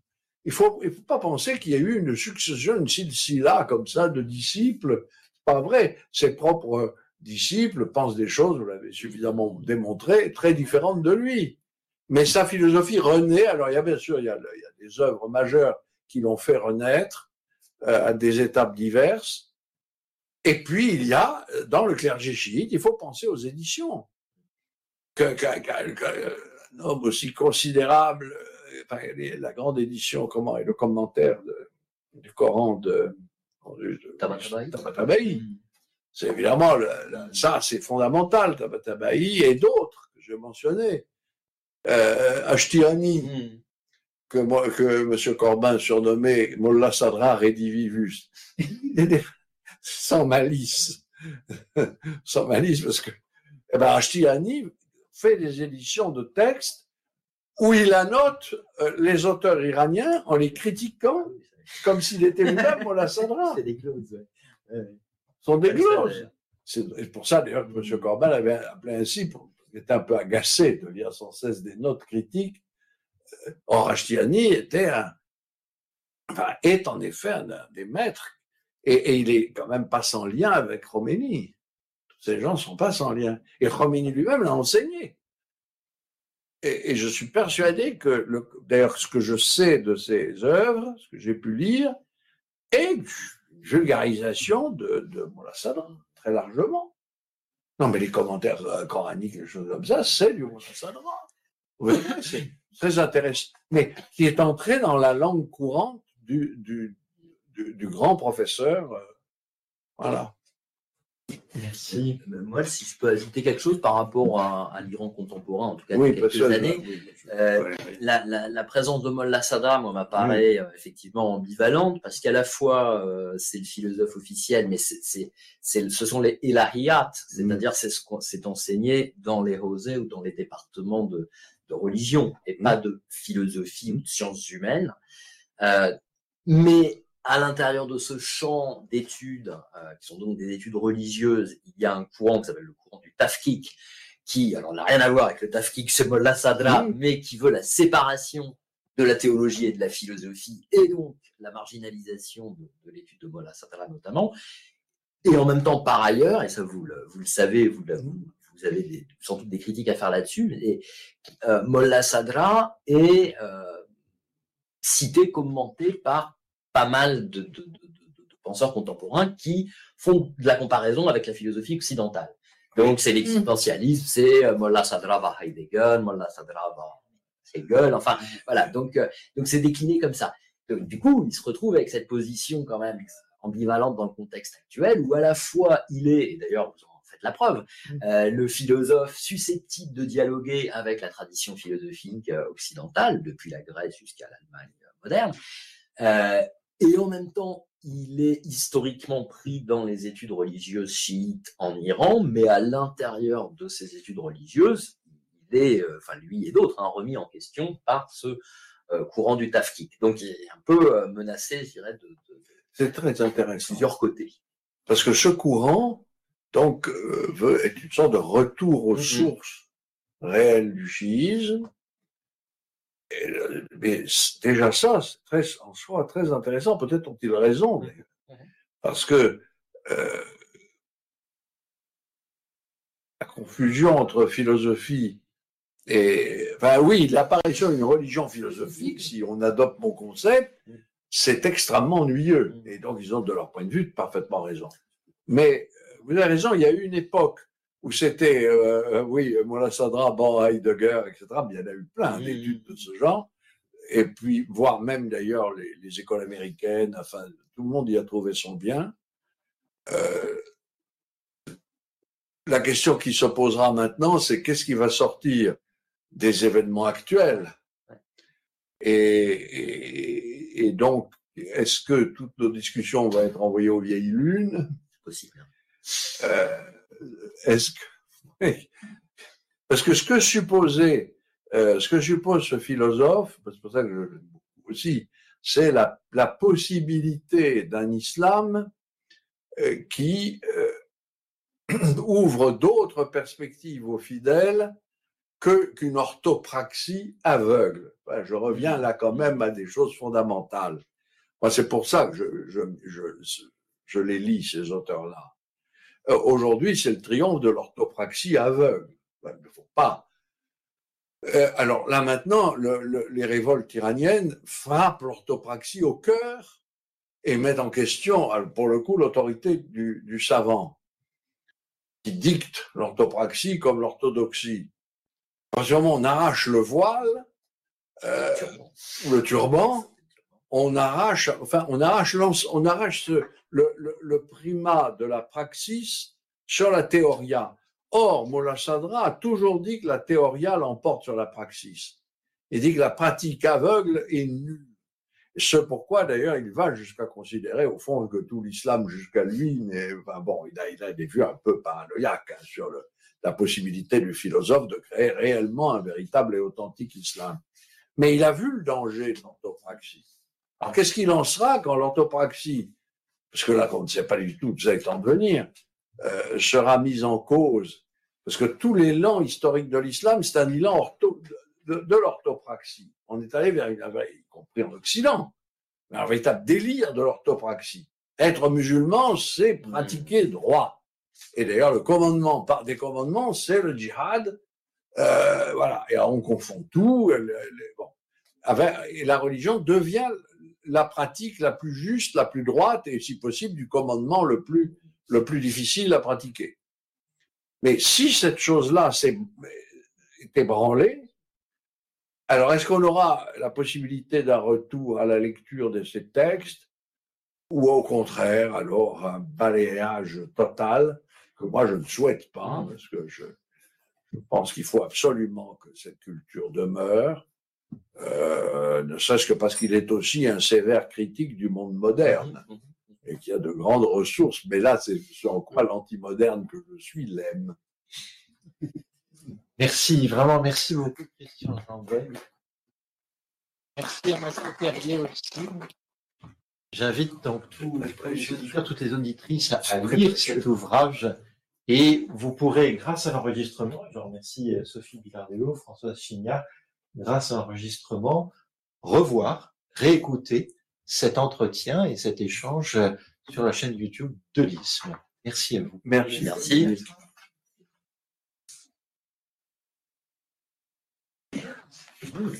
Il faut, il faut pas penser qu'il y a eu une succession, une silsila comme ça de disciples. Pas vrai. Ses propres disciples pensent des choses, vous l'avez suffisamment démontré, très différentes de lui. Mais sa philosophie renaît. Alors, il y a bien sûr, il y a, il y a des œuvres majeures qui l'ont fait renaître euh, à des étapes diverses. Et puis, il y a, euh, dans le clergé chiite, il faut penser aux éditions. Qu'un homme aussi considérable, euh, enfin, la grande édition, comment, et le commentaire de, du Coran de, de Tabatabaï. Mm. C'est évidemment, le, ça, c'est fondamental, Tabatabaï et d'autres que j'ai mentionnés. Euh, Ashtiani, mm que, moi, que M. Corbin surnommait Mollah Sadra Redivivus. sans malice. sans malice, parce que eh ben, Ashtiani fait des éditions de textes où il annote euh, les auteurs iraniens en les critiquant comme s'il était lui-même Mollah Sadra. C'est des clauses. Sont des clauses. C'est pour ça d'ailleurs que M. Corbin l'avait appelé ainsi, pour, était un peu agacé de lire sans cesse des notes critiques Or, Ashtiani était un, enfin, est en effet un, des maîtres. Et, et, il est quand même pas sans lien avec Khomeini. Tous ces gens sont pas sans lien. Et Khomeini lui-même l'a enseigné. Et, et, je suis persuadé que, d'ailleurs, ce que je sais de ses œuvres, ce que j'ai pu lire, est vulgarisation de, de très largement. Non, mais les commentaires coraniques, les choses comme ça, c'est du Sadra. Oui, c'est très intéressant, mais qui est entré dans la langue courante du grand professeur. Euh, voilà. Merci. Moi, si je peux ajouter quelque chose par rapport à, à l'Iran contemporain, en tout cas depuis quelques années, euh, la, la, la, présence de Mollah Sadra, moi, m'apparaît euh, effectivement ambivalente parce qu'à la fois euh, c'est le philosophe officiel, mais c'est, ce sont les ilahiyat, c'est-à-dire c'est ce qu'on s'est enseigné dans les rosés ou dans les départements de, de religion et pas de philosophie ou de sciences humaines. Euh, mais à l'intérieur de ce champ d'études, euh, qui sont donc des études religieuses, il y a un courant qui s'appelle le courant du tafkik, qui, alors, n'a rien à voir avec le tafkik, mot Sadra, mais qui veut la séparation de la théologie et de la philosophie, et donc la marginalisation de, de l'étude de Molla Sadra notamment. Et en même temps, par ailleurs, et ça vous le, vous le savez, vous, vous, vous avez des, sans doute des critiques à faire là-dessus, et euh, Molla Sadra est euh, cité, commenté par pas mal de, de, de, de penseurs contemporains qui font de la comparaison avec la philosophie occidentale. Donc, c'est l'existentialisme, c'est euh, Mollah Sadra va Heidegger, Mollah Sadra va Hegel, enfin, voilà. Donc, euh, donc c'est décliné comme ça. Donc, du coup, il se retrouve avec cette position quand même ambivalente dans le contexte actuel, où à la fois il est, et d'ailleurs vous en faites la preuve, Mm. euh, le philosophe susceptible de dialoguer avec la tradition philosophique euh, occidentale, depuis la Grèce jusqu'à l'Allemagne moderne, et en même temps, il est historiquement pris dans les études religieuses chiites en Iran, mais à l'intérieur de ces études religieuses, il est, euh, enfin lui et d'autres, hein, remis en question par ce euh, courant du tafkik. Donc il est un peu euh, menacé, je dirais, de, de- très intéressant. plusieurs côtés. Parce que ce courant, donc, veut être une sorte de retour aux Mhm. sources réelles du chiisme. Mais déjà ça, c'est très, en soi très intéressant. Peut-être ont-ils raison, d'ailleurs. Mhm. Parce que euh, la confusion entre philosophie et... Enfin oui, l'apparition d'une religion philosophique, si on adopte mon concept, c'est extrêmement ennuyeux. Et donc, ils ont, de leur point de vue, parfaitement raison. Mais euh, vous avez raison, il y a eu une époque où c'était, euh, euh, oui, Mola Sadra, Ban Heidegger, etc. Mais il y en a eu plein Mhm. d'études de ce genre. Et puis, voire même d'ailleurs les, les écoles américaines, enfin, tout le monde y a trouvé son bien. Euh, la question qui se posera maintenant, c'est qu'est-ce qui va sortir des événements actuels? Et, et- et donc, est-ce que toutes nos discussions vont être envoyées aux vieilles lunes? C'est possible. hein. Euh, Est-ce que parce que ce que supposait, euh, ce suppose ce philosophe, c'est pour ça que je aussi, c'est la, possibilité d'un islam euh, qui euh, ouvre d'autres perspectives aux fidèles que qu'une orthopraxie aveugle. Je reviens là quand même à des choses fondamentales. C'est pour ça que je les lis, ces auteurs-là. Euh, Aujourd'hui, c'est le triomphe de l'orthopraxie aveugle. Il ne faut pas. Euh, alors là maintenant, le- le- les révoltes iraniennes frappent l'orthopraxie au cœur et mettent en question, alors, pour le coup, l'autorité du, du savant qui dicte l'orthopraxie comme l'orthodoxie. À on arrache le voile, euh, le turban, on arrache, enfin, on arrache, on arrache le, le- primat de la praxis sur la théoria. Or, Molla Sadra a toujours dit que la théoria l'emporte sur la praxis. Il dit que la pratique aveugle est nulle. Ce pourquoi, d'ailleurs, il va jusqu'à considérer, au fond, que tout l'islam jusqu'à lui n'est, enfin, bon, il a, il a des vues un peu paranoïaques hein, sur la possibilité du philosophe de créer réellement un véritable et authentique islam. Mais il a vu le danger de l'orthopraxie. Alors, qu'est-ce qu'il en sera quand l'orthopraxie, parce que là, on ne sait pas du tout, ça est en devenir, euh, sera mise en cause? Parce que tout l'élan historique de l'islam, c'est un élan ortho- de, l'orthopraxie. On est allé vers une, y compris en Occident, un véritable délire de l'orthopraxie. Être musulman, c'est pratiquer droit. Et d'ailleurs, le commandement, par des commandements, c'est le djihad. Euh, voilà. Et alors, on confond tout. le- le- bon. Avec- et la religion devient la pratique la plus juste, la plus droite, et si possible, du commandement le plus, le plus difficile à pratiquer. Mais si cette chose-là s'est est ébranlée, alors est-ce qu'on aura la possibilité d'un retour à la lecture de ces textes ou au contraire, alors un balayage total que moi je ne souhaite pas, parce que je, je pense qu'il faut absolument que cette culture demeure, euh, ne serait-ce que parce qu'il est aussi un sévère critique du monde moderne et qu'il y a de grandes ressources. Mais là, c'est ce en quoi l'antimoderne que je suis l'aime. Merci, vraiment merci beaucoup, Christian Jambet. Merci à Mathieu Perrier aussi. J'invite donc tous les auditeurs, toutes les auditrices à, à lire cet ouvrage et vous pourrez, grâce à l'enregistrement, je remercie euh, Sophie Bilardéo, Françoise Chignat, grâce à l'enregistrement, revoir, réécouter cet entretien et cet échange euh, sur la chaîne YouTube de l'ISM. Merci à vous. Merci. Merci. Mmh.